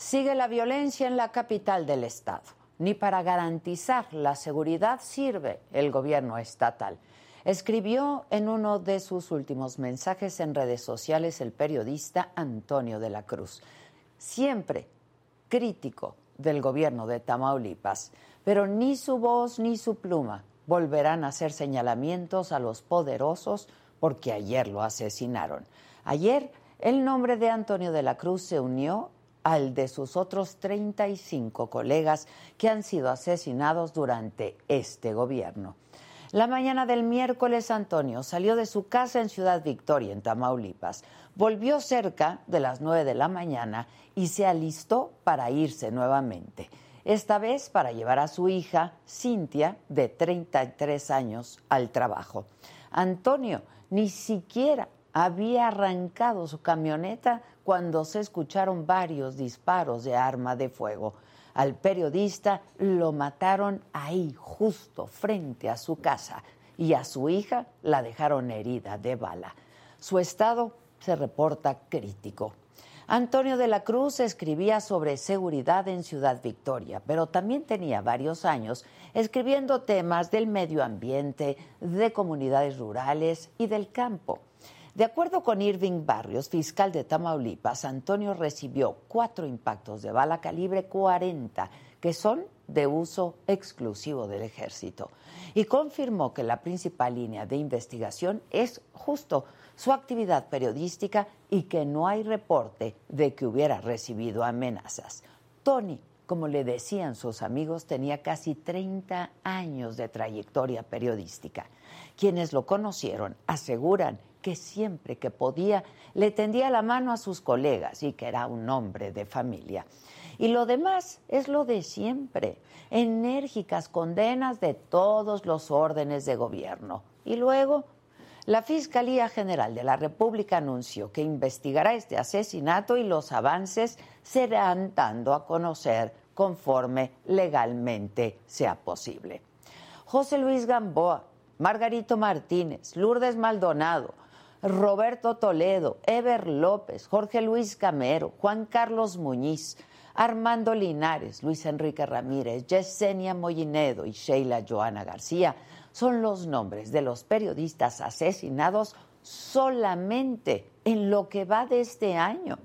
Sigue la violencia en la capital del estado. Ni para garantizar la seguridad sirve el gobierno estatal. Escribió en uno de sus últimos mensajes en redes sociales el periodista Antonio de la Cruz, siempre crítico del gobierno de Tamaulipas, pero ni su voz ni su pluma volverán a hacer señalamientos a los poderosos porque ayer lo asesinaron. Ayer el nombre de Antonio de la Cruz se unió al de sus otros 35 colegas que han sido asesinados durante este gobierno. La mañana del miércoles, Antonio salió de su casa en Ciudad Victoria, en Tamaulipas. Volvió cerca de las 9 de la mañana y se alistó para irse nuevamente. Esta vez para llevar a su hija, Cintia, de 33 años, al trabajo. Antonio ni siquiera había arrancado su camioneta cuando se escucharon varios disparos de arma de fuego. Al periodista lo mataron ahí, justo frente a su casa, y a su hija la dejaron herida de bala. Su estado se reporta crítico. Antonio de la Cruz escribía sobre seguridad en Ciudad Victoria, pero también tenía varios años escribiendo temas del medio ambiente, de comunidades rurales y del campo. De acuerdo con Irving Barrios, fiscal de Tamaulipas, Antonio recibió cuatro impactos de bala calibre 40 que son de uso exclusivo del ejército y confirmó que la principal línea de investigación es justo su actividad periodística y que no hay reporte de que hubiera recibido amenazas. Tony, como le decían sus amigos, tenía casi 30 años de trayectoria periodística. Quienes lo conocieron aseguran que siempre que podía le tendía la mano a sus colegas y que era un hombre de familia. Y lo demás es lo de siempre, enérgicas condenas de todos los órdenes de gobierno. Y luego, la Fiscalía General de la República anunció que investigará este asesinato y los avances serán dando a conocer conforme legalmente sea posible. José Luis Gamboa, Margarito Martínez, Lourdes Maldonado, Roberto Toledo, Ever López, Jorge Luis Camero, Juan Carlos Muñiz, Armando Linares, Luis Enrique Ramírez, Yesenia Mollinedo y Sheila Joana García son los nombres de los periodistas asesinados solamente en lo que va de este año.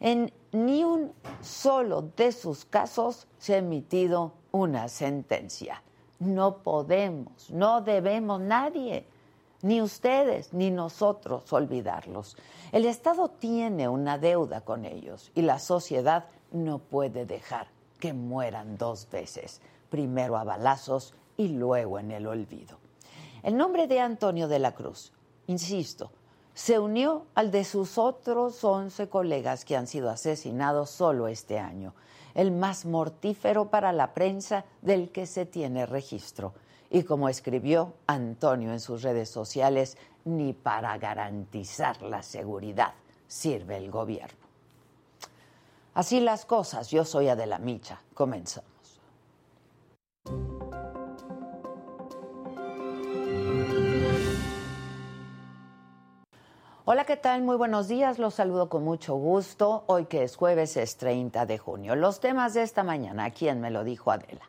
En ni un solo de sus casos se ha emitido una sentencia. No podemos, no debemos nadie, ni ustedes ni nosotros olvidarlos. El Estado tiene una deuda con ellos y la sociedad no puede dejar que mueran dos veces, primero a balazos y luego en el olvido. El nombre de Antonio de la Cruz, insisto, se unió al de sus otros 11 colegas que han sido asesinados solo este año, el más mortífero para la prensa del que se tiene registro. Y como escribió Antonio en sus redes sociales, ni para garantizar la seguridad sirve el gobierno. Así las cosas, yo soy Adela Micha. Comenzamos. Hola, ¿qué tal? Muy buenos días. Los saludo con mucho gusto. Hoy que es jueves es 30 de junio. Los temas de esta mañana, ¿quién me lo dijo Adela?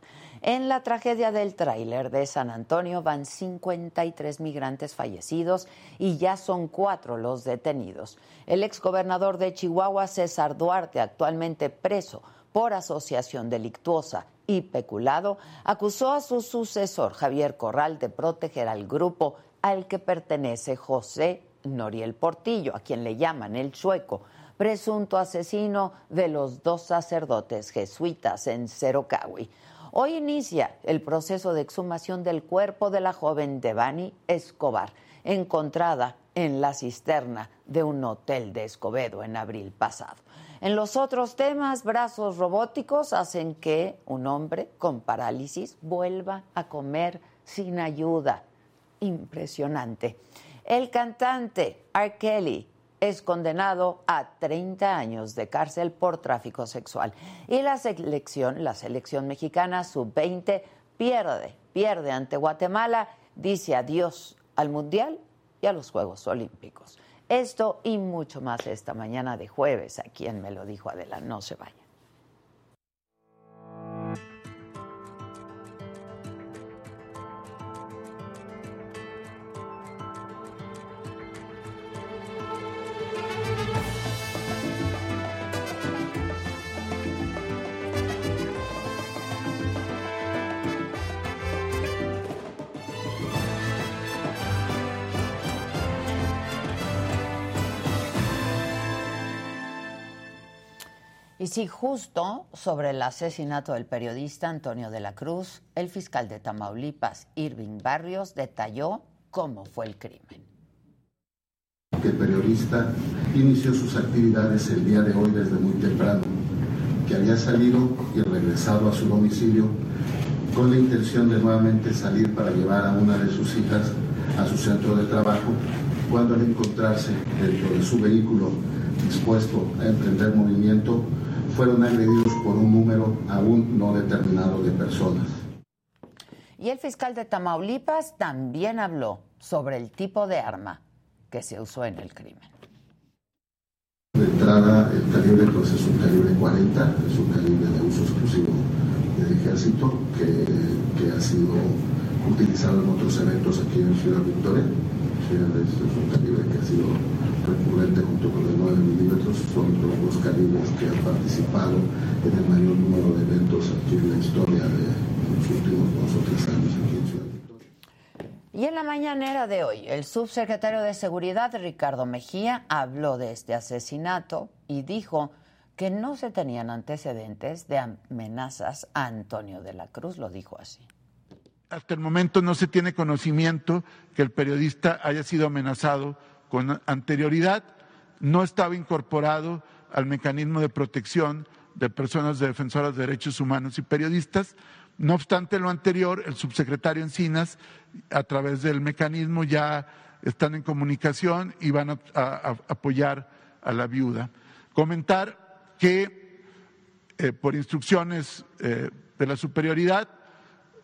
En la tragedia del tráiler de San Antonio van 53 migrantes fallecidos y ya son cuatro los detenidos. El exgobernador de Chihuahua, César Duarte, actualmente preso por asociación delictuosa y peculado, acusó a su sucesor, Javier Corral, de proteger al grupo al que pertenece José Noriel Portillo, a quien le llaman el sueco, presunto asesino de los dos sacerdotes jesuitas en Cerocahui. Hoy inicia el proceso de exhumación del cuerpo de la joven Devani Escobar, encontrada en la cisterna de un hotel de Escobedo en abril pasado. En los otros temas, brazos robóticos hacen que un hombre con parálisis vuelva a comer sin ayuda. Impresionante. El cantante R. Kelly es condenado a 30 años de cárcel por tráfico sexual. Y la selección, la selección mexicana sub-20 pierde, pierde ante Guatemala, dice adiós al Mundial y a los Juegos Olímpicos. Esto y mucho más esta mañana de jueves, a quien me lo dijo Adela, no se vaya. Sí, justo sobre el asesinato del periodista Antonio de la Cruz, el fiscal de Tamaulipas, Irving Barrios, detalló cómo fue el crimen. El periodista inició sus actividades el día de hoy desde muy temprano, que había salido y regresado a su domicilio con la intención de nuevamente salir para llevar a una de sus hijas a su centro de trabajo, cuando al encontrarse dentro de su vehículo dispuesto a emprender movimiento, fueron agredidos por un número aún no determinado de personas. Y el fiscal de Tamaulipas también habló sobre el tipo de arma que se usó en el crimen. De entrada, el calibre pues, es un calibre 40, es un calibre de uso exclusivo del ejército que, que ha sido utilizado en otros eventos aquí en Ciudad Victoria. Es un calibre que ha sido recurrente junto con el 9 milímetros, son los dos calibres que han participado en el mayor número de eventos aquí en la historia de los últimos dos o tres años aquí en Ciudad. Y en la mañanera de hoy, el subsecretario de Seguridad, Ricardo Mejía, habló de este asesinato y dijo que no se tenían antecedentes de amenazas a Antonio de la Cruz, lo dijo así. Hasta el momento no se tiene conocimiento que el periodista haya sido amenazado con anterioridad, no estaba incorporado al mecanismo de protección de personas defensoras de derechos humanos y periodistas. No obstante lo anterior, el subsecretario Encinas, a través del mecanismo, ya están en comunicación y van a apoyar a la viuda. Comentar que eh, por instrucciones eh, de la superioridad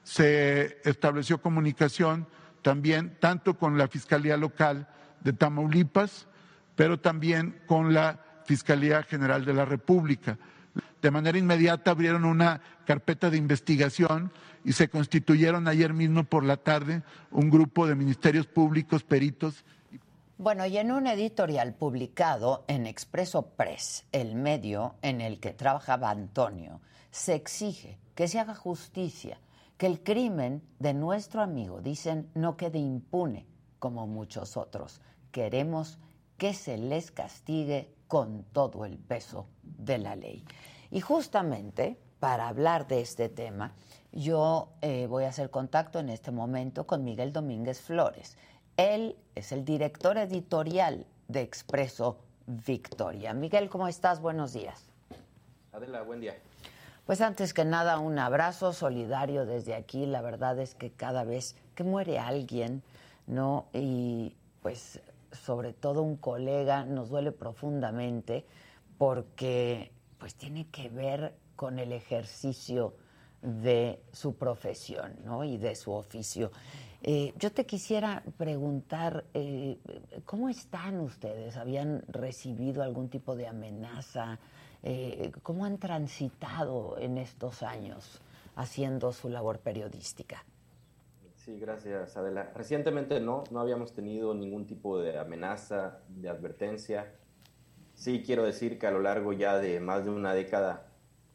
se estableció comunicación también tanto con la Fiscalía Local de Tamaulipas, pero también con la Fiscalía General de la República. De manera inmediata abrieron una carpeta de investigación y se constituyeron ayer mismo por la tarde un grupo de ministerios públicos, peritos. Bueno, y en un editorial publicado en Expreso Press, el medio en el que trabajaba Antonio, se exige que se haga justicia, que el crimen de nuestro amigo, dicen, no quede impune como muchos otros. Queremos que se les castigue con todo el peso de la ley. Y justamente para hablar de este tema, yo eh, voy a hacer contacto en este momento con Miguel Domínguez Flores. Él es el director editorial de Expreso Victoria. Miguel, ¿cómo estás? Buenos días. Adela, buen día. Pues antes que nada, un abrazo solidario desde aquí. La verdad es que cada vez que muere alguien, ¿no? Y pues sobre todo un colega nos duele profundamente porque pues tiene que ver con el ejercicio de su profesión ¿no? y de su oficio. Eh, yo te quisiera preguntar, eh, ¿cómo están ustedes? ¿Habían recibido algún tipo de amenaza? Eh, ¿Cómo han transitado en estos años haciendo su labor periodística. Sí, gracias Adela. Recientemente no, no habíamos tenido ningún tipo de amenaza, de advertencia. Sí quiero decir que a lo largo ya de más de una década,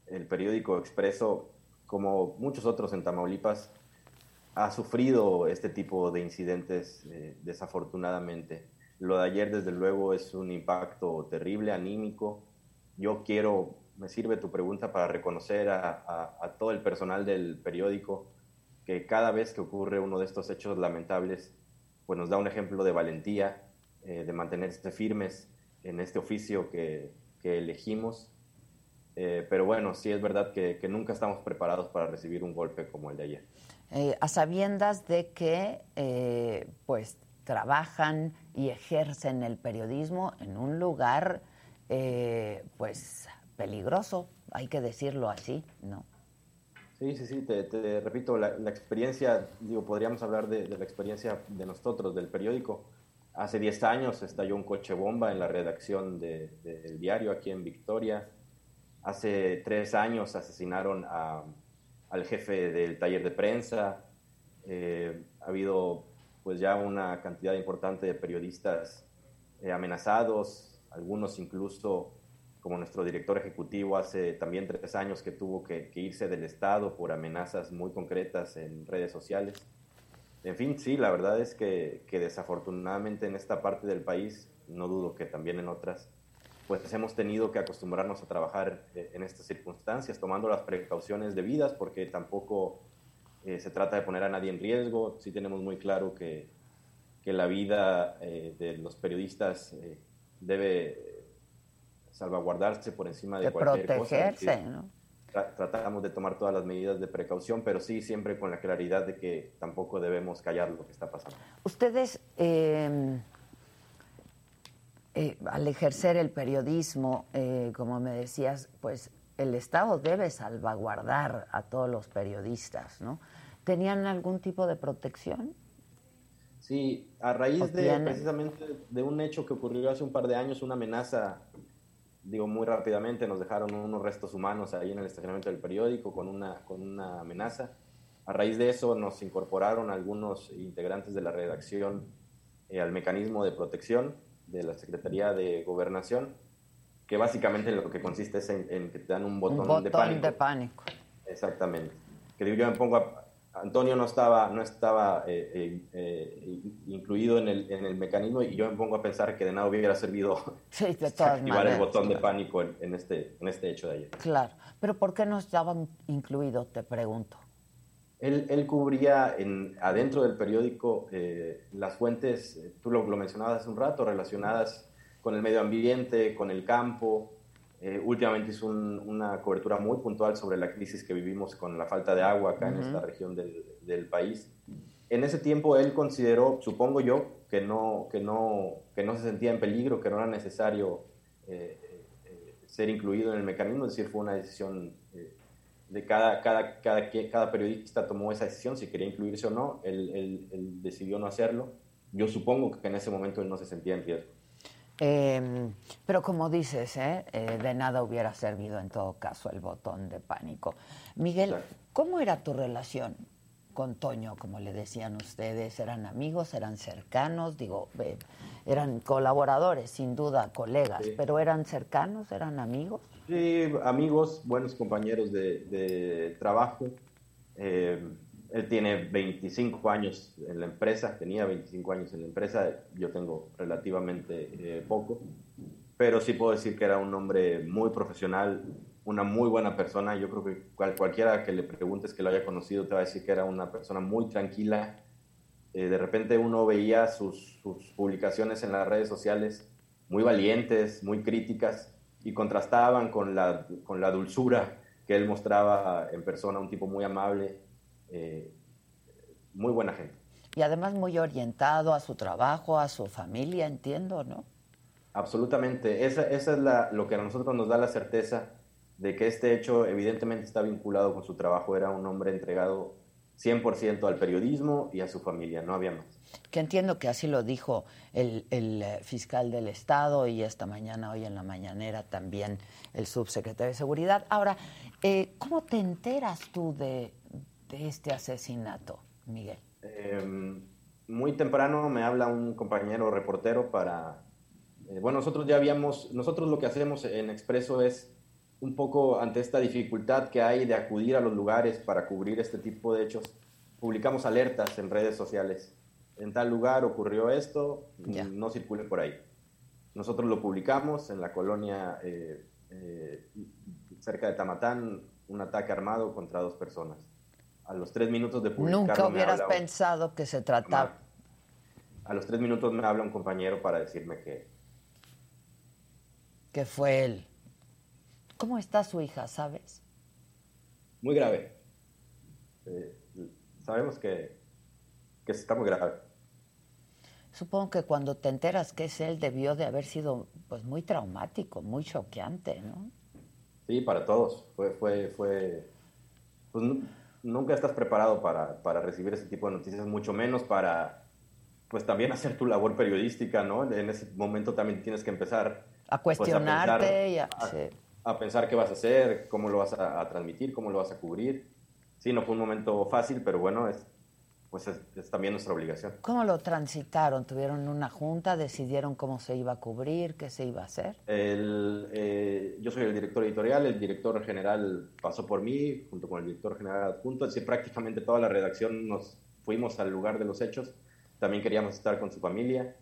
el periódico Expreso, como muchos otros en Tamaulipas, ha sufrido este tipo de incidentes eh, desafortunadamente. Lo de ayer, desde luego, es un impacto terrible, anímico. Yo quiero, me sirve tu pregunta para reconocer a todo el personal del periódico, que cada vez que ocurre uno de estos hechos lamentables, pues nos da un ejemplo de valentía, eh, de mantenerse firmes en este oficio que, que elegimos. Eh, pero bueno, sí es verdad que, que, nunca estamos preparados para recibir un golpe como el de ayer. Eh, a sabiendas de que pues trabajan y ejercen el periodismo en un lugar pues peligroso, hay que decirlo así, ¿no? Sí, sí, sí, te, repito, la, experiencia, digo, podríamos hablar de, la experiencia de nosotros, del periódico. Hace 10 años estalló un coche bomba en la redacción del diario aquí en Victoria. Hace tres años asesinaron al jefe del taller de prensa. Eh, ha habido pues ya una cantidad importante de periodistas eh, amenazados, algunos incluso como nuestro director ejecutivo hace también tres años que tuvo que, irse del Estado por amenazas muy concretas en redes sociales. En fin, sí, la verdad es que, desafortunadamente en esta parte del país, no dudo que también en otras, pues hemos tenido que acostumbrarnos a trabajar eh, en estas circunstancias, tomando las precauciones debidas, porque tampoco eh, se trata de poner a nadie en riesgo. Sí tenemos muy claro que, que la vida eh, de los periodistas debe salvaguardarse por encima de, cualquier protegerse, cosa. ¿no? tratamos de tomar todas las medidas de precaución, pero sí siempre con la claridad de que tampoco debemos callar lo que está pasando. Ustedes, em, eh, al ejercer el periodismo, eh, como me decías, pues el Estado debe salvaguardar a todos los periodistas, ¿no? ¿Tenían algún tipo de protección? Sí, a raíz de precisamente de un hecho que ocurrió hace un par de años, una amenaza digo muy rápidamente, nos dejaron unos restos humanos ahí en el estacionamiento del periódico con una, con una amenaza. A raíz de eso nos incorporaron algunos integrantes de la redacción eh, al mecanismo de protección de la Secretaría de Gobernación, que básicamente lo que consiste es en, que te dan un botón, un botón de pánico. de pánico. Exactamente. Que digo, yo me pongo a, Antonio no estaba, no estaba eh, eh, eh, incluido en el, en el, mecanismo y yo me pongo a pensar que de nada hubiera servido activar el botón de pánico en, este, en este hecho de ayer. Claro, pero ¿por qué no estaba incluido, te pregunto? Él, él cubría en, adentro del periódico las fuentes, tú lo, lo mencionabas hace un rato, relacionadas con el medio ambiente, con el campo, eh, últimamente hizo una cobertura muy puntual sobre la crisis que vivimos con la falta de agua acá en esta región del, del, país. En ese tiempo él consideró, supongo yo, que no, que no, que no se sentía en peligro, que no era necesario eh, eh, ser incluido en el mecanismo, es decir, fue una decisión de cada, cada, cada, cada periodista tomó esa decisión, si quería incluirse o no, él, él, él decidió no hacerlo. Yo supongo que en ese momento él no se sentía en riesgo. Eh, pero como dices, ¿eh? ¿eh? de nada hubiera servido en todo caso el botón de pánico. Miguel, ¿cómo era tu relación con Toño, como le decían ustedes? ¿Eran amigos, eran cercanos? Digo, eran colaboradores, sin duda, colegas, pero ¿eran cercanos, eran amigos? Sí, amigos, buenos compañeros de, de trabajo. Él tiene 25 años en la empresa, tenía 25 años en la empresa, yo tengo relativamente eh, poco, pero sí puedo decir que era un hombre muy profesional, una muy buena persona. Yo creo que cualquiera que le preguntes que lo haya conocido te va a decir que era una persona muy tranquila. Eh, de repente uno veía sus, sus publicaciones en las redes sociales muy valientes, muy críticas y contrastaban con la, con la dulzura que él mostraba en persona, un tipo muy amable eh, muy buena gente. Y además muy orientado a su trabajo, a su familia, entiendo, ¿no? Absolutamente. Esa, esa es la, lo que a nosotros nos da la certeza de que este hecho evidentemente está vinculado con su trabajo. Era un hombre entregado 100% al periodismo y a su familia, no había más. Que entiendo que así lo dijo el, el, eh, fiscal del Estado y esta mañana, hoy en la mañanera, también el subsecretario de Seguridad. Ahora, eh, ¿cómo te enteras tú de, de este asesinato, Miguel? Eh, muy temprano me habla un compañero reportero para... Eh, bueno, nosotros ya habíamos, nosotros lo que hacemos en Expreso es un poco ante esta dificultad que hay de acudir a los lugares para cubrir este tipo de hechos, publicamos alertas en redes sociales. En tal lugar ocurrió esto, no circule por ahí. Nosotros lo publicamos en la colonia eh, eh, cerca de Tamatán, un ataque armado contra dos personas. A los tres minutos de publicarlo... Nunca hubieras pensado que se trataba... A los tres minutos me habla un compañero para decirme que... Que fue él. ¿Cómo está su hija, sabes? Muy grave. Eh, sabemos que, que está muy grave. Supongo que cuando te enteras que es él debió de haber sido pues muy traumático, muy choqueante, ¿no? Sí, para todos. Fue, fue, fue. Pues nunca estás preparado para, para recibir ese tipo de noticias, mucho menos para, pues también hacer tu labor periodística, ¿no? En ese momento también tienes que empezar a cuestionarte y a, a pensar qué vas a hacer, cómo lo vas a, transmitir, cómo lo vas a cubrir. Sí, no fue un momento fácil, pero bueno, es, pues es, también nuestra obligación. ¿Cómo lo transitaron? ¿Tuvieron una junta? ¿Decidieron cómo se iba a cubrir? ¿Qué se iba a hacer? El, eh, yo soy el director editorial, el director general pasó por mí, junto con el director general adjunto, es decir, prácticamente toda la redacción nos fuimos al lugar de los hechos. También queríamos estar con su familia.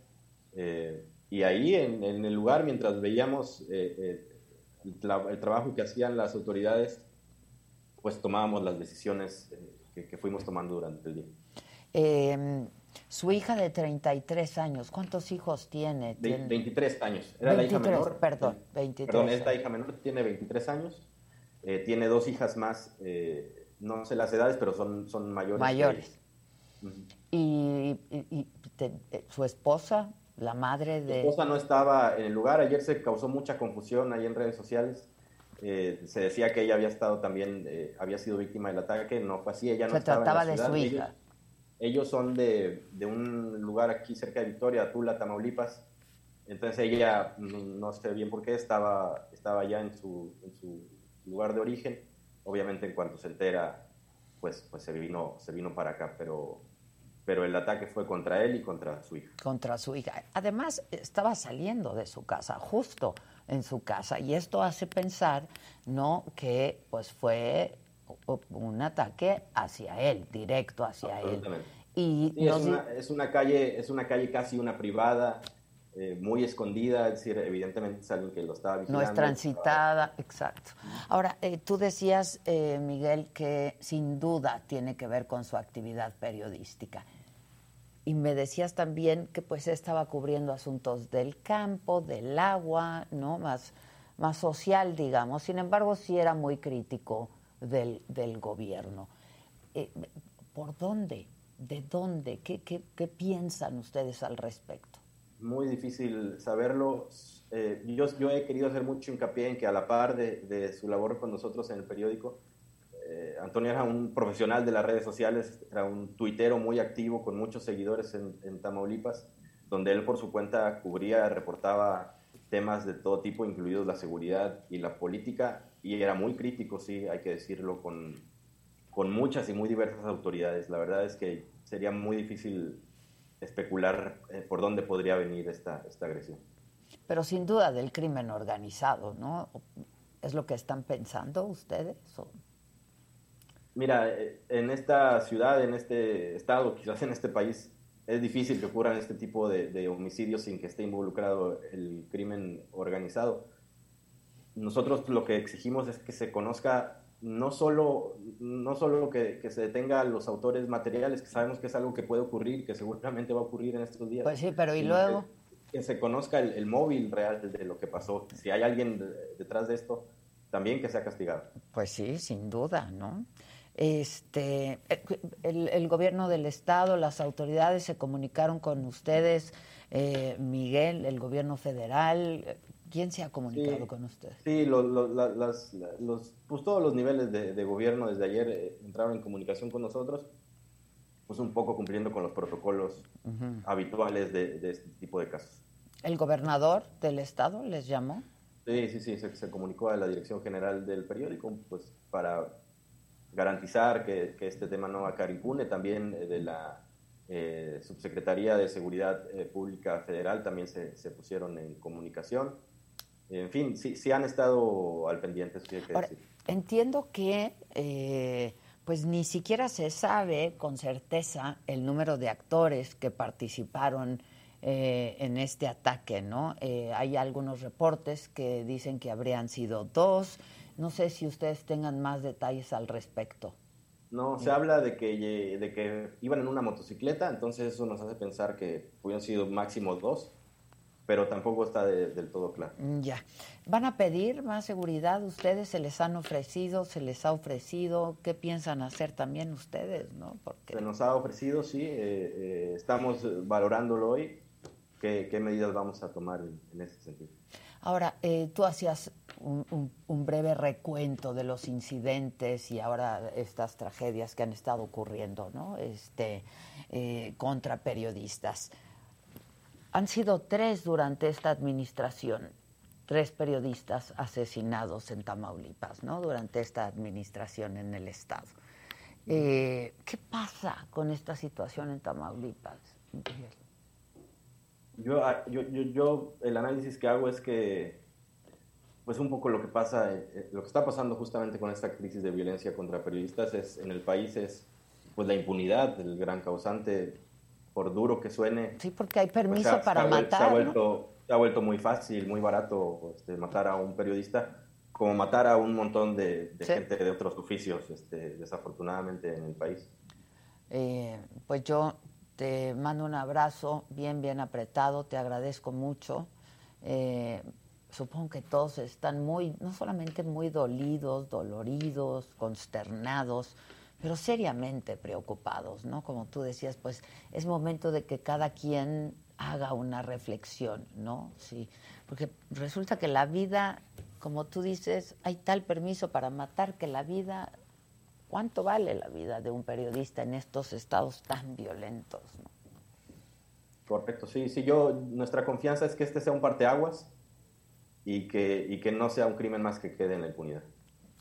Eh, y ahí, en, el lugar, mientras veíamos eh, el, trabajo que hacían las autoridades, pues tomábamos las decisiones eh, que, fuimos tomando durante el día. Em, su hija de 33 años, ¿cuántos hijos tiene? 23 años, era la hija menor. Perdón, 23. Perdón, esta hija menor tiene 23 años, eh, tiene dos hijas más, eh, no sé las edades, pero son, son mayores. Mayores. ¿Y, su esposa? la madre de... Mi esposa no estaba en el lugar, ayer se causó mucha confusión ahí en redes sociales. Eh, se decía que ella había estado también, eh, había sido víctima del ataque, no fue así, ella no se estaba trataba en la ciudad. de su hija. Ellos, son de, de, un lugar aquí cerca de Victoria, Tula, Tamaulipas. Entonces ella, no, sé bien por qué, estaba, estaba ya en su, en su lugar de origen. Obviamente en cuanto se entera, pues, pues se, vino, se vino para acá, pero pero el ataque fue contra él y contra su hija. Contra su hija. Además, estaba saliendo de su casa, justo en su casa, y esto hace pensar, ¿no?, que pues fue un ataque hacia él, directo hacia él. Y es, una, es, una, calle, es una calle casi una privada, eh, muy escondida, es decir, evidentemente es alguien que lo estaba vigilando. No es transitada, exacto. Ahora, eh, tú decías, eh, Miguel, que sin duda tiene que ver con su actividad periodística. Y me decías también que pues estaba cubriendo asuntos del campo, del agua, ¿no? Más, más social, digamos. Sin embargo, sí era muy crítico del, gobierno. ¿Por dónde? ¿De dónde? ¿Qué, qué, qué piensan ustedes al respecto? muy difícil saberlo. Eh, yo, yo, he querido hacer mucho hincapié en que a la par de, de su labor con nosotros en el periódico, eh, Antonio era un profesional de las redes sociales, era un tuitero muy activo con muchos seguidores en, en, Tamaulipas, donde él por su cuenta cubría, reportaba temas de todo tipo, incluidos la seguridad y la política, y era muy crítico, sí, hay que decirlo, con, con muchas y muy diversas autoridades. La verdad es que sería muy difícil especular eh, por dónde podría venir esta, esta agresión. Pero sin duda del crimen organizado, ¿no? ¿Es lo que están pensando ustedes? Mira, eh, en esta ciudad, en este estado, quizás en este país, es difícil que ocurran este tipo de, de homicidios sin que esté involucrado el crimen organizado. Nosotros lo que exigimos es que se conozca no solo, no solo que, se detenga a los autores materiales, que sabemos que es algo que puede ocurrir, que seguramente va a ocurrir en estos días. Pues sí, pero ¿y luego? Que, se conozca el, móvil real de lo que pasó. Si hay alguien detrás de esto, también que sea castigado. Pues sí, sin duda, ¿no? Este, el, el gobierno del estado, las autoridades se comunicaron con ustedes, eh, Miguel, el gobierno federal, ¿Quién se ha comunicado con usted? Sí, los, pues todos los niveles de, gobierno desde ayer eh, entraron en comunicación con nosotros. pues un poco cumpliendo con los protocolos habituales de, de, este tipo de casos. ¿El gobernador del estado les llamó? Sí, sí, sí, se, se comunicó a la dirección general del periódico pues para garantizar que, que este tema no va a quedar impune, también de la eh, Subsecretaría de Seguridad eh, Pública Federal también se, se, pusieron en comunicación. En fin, sí, sí han estado al pendiente, eso que Ahora, decir. Entiendo que eh, pues ni siquiera se sabe con certeza el número de actores que participaron eh, en este ataque, ¿no? Eh, hay algunos reportes que dicen que habrían sido dos. No sé si ustedes tengan más detalles al respecto. No, se habla de que, de que iban en una motocicleta, entonces eso nos hace pensar que hubieran sido máximo dos, pero tampoco está de, del todo claro. Ya. ¿Van a pedir más seguridad? ¿Ustedes se les han ofrecido? ¿Se les ha ofrecido? ¿Qué piensan hacer también ustedes? ¿no? Porque... Se nos ha ofrecido, sí. Eh, eh, estamos valorándolo hoy. ¿Qué, ¿Qué, medidas vamos a tomar en, en ese sentido? Ahora, eh, tú hacías un, un, un, breve recuento de los incidentes y ahora estas tragedias que han estado ocurriendo, ¿no? Este, eh, contra periodistas. Han sido tres durante esta administración, tres periodistas asesinados en Tamaulipas, ¿no? Durante esta administración en el Estado. Eh, ¿Qué pasa con esta situación en Tamaulipas? Yo, ah, yo, yo, yo, el análisis que hago es que, pues un poco lo que pasa, eh, lo que está pasando justamente con esta crisis de violencia contra periodistas es, en el país es, pues la impunidad, el gran causante, por duro que suene. Sí, porque hay permiso pues, se, para se matar. Se ha, vuelto, ¿no? se ha vuelto muy fácil, muy barato este, matar a un periodista, como matar a un montón de, de sí. gente de otros oficios, este, desafortunadamente, en el país. Eh, pues yo te mando un abrazo bien, bien apretado, te agradezco mucho. Eh, supongo que todos están muy, no solamente muy dolidos, doloridos, consternados, pero seriamente preocupados, ¿no? Como tú decías, pues es momento de que cada quien haga una reflexión, ¿no? Sí, porque resulta que la vida, como tú dices, hay tal permiso para matar que la vida ¿Cuánto vale la vida de un periodista en estos estados tan violentos? ¿no? Correcto, sí, sí, yo, nuestra confianza es que este sea un parteaguas y que, y que no sea un crimen más que quede en la impunidad.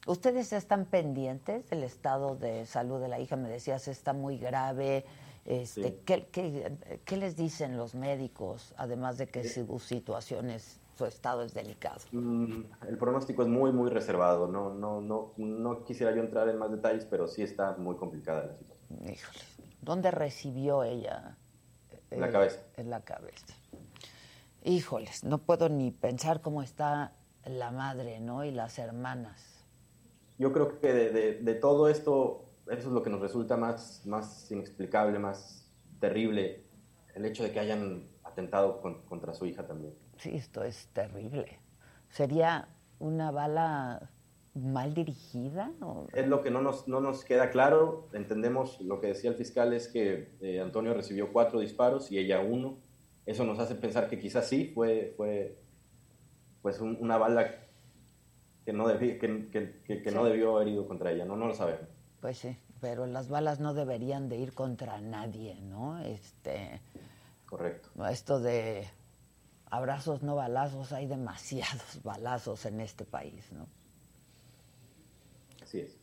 ¿Ustedes están pendientes del estado de salud de la hija? Me decías, está muy grave. Este, sí. ¿qué, qué, qué, les dicen los médicos, además de que sí. su situación es su estado es delicado. Mm, el pronóstico es muy, muy reservado. No, no, no, no quisiera yo entrar en más detalles, pero sí está muy complicada la situación. Híjole. ¿Dónde recibió ella? En la cabeza. En la cabeza. Híjoles, no puedo ni pensar cómo está la madre, ¿no? Y las hermanas. Yo creo que de, de, de todo esto, eso es lo que nos resulta más, más inexplicable, más terrible, el hecho de que hayan atentado con, contra su hija también. Sí, esto es terrible. ¿Sería una bala mal dirigida? ¿o? Es lo que no nos, no nos queda claro. Entendemos, lo que decía el fiscal es que eh, Antonio recibió cuatro disparos y ella uno. Eso nos hace pensar que quizás sí fue, fue pues un, una bala que no, que, que, que, que sí. no debió haber ido contra ella. No, no lo sabemos. Pues sí, pero las balas no deberían de ir contra nadie, ¿no? Este, Correcto. Esto de abrazos no balazos, hay demasiados balazos en este país, ¿no? Así es.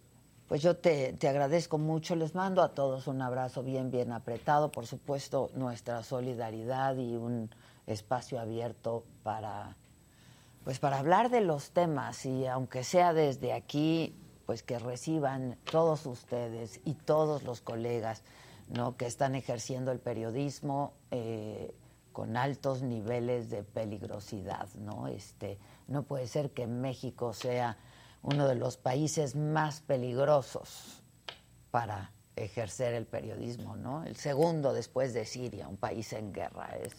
Pues yo te, te, agradezco mucho, les mando a todos un abrazo bien, bien apretado, por supuesto nuestra solidaridad y un espacio abierto para, pues para hablar de los temas y aunque sea desde aquí, pues que reciban todos ustedes y todos los colegas, ¿no? que están ejerciendo el periodismo, eh, con altos niveles de peligrosidad, ¿no? Este, no puede ser que México sea uno de los países más peligrosos para ejercer el periodismo, ¿no? El segundo después de Siria, un país en guerra, es,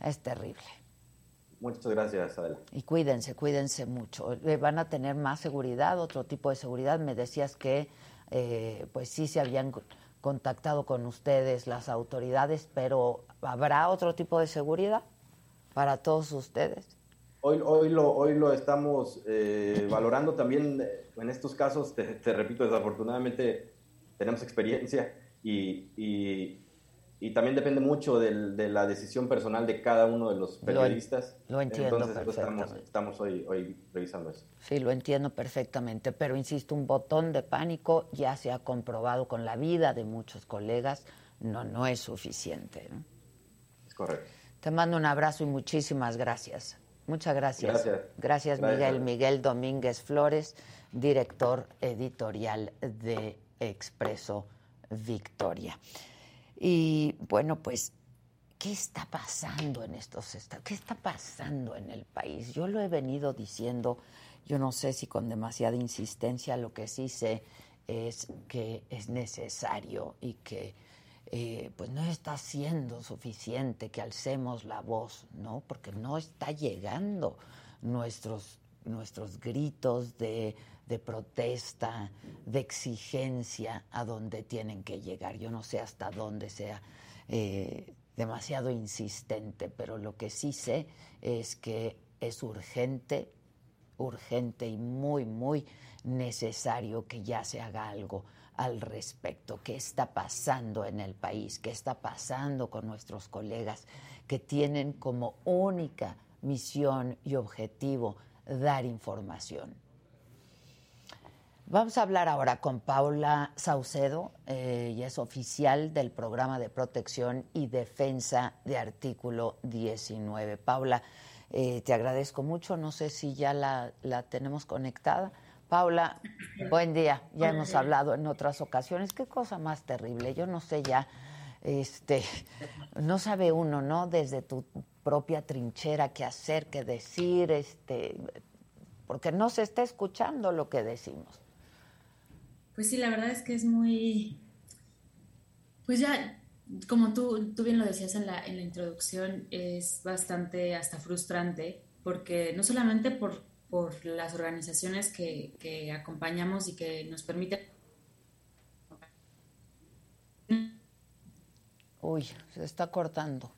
es terrible. Muchas gracias, Adela. Y cuídense, cuídense mucho. Van a tener más seguridad, otro tipo de seguridad. Me decías que, eh, pues sí se habían contactado con ustedes las autoridades, pero ¿habrá otro tipo de seguridad para todos ustedes? Hoy, hoy, lo, hoy lo estamos eh, valorando también en estos casos, te, te, repito, desafortunadamente tenemos experiencia y, y también depende mucho de la decisión personal de cada uno de los periodistas. Lo, entiendo Entonces, pues, perfectamente. Estamos, hoy, hoy revisando eso. Sí, lo entiendo perfectamente, pero insisto, un botón de pánico ya se ha comprobado con la vida de muchos colegas, no, no es suficiente. Es correcto. Te mando un abrazo y muchísimas gracias. Muchas gracias. Gracias, gracias Miguel. Miguel Domínguez Flores, director editorial de Expreso Victoria. Y bueno, pues, ¿qué está pasando en estos estados? ¿Qué está pasando en el país? Yo lo he venido diciendo, yo no sé si con demasiada insistencia, lo que sí sé es que es necesario y que eh, pues no está siendo suficiente que alcemos la voz, ¿no? Porque no está llegando nuestros, nuestros gritos de de protesta, de exigencia a donde tienen que llegar. Yo no sé hasta dónde sea eh, demasiado insistente, pero lo que sí sé es que es urgente, urgente y muy, muy necesario que ya se haga algo al respecto. ¿Qué está pasando en el país? ¿Qué está pasando con nuestros colegas que tienen como única misión y objetivo dar información? Vamos a hablar ahora con Paula Saucedo, eh, ella es oficial del Programa de Protección y Defensa de Artículo 19. Paula, eh, te agradezco mucho, no sé si ya la, tenemos conectada. Paula, buen día, ya hemos hablado en otras ocasiones, qué cosa más terrible, yo no sé ya, este, no sabe uno, ¿no? Desde tu propia trinchera qué hacer, qué decir, este, porque no se está escuchando lo que decimos. Pues sí, la verdad es que es muy, pues ya, como tú, tú bien lo decías en la, en la introducción, es bastante hasta frustrante, porque no solamente por, por las organizaciones que, que acompañamos y que nos permiten... Uy, se está cortando.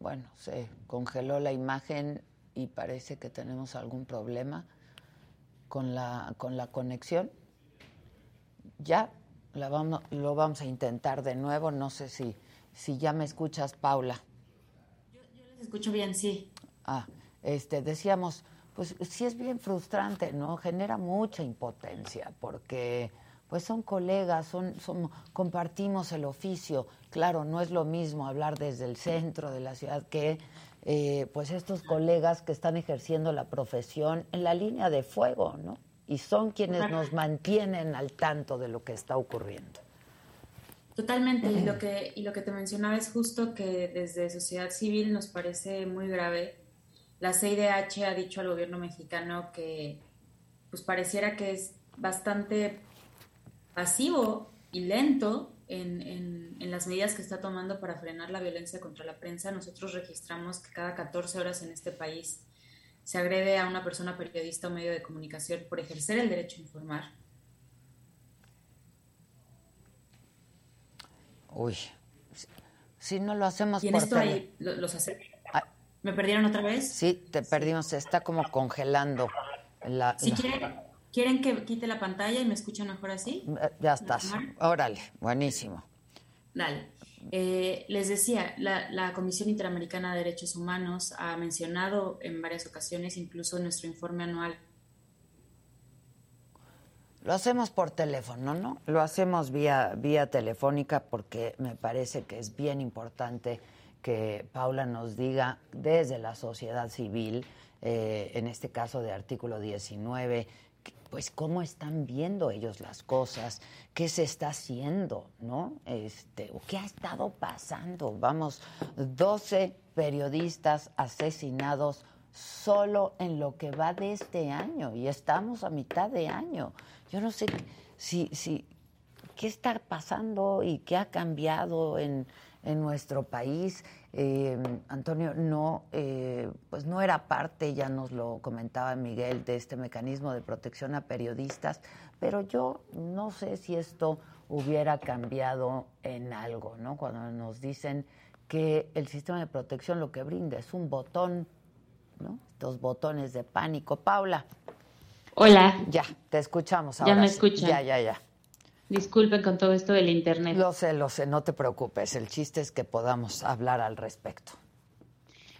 Bueno, se congeló la imagen y parece que tenemos algún problema con la, con la conexión ya la vamos, lo vamos a intentar de nuevo. No sé si, si ya me escuchas, Paula. Yo, les escucho bien, sí. Ah, este, decíamos, pues sí es bien frustrante, ¿no? Genera mucha impotencia porque pues son colegas, son, son, compartimos el oficio. Claro, no es lo mismo hablar desde el centro de la ciudad que eh, pues estos colegas que están ejerciendo la profesión en la línea de fuego, ¿no? Y son quienes nos mantienen al tanto de lo que está ocurriendo. Totalmente, y lo que, y lo que te mencionaba es justo que desde sociedad civil nos parece muy grave. La CIDH ha dicho al gobierno mexicano que pues pareciera que es bastante pasivo y lento en, en, en, las medidas que está tomando para frenar la violencia contra la prensa. Nosotros registramos que cada 14 horas en este país se agrede a una persona periodista o medio de comunicación por ejercer el derecho a informar. Uy, si no lo hacemos y en esto ahí los hace... Ah. ¿Me perdieron otra vez? Sí, te perdimos, se está como congelando. La, si Quieren, que quite la pantalla y me escuchan mejor así. Ya estás. Órale, buenísimo. Dale. Eh, les decía, la, Comisión Interamericana de Derechos Humanos ha mencionado en varias ocasiones, incluso en nuestro informe anual. Lo hacemos por teléfono, ¿no? Lo hacemos vía, vía telefónica porque me parece que es bien importante que Paula nos diga desde la sociedad civil, eh, en este caso de artículo 19, pues cómo están viendo ellos las cosas, qué se está haciendo, ¿no? Este, o qué ha estado pasando. Vamos, 12 periodistas asesinados solo en lo que va de este año y estamos a mitad de año. Yo no sé si, si qué está pasando y qué ha cambiado en, en nuestro país. Eh, Antonio, no, eh, pues no era parte, ya nos lo comentaba Miguel, de este mecanismo de protección a periodistas, pero yo no sé si esto hubiera cambiado en algo, ¿no? Cuando nos dicen que el sistema de protección lo que brinda es un botón, ¿no? Estos botones de pánico. Paula. Hola. Ya, te escuchamos ahora. Ya me escuchan. Ya, ya, ya. Disculpen con todo esto del Internet. Lo sé, lo sé, no te preocupes. El chiste es que podamos hablar al respecto.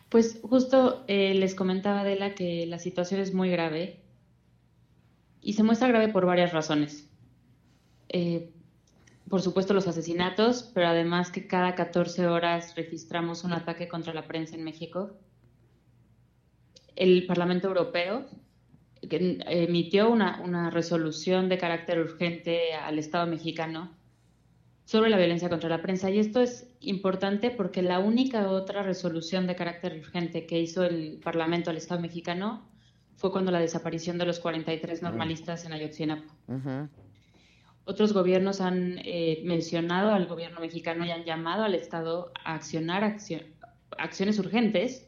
Pues justo eh, les comentaba Adela que la situación es muy grave y se muestra grave por varias razones. Eh, por supuesto los asesinatos, pero además que cada 14 horas registramos un ataque contra la prensa en México. El Parlamento Europeo emitió una, una resolución de carácter urgente al Estado mexicano sobre la violencia contra la prensa. Y esto es importante porque la única otra resolución de carácter urgente que hizo el Parlamento al Estado mexicano fue cuando la desaparición de los 43 normalistas en Ayotzinapa. Otros gobiernos han eh, mencionado al gobierno mexicano y han llamado al Estado a accionar acciones urgentes,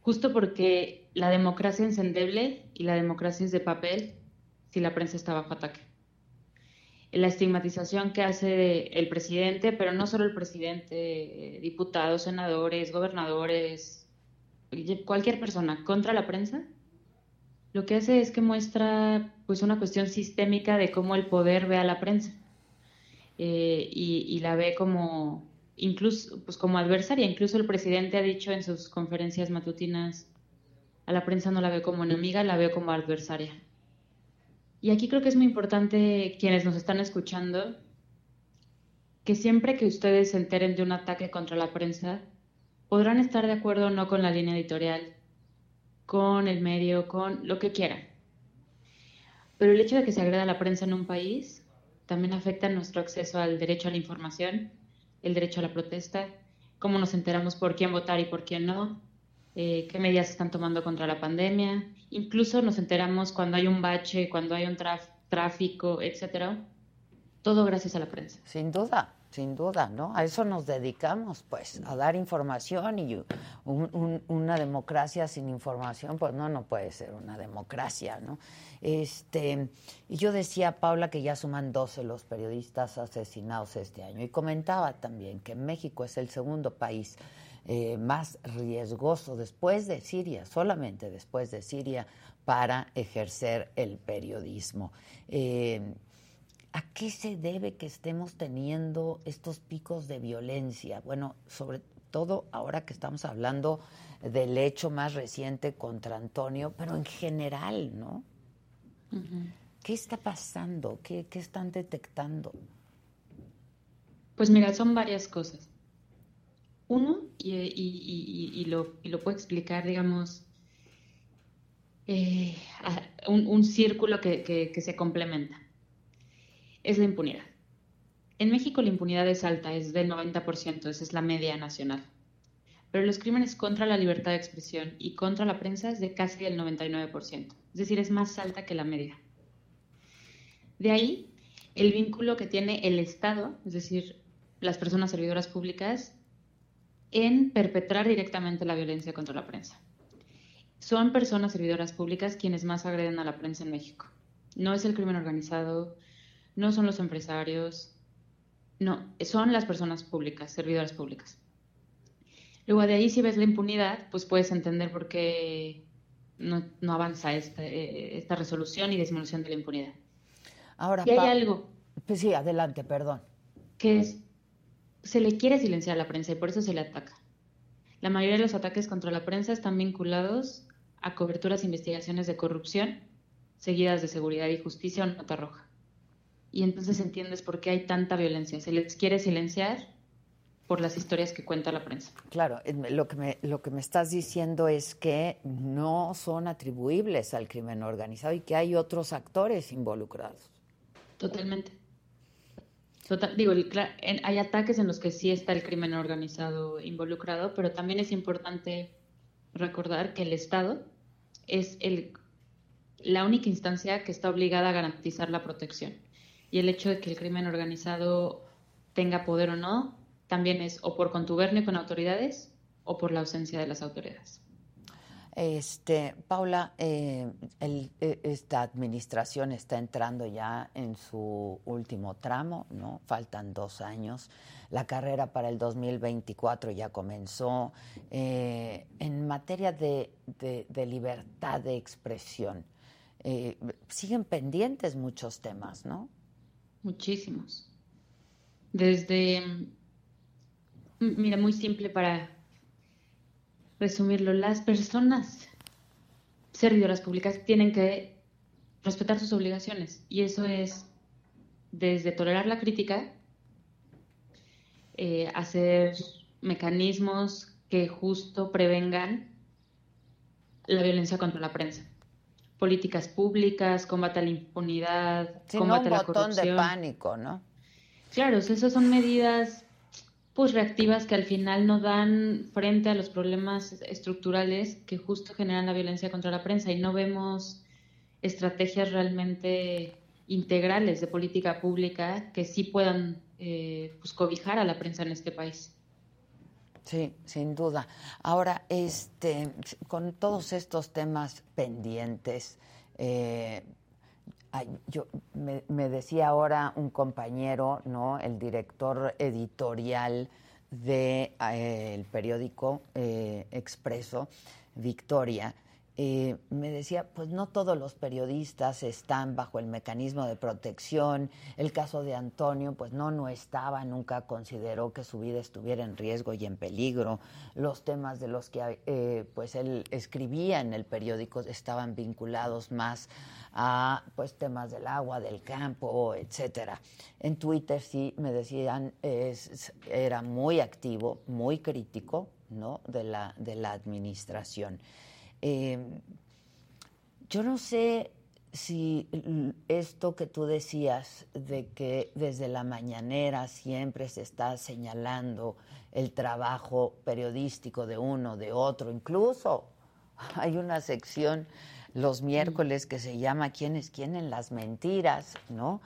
justo porque la democracia es endeble y la democracia es de papel si la prensa está bajo ataque. La estigmatización que hace el presidente, pero no solo el presidente, diputados, senadores, gobernadores, cualquier persona contra la prensa, lo que hace es que muestra pues una cuestión sistémica de cómo el poder ve a la prensa eh, y, la ve como incluso pues como adversaria. Incluso el presidente ha dicho en sus conferencias matutinas a la prensa no la ve como enemiga, la ve como adversaria. Y aquí creo que es muy importante quienes nos están escuchando que siempre que ustedes se enteren de un ataque contra la prensa, podrán estar de acuerdo o no con la línea editorial, con el medio, con lo que quieran. Pero el hecho de que se agreda la prensa en un país también afecta nuestro acceso al derecho a la información, el derecho a la protesta, cómo nos enteramos por quién votar y por quién no, eh, qué medidas están tomando contra la pandemia. Incluso nos enteramos cuando hay un bache, cuando hay un tráfico, etcétera. Todo gracias a la prensa. Sin duda sin duda, ¿no? A eso nos dedicamos, pues, a dar información y una democracia sin información, pues no, no puede ser una democracia, ¿no? Este, y yo decía, Paula, que ya suman 12 los periodistas asesinados este año y comentaba también que México es el segundo país eh, más riesgoso después de Siria, solamente después de Siria, para ejercer el periodismo. Eh, ¿A qué se debe que estemos teniendo estos picos de violencia? Bueno, sobre todo ahora que estamos hablando del hecho más reciente contra Antonio, pero en general, ¿no? ¿Qué está pasando? ¿Qué, están detectando? Pues mira, son varias cosas. Uno, y, lo, puedo explicar, digamos, eh, un, círculo que se complementa es la impunidad. En México la impunidad es alta, es del 90%, esa es la media nacional. Pero los crímenes contra la libertad de expresión y contra la prensa es de casi el 99%, es decir, es más alta que la media. De ahí el vínculo que tiene el Estado, es decir, las personas servidoras públicas, en perpetrar directamente la violencia contra la prensa. Son personas servidoras públicas quienes más agreden a la prensa en México. No es el crimen organizado, no son los empresarios, no, son las personas públicas, servidoras públicas. Luego de ahí, si ves la impunidad, pues puedes entender por qué no, avanza este, esta, resolución y disminución de la impunidad. Ahora, y hay algo. Pues sí, adelante, perdón. Que es, se le quiere silenciar a la prensa y por eso se le ataca. La mayoría de los ataques contra la prensa están vinculados a coberturas e investigaciones de corrupción, seguidas de seguridad y justicia o nota roja y entonces entiendes por qué hay tanta violencia. Se les quiere silenciar por las historias que cuenta la prensa. Claro, lo que me, lo que me estás diciendo es que no son atribuibles al crimen organizado y que hay otros actores involucrados. Totalmente. Digo, hay ataques en los que sí está el crimen organizado involucrado, pero también es importante recordar que el Estado es el, la única instancia que está obligada a garantizar la protección y el hecho de que el crimen organizado tenga poder o no también es o por contubernio con autoridades o por la ausencia de las autoridades. Este, Paula, eh, e, esta administración está entrando ya en su último tramo, ¿no? Faltan dos años. La carrera para el 2024 ya comenzó. Eh, en materia de, libertad de expresión, eh, siguen pendientes muchos temas, ¿no? muchísimos. Desde, mira, muy simple para resumirlo, las personas servidoras públicas tienen que respetar sus obligaciones y eso es desde tolerar la crítica, eh, hacer mecanismos que justo prevengan la violencia contra la prensa. Políticas públicas, combate a la impunidad, combate no a la botón de pánico, ¿no? Claro, esas son medidas pues reactivas que al final no dan frente a los problemas estructurales que justo generan la violencia contra la prensa y no vemos estrategias realmente integrales de política pública que sí puedan eh, pues, cobijar a la prensa en este país. Sí, sin duda. Ahora, este, con todos estos temas pendientes, eh, yo me, decía ahora un compañero, ¿no? El director editorial del de, eh, periódico eh, Expreso, Victoria, eh, me decía, pues no todos los periodistas están bajo el mecanismo de protección. El caso de Antonio, pues no, no estaba, nunca consideró que su vida estuviera en riesgo y en peligro. Los temas de los que pues él escribía en el periódico estaban vinculados más a pues temas del agua, del campo, etcétera. En Twitter sí me decían es, era muy activo, muy crítico, ¿no? de la de la administración. Em, yo no sé si esto que tú decías de que desde la mañanera siempre se está señalando el trabajo periodístico de uno, de otro, incluso hay una sección los miércoles que se llama ¿Quién es quién en las mentiras? ¿no?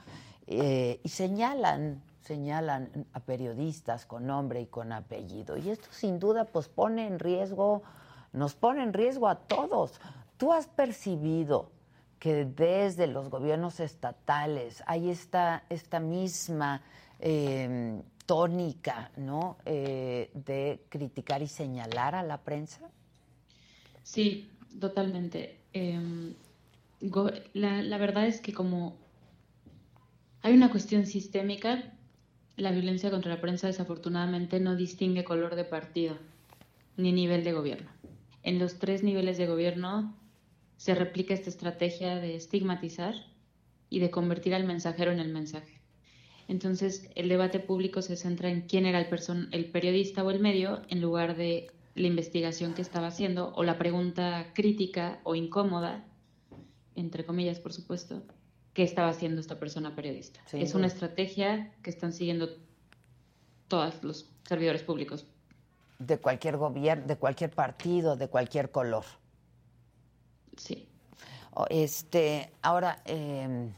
Eh, y señalan, señalan a periodistas con nombre y con apellido. Y esto sin duda pues pone en riesgo nos pone en riesgo a todos. ¿Tú has percibido que desde los gobiernos estatales hay esta, esta misma em, tónica ¿no? Eh, de criticar y señalar a la prensa? Sí, totalmente. Em, la, la verdad es que como hay una cuestión sistémica, la violencia contra la prensa desafortunadamente no distingue color de partido ni nivel de gobierno en los tres niveles de gobierno se replica esta estrategia de estigmatizar y de convertir al mensajero en el mensaje. Entonces, el debate público se centra en quién era el, el periodista o el medio en lugar de la investigación que estaba haciendo o la pregunta crítica o incómoda, entre comillas, por supuesto, que estaba haciendo esta persona periodista. es una estrategia que están siguiendo todos los servidores públicos de cualquier gobierno, de cualquier partido, de cualquier color. Sí. Este, ahora, eh,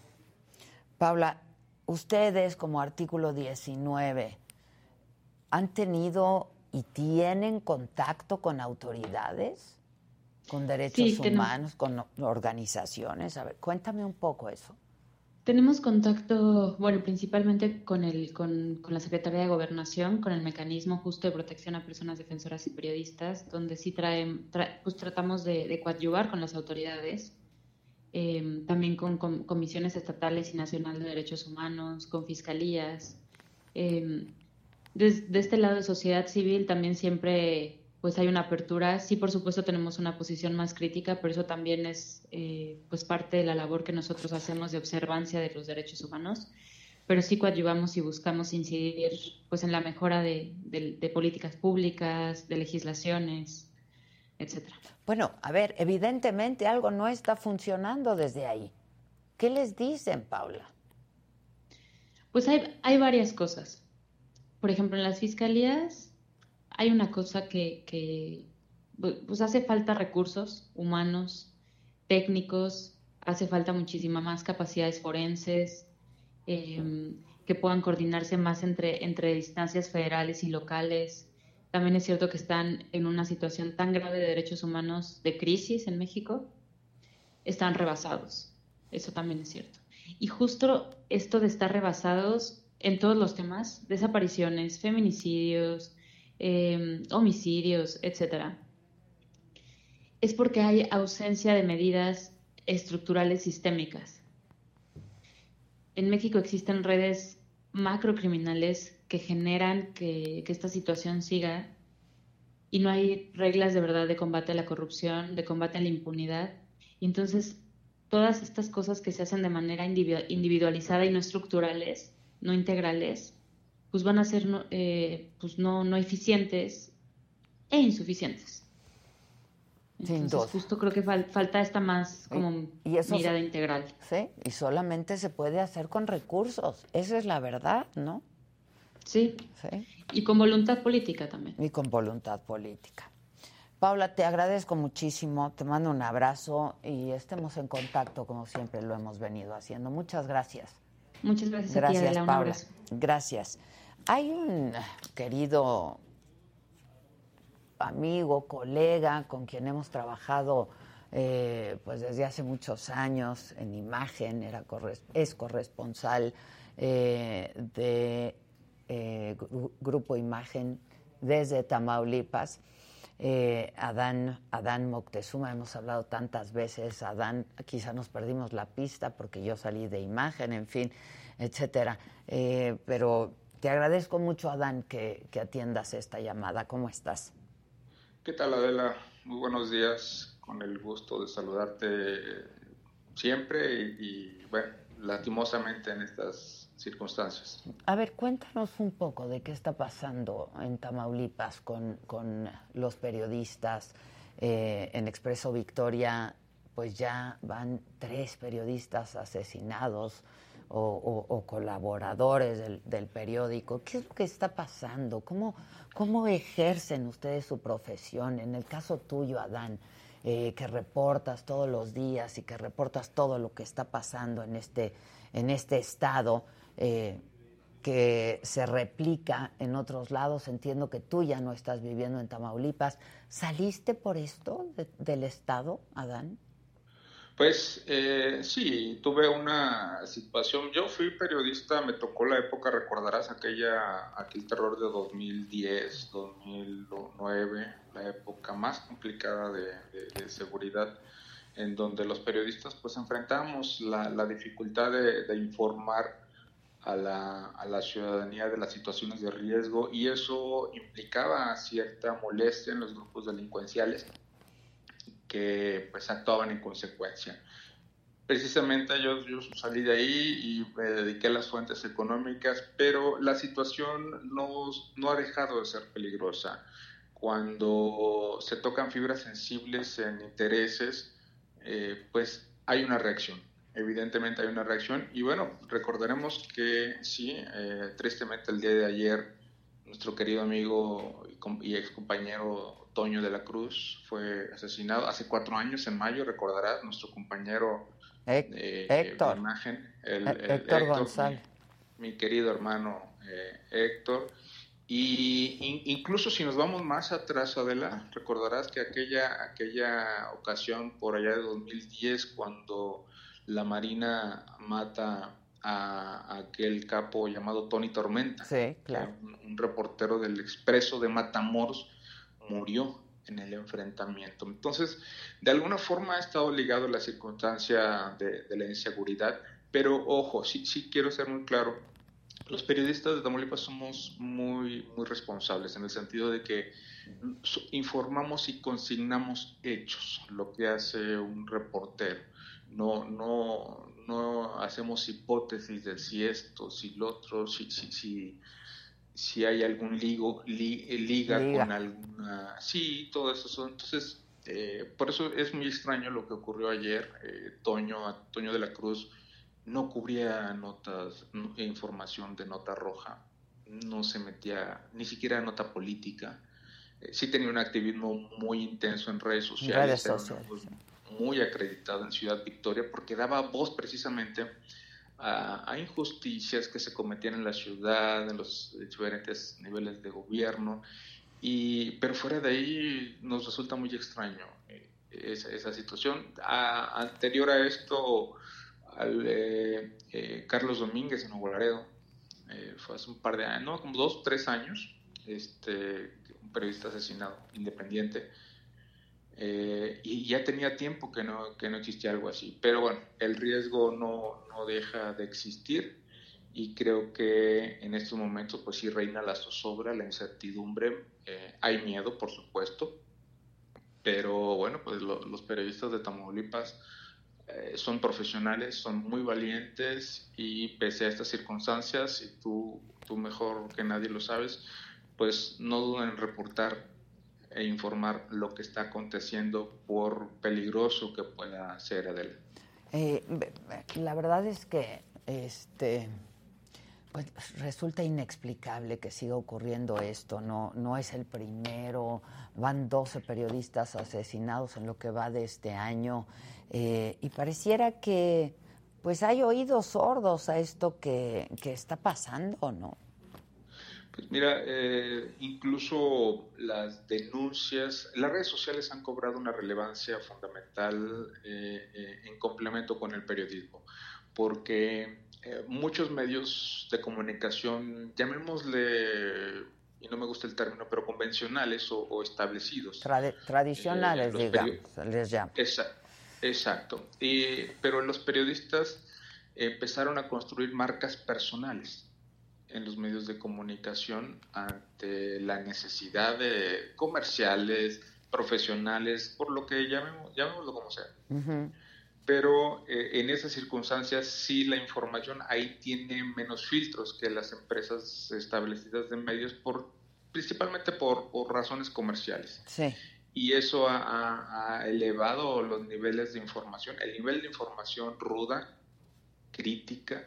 Paula, ustedes como artículo 19 han tenido y tienen contacto con autoridades, con derechos humanos, con organizaciones. A ver, cuéntame un poco eso. Tenemos contacto, bueno, principalmente con, el, con, la Secretaría de Gobernación, con el mecanismo justo de protección a personas defensoras y periodistas, donde sí traen, pues tratamos de, coadyuvar con las autoridades, em, también con, comisiones estatales y nacionales de derechos humanos, con fiscalías. Eh, desde este lado de sociedad civil también siempre pues hay una apertura. Sí, por supuesto, tenemos una posición más crítica, pero eso también es eh, pues parte de la labor que nosotros hacemos de observancia de los derechos humanos. Pero sí coadyuvamos y buscamos incidir pues en la mejora de, políticas públicas, de legislaciones, etcétera. Bueno, a ver, evidentemente algo no está funcionando desde ahí. ¿Qué les dicen, Paula? Pues hay, hay varias cosas. Por ejemplo, en las fiscalías hay una cosa que, pues hace falta recursos humanos, técnicos, hace falta muchísima más capacidades forenses, em, que puedan coordinarse más entre, entre distancias federales y locales. También es cierto que están en una situación tan grave de derechos humanos de crisis en México, están rebasados. Eso también es cierto. Y justo esto de estar rebasados en todos los temas, desapariciones, feminicidios, Em, homicidios, etcétera, es porque hay ausencia de medidas estructurales sistémicas. en México existen redes macrocriminales que generan que, que, esta situación siga y no hay reglas de verdad de combate a la corrupción, de combate a la impunidad. Y entonces todas estas cosas que se hacen de manera individualizada y no estructurales, no integrales, pues van a ser eh, pues no, no eficientes e insuficientes. Entonces, justo creo que falta esta más como mirada integral. Sí, y solamente se puede hacer con recursos. Esa es la verdad, ¿no? Sí. sí. Y con voluntad política también. Y con voluntad política. Paula, te agradezco muchísimo, te mando un abrazo y estemos en contacto como siempre lo hemos venido haciendo. Muchas gracias. Muchas gracias, gracias a ti, Paula. Gracias. Hay un querido amigo, colega con quien hemos trabajado eh, pues desde hace muchos años en imagen, era es corresponsal eh, de eh, Grupo Imagen desde Tamaulipas. Adán, Adán Moctezuma, hemos hablado tantas veces, Adán, quizá nos perdimos la pista porque yo salí de imagen, en fin, etcétera. pero te agradezco mucho, Adán, que, que atiendas esta llamada. ¿Cómo estás? ¿Qué tal, Adela? Muy buenos días, con el gusto de saludarte siempre y, bueno, lastimosamente en estas A ver, cuéntanos un poco de qué está pasando en Tamaulipas con, con los periodistas. Eh, en Expreso Victoria, pues ya van tres periodistas asesinados o, colaboradores del, periódico. ¿Qué es lo que está pasando? ¿Cómo, ¿Cómo ejercen ustedes su profesión? En el caso tuyo, Adán, eh, que reportas todos los días y que reportas todo lo que está pasando en este, en este estado, eh, que se replica en otros lados. Entiendo que tú ya no estás viviendo en Tamaulipas. ¿Saliste por esto del estado, Adán? Pues eh, sí, tuve una situación. Yo fui periodista, me tocó la época, recordarás aquella, aquel terror de 2010, 2009, la época más complicada de, seguridad, en donde los periodistas pues enfrentamos la, dificultad de, informar a la, a la, ciudadanía de las situaciones de riesgo y eso implicaba cierta molestia en los grupos delincuenciales que pues actuaban en consecuencia. Precisamente yo, yo salí de ahí y me dediqué a las fuentes económicas, pero la situación no, no ha dejado de ser peligrosa. Cuando se tocan fibras sensibles en intereses, eh, pues hay una reacción evidentemente hay una reacción. Y bueno, recordaremos que sí, eh, tristemente el día de ayer, nuestro querido amigo y ex compañero Toño de la Cruz fue asesinado hace cuatro años, en mayo, recordarás, nuestro compañero eh, Héctor. imagen, el, Héctor, González. Mi, querido hermano eh, Héctor. Y incluso si nos vamos más atrás, Adela, recordarás que aquella, aquella ocasión por allá de 2010, cuando la Marina mata a, aquel capo llamado Tony Tormenta, sí, claro. un, reportero del Expreso de Matamoros, murió en el enfrentamiento. Entonces, de alguna forma ha estado ligado a la circunstancia de, la inseguridad, pero ojo, sí, sí quiero ser muy claro, los periodistas de Tamaulipas somos muy, muy responsables en el sentido de que informamos y consignamos hechos, lo que hace un reportero. No, no, no hacemos hipótesis de si esto, si lo otro, si, si, si si hay algún ligo, eh, liga, con alguna... Sí, todo eso. Entonces, eh, por eso es muy extraño lo que ocurrió ayer. Eh, Toño, Toño de la Cruz no cubría notas, información de nota roja, no se metía ni siquiera nota política. sí tenía un activismo muy intenso en redes sociales, muy acreditado en Ciudad Victoria, porque daba voz precisamente a, injusticias que se cometían en la ciudad, en los diferentes niveles de gobierno, y, pero fuera de ahí nos resulta muy extraño eh, esa, situación. anterior a esto, al, eh, eh, Carlos Domínguez en Nuevo fue hace un par de años, no, como dos, tres años, este, un periodista asesinado, independiente, Eh, y ya tenía tiempo que no, que no existía algo así. Pero bueno, el riesgo no, no deja de existir y creo que en estos momentos pues sí reina la zozobra, la incertidumbre, eh, hay miedo por supuesto, pero bueno, pues los periodistas de Tamaulipas eh, son profesionales, son muy valientes y pese a estas circunstancias, y tú, tú mejor que nadie lo sabes, pues no dudan en reportar e informar lo que está aconteciendo por peligroso que pueda ser adelante. Eh, la verdad es que este pues resulta inexplicable que siga ocurriendo esto, no, no es el primero, van 12 periodistas asesinados en lo que va de este año eh, y pareciera que pues hay oídos sordos a esto que, que está pasando, ¿no? Pues mira, eh, incluso las denuncias, las redes sociales han cobrado una relevancia fundamental eh, en complemento con el periodismo, porque eh, muchos medios de comunicación, llamémosle, y no me gusta el término, pero convencionales o, establecidos. tradicionales, eh, digamos, les llaman. Exacto. Y, pero los periodistas empezaron a construir marcas personales en los medios de comunicación ante la necesidad de comerciales, profesionales, por lo que llamemos, llamémoslo como sea pero eh, en esas circunstancias sí la información ahí tiene menos filtros que las empresas establecidas de medios por principalmente por, razones comerciales. Sí. Y eso ha, elevado los niveles de información, el nivel de información ruda, crítica,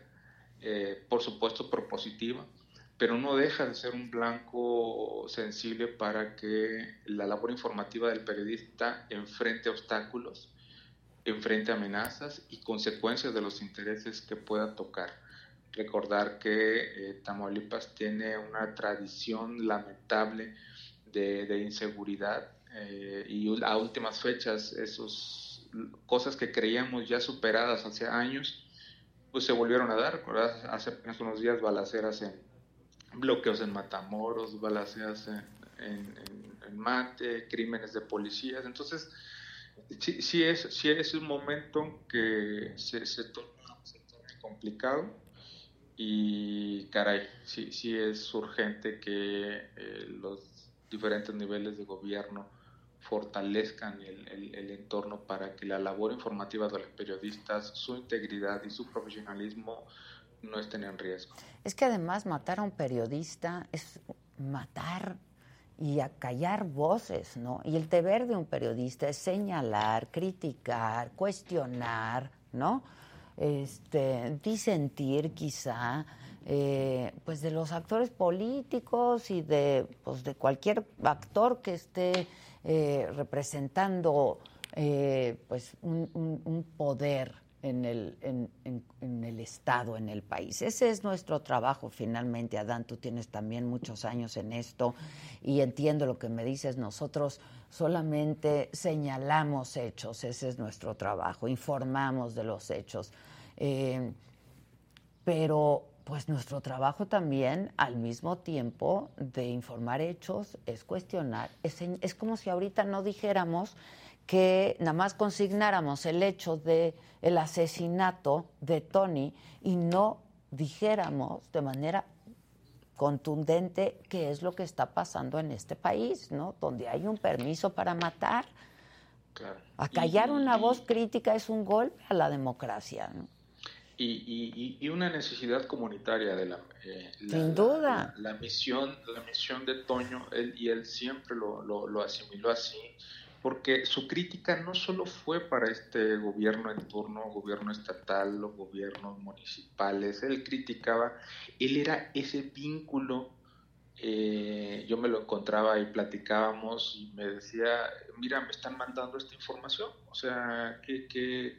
eh, por supuesto propositiva, pero no deja de ser un blanco sensible para que la labor informativa del periodista enfrente obstáculos enfrente amenazas y consecuencias de los intereses que pueda tocar. Recordar que eh, Tamaulipas tiene una tradición lamentable de, inseguridad eh, y a últimas fechas esos cosas que creíamos ya superadas hace años pues se volvieron a dar. Hace apenas unos días balaceras en bloqueos en Matamoros, balaceras en, en Mate, crímenes de policías. Entonces, sí, sí, es, sí es un momento que se, se, torna, complicado y caray, sí, sí es urgente que eh, los diferentes niveles de gobierno fortalezcan el, el, entorno para que la labor informativa de los periodistas, su integridad y su profesionalismo no estén en riesgo. Es que además matar a un periodista es matar y a callar voces, ¿no? Y el deber de un periodista es señalar, criticar, cuestionar, ¿no? Este, disentir quizá, eh, pues de los actores políticos y de, pues de cualquier actor que esté eh, representando eh, pues un, poder en el, en, en, el Estado, en el país. Ese es nuestro trabajo finalmente, Adán. Tú tienes también muchos años en esto y entiendo lo que me dices. Nosotros solamente señalamos hechos, ese es nuestro trabajo, informamos de los hechos. Eh, pero pues nuestro trabajo también, al mismo tiempo de informar hechos, es cuestionar. Es, es como si ahorita no dijéramos que nada más consignáramos el hecho de el asesinato de Tony y no dijéramos de manera contundente qué es lo que está pasando en este país, ¿no? Donde hay un permiso para matar. Claro. Acallar una voz crítica es un golpe a la democracia, ¿no? Y, y, una necesidad comunitaria de la, eh, Sin duda. La, misión, la misión de Toño, él, y él siempre lo, lo, lo asimiló así, porque su crítica no solo fue para este gobierno en turno, gobierno estatal, los gobiernos municipales, él criticaba, él era ese vínculo, eh, yo me lo encontraba y platicábamos y me decía, mira, me están mandando esta información, o sea, que, que,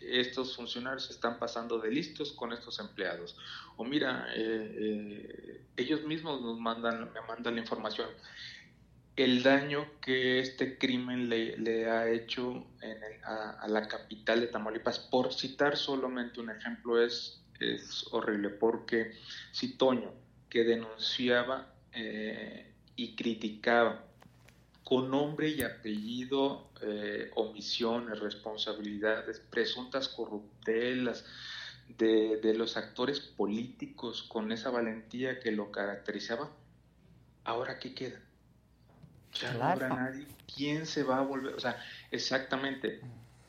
estos funcionarios están pasando de listos con estos empleados, o mira, eh, eh, ellos mismos nos mandan, me mandan la información el daño que este crimen le, ha hecho a, la capital de Tamaulipas. Por citar solamente un ejemplo, es, es horrible, porque si Toño, que denunciaba eh, y criticaba con nombre y apellido, eh, omisiones, responsabilidades, presuntas corruptelas de, de, los actores políticos con esa valentía que lo caracterizaba, ¿ahora qué queda? Ya no habrá nadie. ¿Quién se va a volver? O sea, exactamente.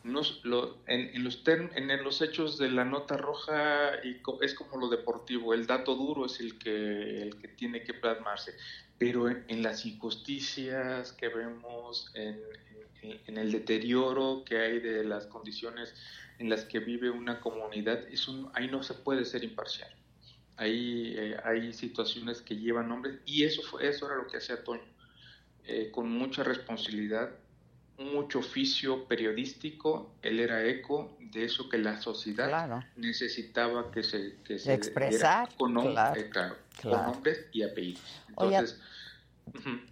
Nos, lo, en, en, los en los hechos de la nota roja es como lo deportivo, el dato duro es el que, el que tiene que plasmarse, pero en, las injusticias que vemos, en, en, el deterioro que hay de las condiciones en las que vive una comunidad, ahí no se puede ser imparcial. Ahí eh, hay situaciones que llevan nombres y eso, fue, eso era lo que hacía Toño, eh, con mucha responsabilidad, mucho oficio periodístico, él era eco de eso que la sociedad necesitaba que se, que se expresar con, eh, claro. con, nombres y apellidos. Entonces,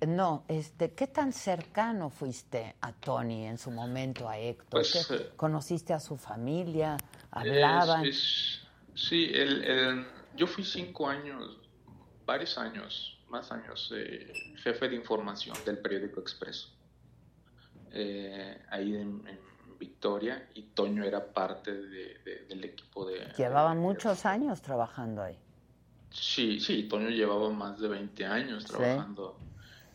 no, este, ¿qué tan cercano fuiste a Tony en su momento, a Héctor? Pues, eh, ¿Conociste a su familia? ¿Hablaban? sí, el, yo fui cinco años, varios años, más años, eh, jefe de información del periódico Expreso. Eh, ahí en, Victoria y Toño era parte del equipo de... Llevaban muchos años trabajando ahí. Sí, sí, Toño llevaba más de 20 años trabajando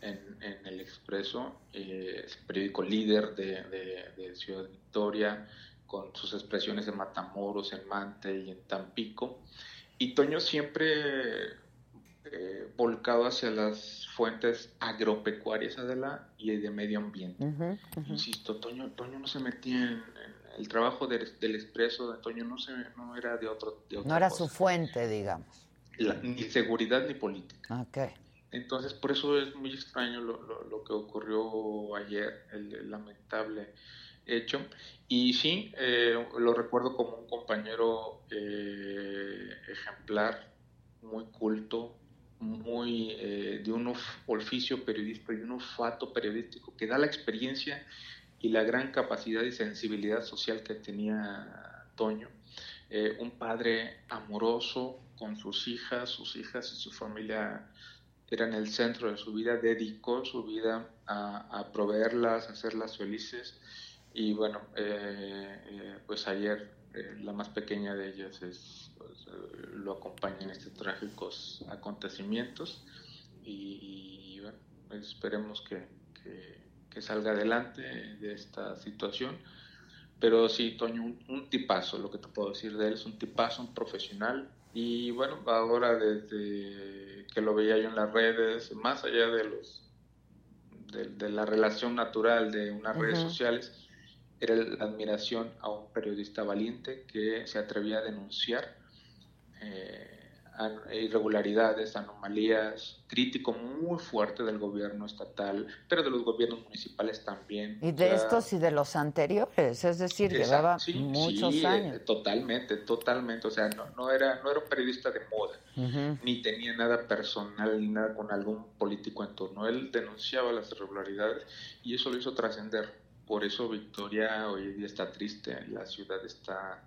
en, el Expreso, eh, es periódico líder de, Ciudad Victoria, con sus expresiones en Matamoros, en Mante y en Tampico. Y Toño siempre eh, volcado hacia las fuentes agropecuarias Adela, y de medio ambiente. Insisto, Toño, Toño no se metía en, el trabajo del expreso de Toño no, se, no era de otro. no era su fuente, digamos. ni seguridad ni política. Okay. Entonces, por eso es muy extraño lo, lo, que ocurrió ayer, el, lamentable hecho. Y sí, eh, lo recuerdo como un compañero eh, ejemplar, muy culto, muy eh, de un oficio periodístico y un olfato periodístico que da la experiencia y la gran capacidad y sensibilidad social que tenía Toño. un padre amoroso con sus hijas, sus hijas y su familia eran el centro de su vida, dedicó su vida a, proveerlas, a hacerlas felices. Y bueno, eh, eh, pues ayer eh, la más pequeña de ellas es, pues, lo acompaña en estos trágicos acontecimientos. Y, bueno, esperemos que, que, salga adelante de esta situación. Pero sí, Toño, un, un, tipazo, lo que te puedo decir de él es un tipazo, un profesional, y bueno, ahora desde que lo veía yo en las redes, más allá de los de, la relación natural de unas redes sociales, era la admiración a un periodista valiente que se atrevía a denunciar eh, irregularidades, anomalías, crítico muy fuerte del gobierno estatal, pero de los gobiernos municipales también. Y de estos y de los anteriores, es decir, llevaba muchos sí, años. Totalmente, totalmente, o sea, no, no, era, no era un periodista de moda, ni tenía nada personal, ni nada con algún político en turno. Él denunciaba las irregularidades y eso lo hizo trascender. Por eso Victoria hoy día está triste, la ciudad está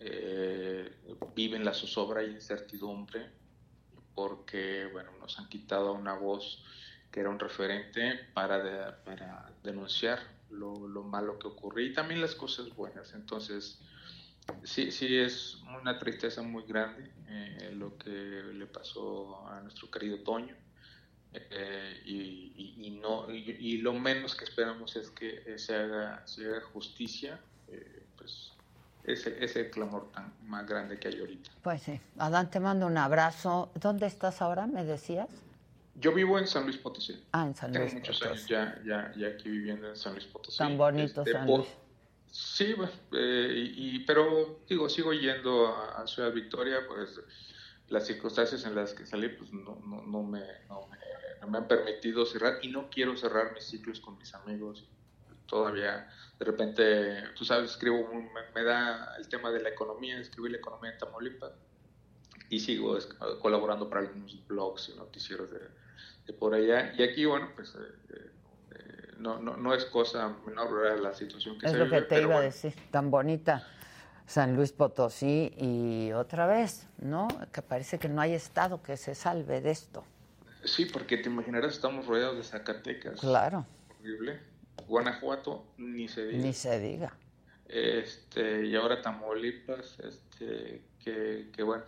eh, viven la zozobra y incertidumbre porque bueno, nos han quitado una voz que era un referente para, para denunciar lo, malo que ocurre y también las cosas buenas. Entonces, sí, sí es una tristeza muy grande eh, lo que le pasó a nuestro querido Toño. Eh, y, no, y, lo menos que esperamos es que se haga, se haga justicia, pues ese, ese clamor tan más grande que hay ahorita. Pues sí. Adán, te mando un abrazo. ¿Dónde estás ahora, me decías? Yo vivo en San Luis Potosí. Ah, en San Luis Tengo muchos años ya, ya, ya aquí viviendo en San Luis Potosí. Tan bonito este, San Luis. Sí, eh, y, pero digo, sigo yendo a, Ciudad Victoria, pues las circunstancias en las que salí pues no, no, no, me, no, me, me han permitido cerrar y no quiero cerrar mis ciclos con mis amigos todavía de repente, tú sabes, escribo, me, da el tema de la economía, escribí la economía en Tamaulipas y sigo colaborando para algunos blogs y noticieros de, por allá. Y aquí, bueno, pues eh, eh, no, no, no, es cosa menor la situación que es se lo que te iba a decir, tan bonita. San Luis Potosí y otra vez, ¿no? Que parece que no hay estado que se salve de esto. Sí, porque te imaginarás, estamos rodeados de Zacatecas. Claro horrible. Guanajuato, ni se diga. Ni se diga. Este, y ahora Tamaulipas, este, que, que bueno.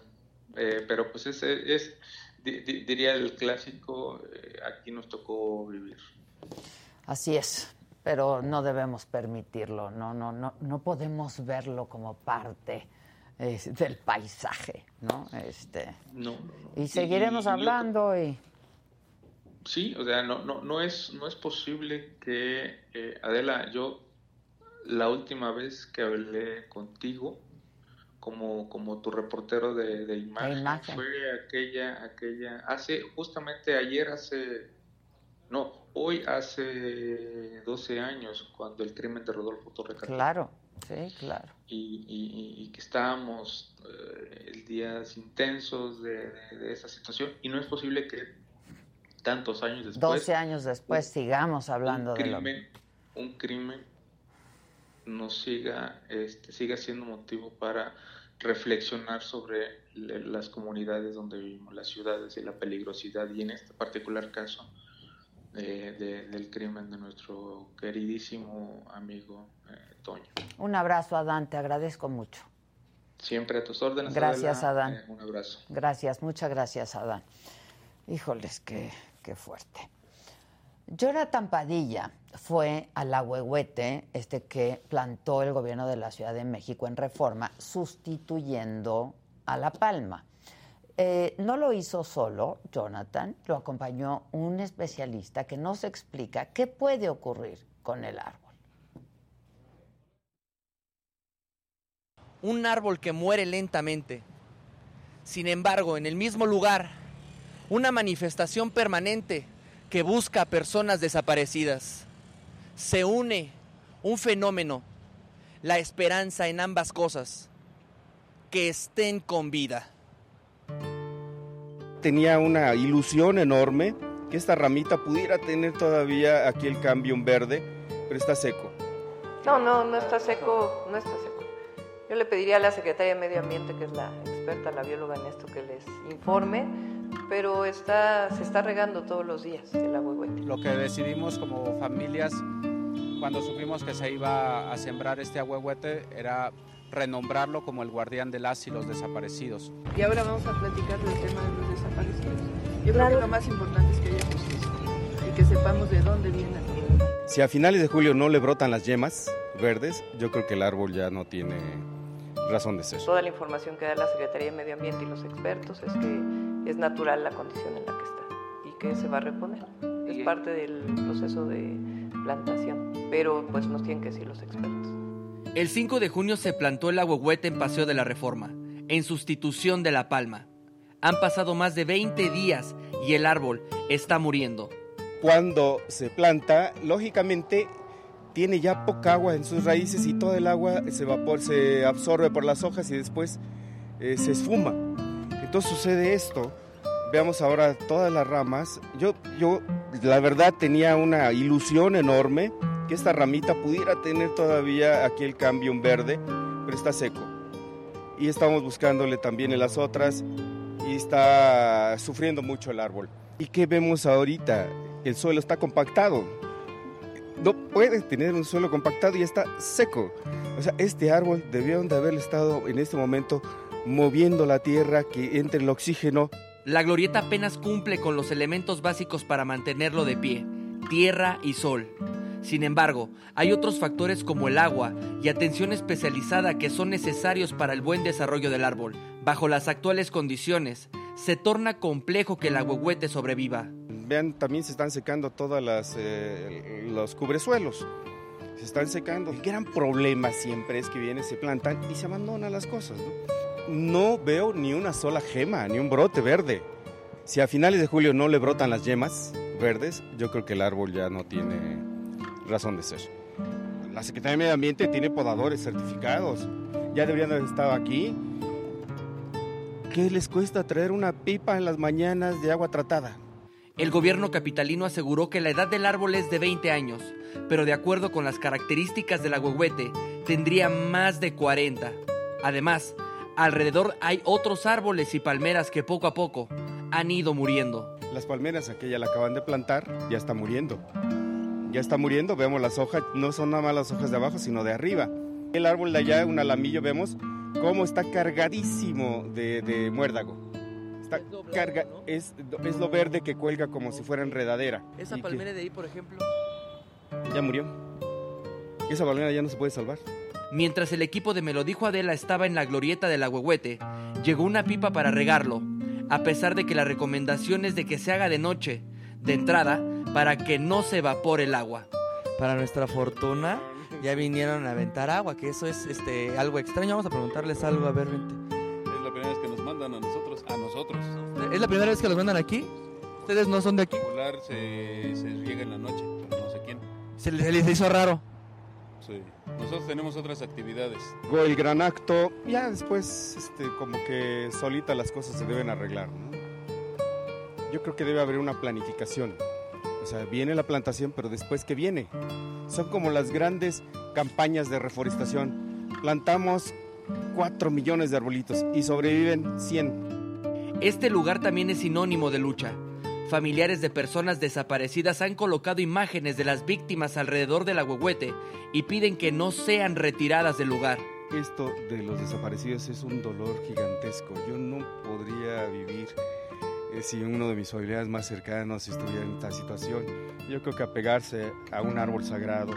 Eh, pero pues es, es diría el clásico, eh, aquí nos tocó vivir. Así es, pero no debemos permitirlo, no, no, no, no podemos verlo como parte eh, del paisaje, ¿no? Este, no, Y seguiremos hablando y, Sí, o sea, no, no, no, es, no es posible que, eh, Adela, yo la última vez que hablé contigo, como, como tu reportero de, imagen, fue aquella, aquella, hace, justamente ayer, hace, no, hoy hace 12 años, cuando el crimen de Rodolfo Torre Claro, sí, claro. Y, que estábamos eh, días intensos de, de, esa situación, y no es posible que tantos años después. 12 años después sigamos hablando de lo Un crimen nos siga, este, siga siendo motivo para reflexionar sobre las comunidades donde vivimos, las ciudades y la peligrosidad, y en este particular caso eh, del crimen de nuestro queridísimo amigo eh, Toño. Un abrazo, Adán, te agradezco mucho. Siempre a tus órdenes. Gracias, Adán. Eh, un abrazo. Gracias, muchas gracias, Adán. Híjoles, que qué fuerte. Jonathan Padilla fue al Huehuete, este que plantó el gobierno de la Ciudad de México en reforma, sustituyendo a La Palma. Eh, no lo hizo solo Jonathan, lo acompañó un especialista que nos explica qué puede ocurrir con el árbol. Un árbol que muere lentamente. Sin embargo, en el mismo lugar una manifestación permanente que busca a personas desaparecidas. Se une un fenómeno, la esperanza en ambas cosas, que estén con vida. Tenía una ilusión enorme que esta ramita pudiera tener todavía aquí el cambio en verde, pero está seco. No, no, no está seco, no está seco. Yo le pediría a la Secretaría de Medio Ambiente, que es la experta, la bióloga en esto, que les informe pero está, se está regando todos los días el ahuehuete. Lo que decidimos como familias cuando supimos que se iba a sembrar este ahuehuete era renombrarlo como el guardián de las y los desaparecidos. Y ahora vamos a platicar del tema de los desaparecidos. Yo creo que lo más importante es que haya justicia y que sepamos de dónde viene. Si a finales de julio no le brotan las yemas verdes, yo creo que el árbol ya no tiene razón de ser. Toda la información que da la Secretaría de Medio Ambiente y los expertos es que es natural la condición en la que está y que se va a reponer. Es parte del proceso de plantación, pero pues nos tienen que decir los expertos. El 5 de junio se plantó el ahuehuete en Paseo de la Reforma, en sustitución de la palma. Han pasado más de 20 días y el árbol está muriendo. Cuando se planta, lógicamente tiene ya poca agua en sus raíces y todo el agua se, vapor, se absorbe por las hojas y después eh, se esfuma. Entonces sucede esto. Veamos ahora todas las ramas. Yo, yo, la verdad, tenía una ilusión enorme que esta ramita pudiera tener todavía aquí el cambio en verde, pero está seco. Y estamos buscándole también en las otras y está sufriendo mucho el árbol. ¿Y qué vemos ahorita? El suelo está compactado. No puede tener un suelo compactado y está seco. O sea, este árbol debió de haber estado en este momento moviendo la tierra, que entre el oxígeno. La glorieta apenas cumple con los elementos básicos para mantenerlo de pie, tierra y sol. Sin embargo, hay otros factores como el agua y atención especializada que son necesarios para el buen desarrollo del árbol. Bajo las actuales condiciones, se torna complejo que el ahuehuete sobreviva. Vean, también se están secando todos eh, los cubresuelos. Se están secando. El gran problema siempre es que vienen, se plantan y se abandonan las cosas. ¿no? No veo ni una sola gema, ni un brote verde. Si a finales de julio no le brotan las yemas verdes, yo creo que el árbol ya no tiene razón de ser. La Secretaría de Medio Ambiente tiene podadores certificados. Ya deberían haber estado aquí. ¿Qué les cuesta traer una pipa en las mañanas de agua tratada? El gobierno capitalino aseguró que la edad del árbol es de 20 años, pero de acuerdo con las características del agüehuete, tendría más de 40. Además, Alrededor hay otros árboles y palmeras que poco a poco han ido muriendo. Las palmeras, aquella la acaban de plantar, ya está muriendo. ya está muriendo, vemos las hojas, no son nada más las hojas de abajo, sino de arriba. El árbol de allá, un alamillo, vemos cómo está cargadísimo de, de muérdago. Está carga, es, es lo verde que cuelga como si fuera enredadera. Esa que palmera de ahí, por ejemplo. Ya murió. Esa palmera ya no se puede salvar. Mientras el equipo de Me lo dijo Adela estaba en la glorieta del agüehuete, llegó una pipa para regarlo, a pesar de que la recomendación es de que se haga de noche, de entrada, para que no se evapore el agua. Para nuestra fortuna, ya vinieron a aventar agua, que eso es este algo extraño. Vamos a preguntarles algo, a ver, vente. Es la primera vez que nos mandan a nosotros, a nosotros. ¿Es la primera vez que los mandan aquí? ¿Ustedes no son de aquí? Popular se, se riega en la noche, pero no sé quién. Se les, se les hizo raro. Sí. Nosotros tenemos otras actividades. El gran acto, ya después este, como que solita las cosas se deben arreglar. ¿no? Yo creo que debe haber una planificación. O sea, viene la plantación, pero después ¿qué viene? Son como las grandes campañas de reforestación. Plantamos 4 millones de arbolitos y sobreviven 100. Este lugar también es sinónimo de lucha. Familiares de personas desaparecidas han colocado imágenes de las víctimas alrededor del agüehuete y piden que no sean retiradas del lugar. Esto de los desaparecidos es un dolor gigantesco. Yo no podría vivir eh, si uno de mis familiares más cercanos estuviera en esta situación. Yo creo que apegarse a un árbol sagrado,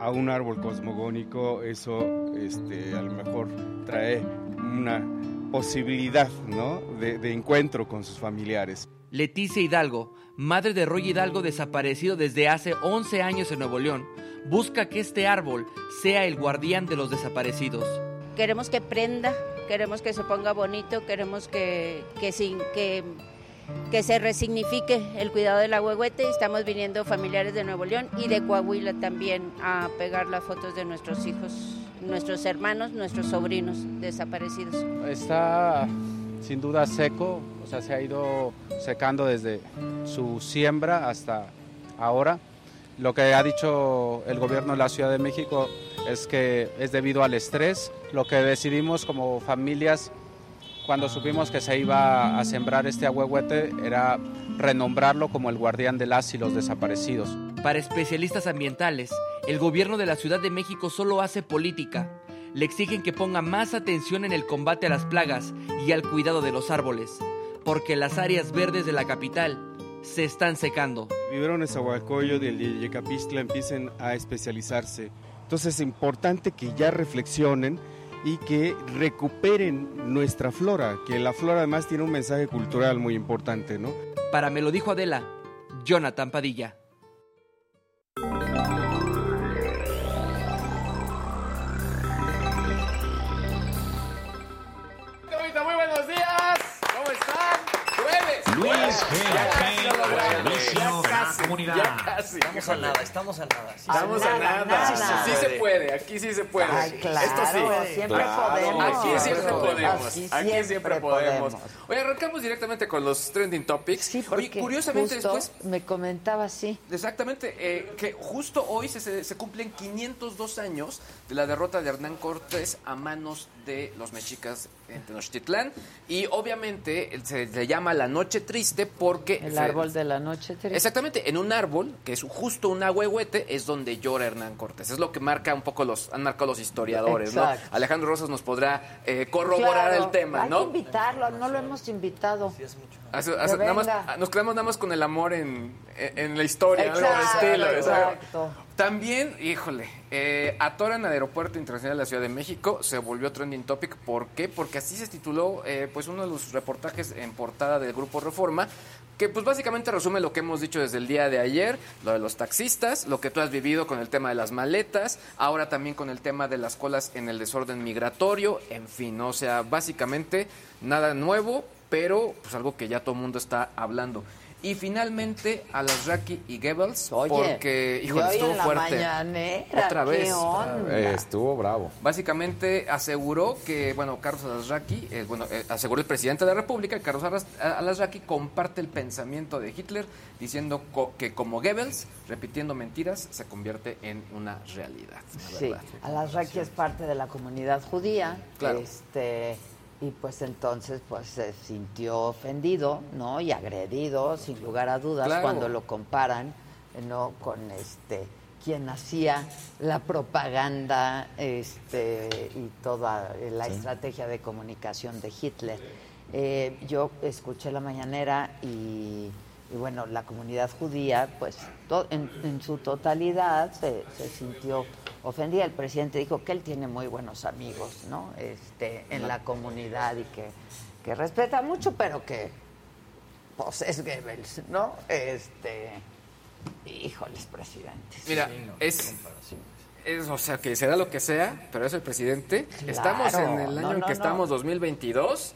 a un árbol cosmogónico, eso este, a lo mejor trae una posibilidad ¿no? de, de encuentro con sus familiares. Leticia Hidalgo, madre de Roy Hidalgo desaparecido desde hace 11 años en Nuevo León, busca que este árbol sea el guardián de los desaparecidos. Queremos que prenda, queremos que se ponga bonito, queremos que, que, sin, que, que se resignifique el cuidado del agüehuete. Estamos viniendo familiares de Nuevo León y de Coahuila también a pegar las fotos de nuestros hijos, nuestros hermanos, nuestros sobrinos desaparecidos. Está sin duda seco, o sea, se ha ido secando desde su siembra hasta ahora. Lo que ha dicho el gobierno de la Ciudad de México es que es debido al estrés. Lo que decidimos como familias cuando supimos que se iba a sembrar este agüehuete era renombrarlo como el guardián de las y los desaparecidos. Para especialistas ambientales, el gobierno de la Ciudad de México solo hace política. Le exigen que ponga más atención en el combate a las plagas y al cuidado de los árboles, porque las áreas verdes de la capital se están secando. Vivieron en Zahualcoyo del Yecapistla empiecen a especializarse. Entonces es importante que ya reflexionen y que recuperen nuestra flora, que la flora además tiene un mensaje cultural muy importante, ¿no? Para me lo dijo Adela, Jonathan Padilla. Comunidad. ya casi. Estamos a nada, estamos a nada. Sí, Estamos a nada. Sí, sí se puede, aquí sí se puede. Ay, claro, Esto sí. siempre Claro. podemos. Aquí siempre podemos. Aquí siempre siempre podemos. podemos. Oye, arrancamos directamente con los trending topics. Sí, Oye, curiosamente justo después me comentaba así. Exactamente, eh, que justo hoy se, se, se cumplen 502 años de la derrota de Hernán Cortés a manos de los mexicas en Tenochtitlán y obviamente se le llama la noche triste porque... El se- árbol de la noche triste. Exactamente, en un árbol, que es justo un agüehuete, es donde llora Hernán Cortés. Es lo que marca un poco los, han marcado los historiadores, Exacto. ¿no? Alejandro Rosas nos podrá eh, corroborar Claro, el tema, hay ¿no? que invitarlo, no lo hemos invitado. Hace- Que hace- nada más- nos quedamos nada más con el amor en, en- en la historia, algo Exacto, estilo. ¿sabes? exacto. También, híjole, eh, atoran al Aeropuerto Internacional de la Ciudad de México, se volvió trending topic. ¿Por qué? Porque así se tituló eh, pues uno de los reportajes en portada del Grupo Reforma, que pues básicamente resume lo que hemos dicho desde el día de ayer, lo de los taxistas, lo que tú has vivido con el tema de las maletas, ahora también con el tema de las colas en el desorden migratorio, en fin, o sea, básicamente nada nuevo, pero pues algo que ya todo el mundo está hablando. Y finalmente a las Raki y Goebbels, Oye, porque, híjole, estuvo en la fuerte. mañanera, Otra ¿qué vez. onda? Eh, estuvo bravo. Básicamente aseguró que, bueno, Carlos Alasraqui, eh, bueno, eh, aseguró el presidente de la República, Carlos Alas- Alasraqui comparte el pensamiento de Hitler, diciendo co- que como Goebbels, repitiendo mentiras, se convierte en una realidad. la Sí, verdad. Alasraqui es parte de la comunidad judía. Claro. Este, y pues entonces pues se sintió ofendido, ¿no? Y agredido, sin lugar a dudas, Claro. cuando lo comparan ¿no? Con este quien hacía la propaganda este, y toda la estrategia de comunicación de Hitler. Eh, yo escuché la mañanera y, y bueno, la comunidad judía, pues to- en, en su totalidad se, se sintió ofendida. El presidente dijo que él tiene muy buenos amigos, ¿no? Este, en la comunidad y que, que respeta mucho, pero que pues es Goebbels, ¿no? Este, híjoles, presidente. Mira, es, es, o sea, que será lo que sea, pero es el presidente. estamos en el año no, en no, que no. estamos, 2022,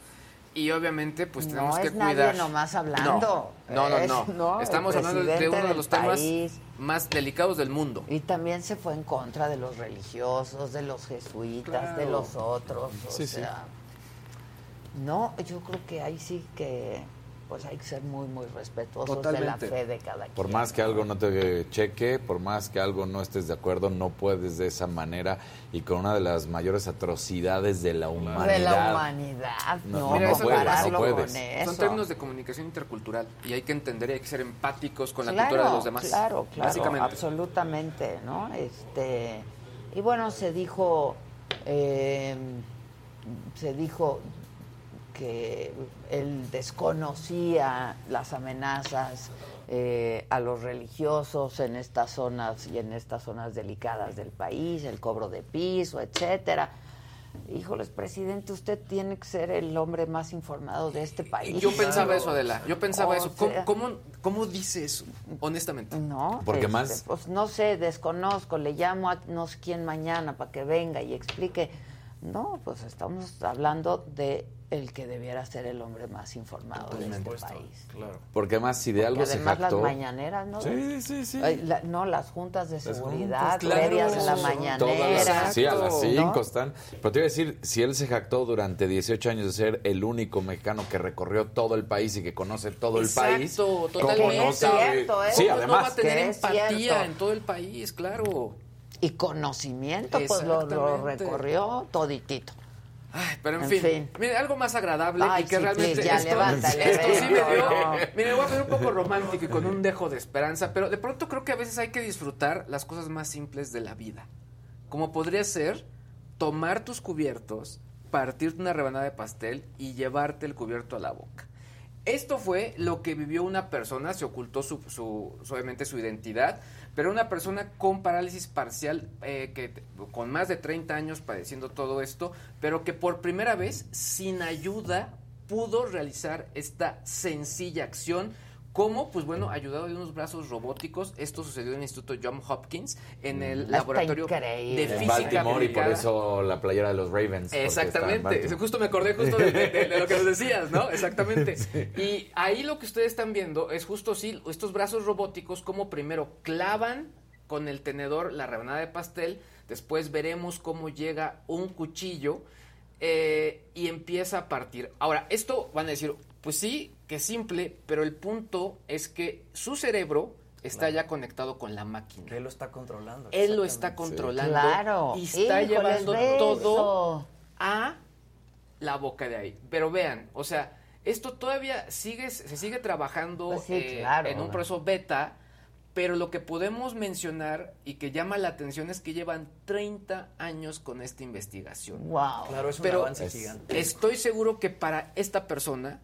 y obviamente pues No tenemos que es nadie cuidar. nomás hablando. No, no, no. no, Estamos hablando de uno de los temas país. más delicados del mundo. Y también se fue en contra de los religiosos, de los jesuitas, de los otros. O Sí, sí. sea, no, yo creo que ahí sí que pues hay que ser muy, muy respetuosos de la fe de cada quien. Por más que algo no te cheque, por más que algo no estés de acuerdo, no puedes de esa manera y con una de las mayores atrocidades de la humanidad. De la humanidad, No, no, Mira, puedes, no. Son términos de comunicación intercultural y hay que entender y hay que ser empáticos con la cultura de los demás. Claro, claro, Básicamente. absolutamente, ¿no? Este y bueno se dijo, eh, se dijo que él desconocía las amenazas eh, a los religiosos en estas zonas y en estas zonas delicadas del país, el cobro de piso, etcétera. Híjoles, presidente, usted tiene que ser el hombre más informado de este país. Yo pensaba eso, Adela. Yo pensaba O eso. ¿Cómo, cómo, cómo dice eso? Honestamente. No, Porque este, más- Pues no sé, desconozco, le llamo a no sé quién mañana para que venga y explique. No, pues estamos hablando de el que debiera ser el hombre más informado de este país. Porque más si de algo se además jactó. las mañaneras, ¿no? Sí, sí, sí. Ay, la- no, las juntas de Las seguridad, juntas, claro. previas a la Todas mañanera. las- sí, a las ¿no? 5 están. Pero te iba a decir, si él se jactó durante 18 años de ser el único mexicano que recorrió todo el país y que conoce todo el país, Exacto, ¿cómo totalmente. no sabe? Sí, ¿Cómo no va a además. tener empatía cierto. en todo el país, claro. Y conocimiento, pues lo, lo recorrió toditito. Pero en, En fin, fin. mire, algo más agradable Ay, y que sí, realmente ya, esto, levántale, esto sí me dio. no. Voy a ser un poco romántico y con un dejo de esperanza, pero de pronto creo que a veces hay que disfrutar las cosas más simples de la vida. Como podría ser tomar tus cubiertos, partirte una rebanada de pastel y llevarte el cubierto a la boca. Esto fue lo que vivió una persona, se ocultó su, obviamente su identidad, pero una persona con parálisis parcial, eh, que con más de 30 años padeciendo todo esto, pero que por primera vez, sin ayuda, pudo realizar esta sencilla acción. Como Pues bueno, ayudado de unos brazos robóticos. Esto sucedió en el Instituto John Hopkins, en el Está laboratorio increíble. de En física Baltimore y por aplicada. eso la playera de los Ravens. Exactamente, justo me acordé justo de, de- de- de lo que nos decías, ¿no? Exactamente. Y ahí lo que ustedes están viendo es justo sí, estos brazos robóticos como primero clavan con el tenedor la rebanada de pastel, después veremos cómo llega un cuchillo eh, y empieza a partir. Ahora, esto van a decir, pues sí, que simple, pero el punto es que su cerebro está ya conectado con la máquina. Él lo está controlando. Él lo está controlando Claro. y está llevando todo a la boca de ahí. Pero vean, o sea, esto todavía sigue, se sigue trabajando Pues sí, eh, claro. en un proceso beta, pero lo que podemos mencionar y que llama la atención es que llevan 30 años con esta investigación. Wow. Claro, es un Pero avance gigante. estoy seguro que para esta persona,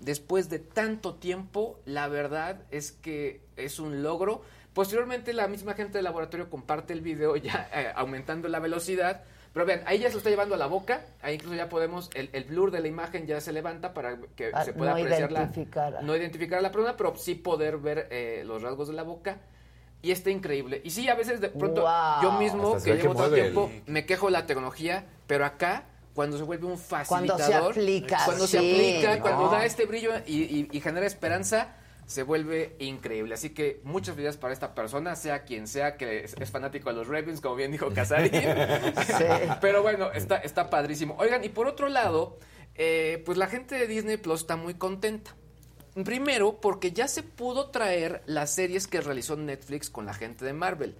después de tanto tiempo, la verdad es que es un logro. Posteriormente, la misma gente del laboratorio comparte el video ya eh, aumentando la velocidad. Pero vean, ahí ya se lo está llevando a la boca. Ahí incluso ya podemos, el, el blur de la imagen ya se levanta para que Ah, se pueda no apreciar la, identificar. no identificar a la persona, pero sí poder ver eh, los rasgos de la boca. Y está increíble. Y sí, a veces de pronto Wow. yo mismo, Hasta que llevo tanto tiempo, me quejo de la tecnología, pero acá, cuando se vuelve un Cuando se facilitador, aplica, cuando se sí, aplica, ¿no? cuando da este brillo y, y- y genera esperanza, se vuelve increíble. Así que muchas felicidades para esta persona, sea quien sea que es, es fanático de los Ravens, como bien dijo Casarín. Pero bueno, está, está padrísimo. Oigan, y por otro lado, eh, pues la gente de Disney Plus está muy contenta. Primero, porque ya se pudo traer las series que realizó Netflix con la gente de Marvel.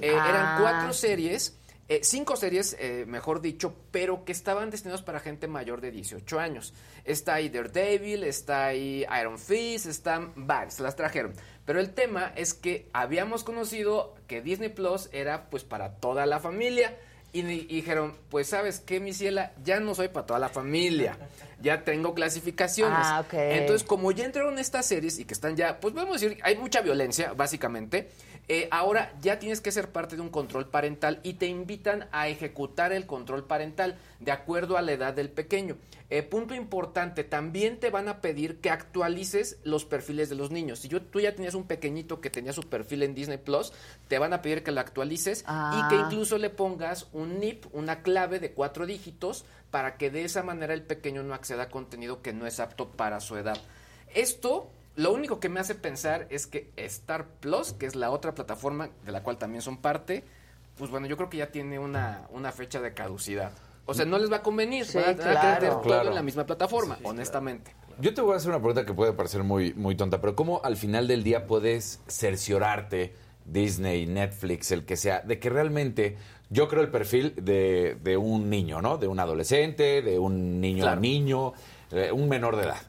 Eh, Ah, eran cuatro sí. series eh, cinco series, eh, mejor dicho, pero que estaban destinados para gente mayor de 18 años. Está ahí Daredevil, está ahí Iron Fist, están varias, las trajeron. Pero el tema es que habíamos conocido que Disney Plus era pues para toda la familia. Y, di- y dijeron, pues sabes qué, mi ciela, ya no soy para toda la familia. Ya tengo clasificaciones. Ah, ok. Entonces, como ya entraron estas series y que están ya, pues vamos a decir, hay mucha violencia, básicamente. Eh, ahora ya tienes que ser parte de un control parental y te invitan a ejecutar el control parental de acuerdo a la edad del pequeño. Eh, punto importante, también te van a pedir que actualices los perfiles de los niños. Si yo, tú ya tenías un pequeñito que tenía su perfil en Disney Plus, te van a pedir que lo actualices Ah. y que incluso le pongas un NIP, una clave de cuatro dígitos, para que de esa manera el pequeño no acceda a contenido que no es apto para su edad. Esto, lo único que me hace pensar es que Star Plus, que es la otra plataforma de la cual también son parte, pues bueno, yo creo que ya tiene una, una fecha de caducidad. O sea, no les va a convenir, Sí, van a tener claro. tener todo Claro. en la misma plataforma, honestamente. Yo te voy a hacer una pregunta que puede parecer muy, muy tonta, pero ¿cómo al final del día puedes cerciorarte, Disney, Netflix, el que sea, de que realmente yo creo el perfil de, de un niño, ¿no? De un adolescente, de un niño Claro. niño, eh, un menor de edad.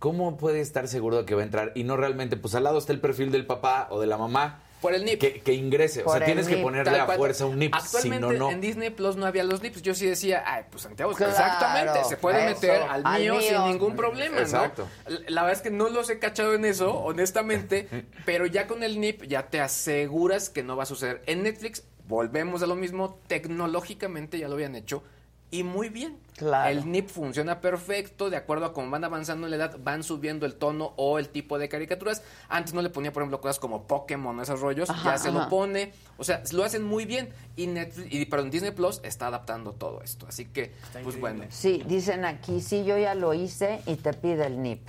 ¿Cómo puede estar seguro de que va a entrar y no realmente, pues al lado está el perfil del papá o de la mamá? Por el NIP. Que, que ingrese. o sea, tienes que ponerle a fuerza un NIP, si Actualmente no, no. en Disney Plus no había los NIPs. Yo sí decía, ay, pues Santiago, Claro, exactamente, se puede eso, meter al al mío, mío. sin ningún problema, ¿no? Exacto. La- La verdad es que no los he cachado en eso, honestamente, pero ya con el NIP ya te aseguras que no va a suceder. En Netflix volvemos a lo mismo, tecnológicamente ya lo habían hecho y muy bien. Claro. El NIP funciona perfecto, de acuerdo a cómo van avanzando en la edad, van subiendo el tono o el tipo de caricaturas. Antes no le ponía, por ejemplo, cosas como Pokémon o esos rollos, Ajá, ya se ajá. lo pone. O sea, lo hacen muy bien. Y Netflix, y perdón, Disney Plus está adaptando todo esto. Así que, pues bueno. Sí, dicen aquí, sí, yo ya lo hice y te pide el NIP.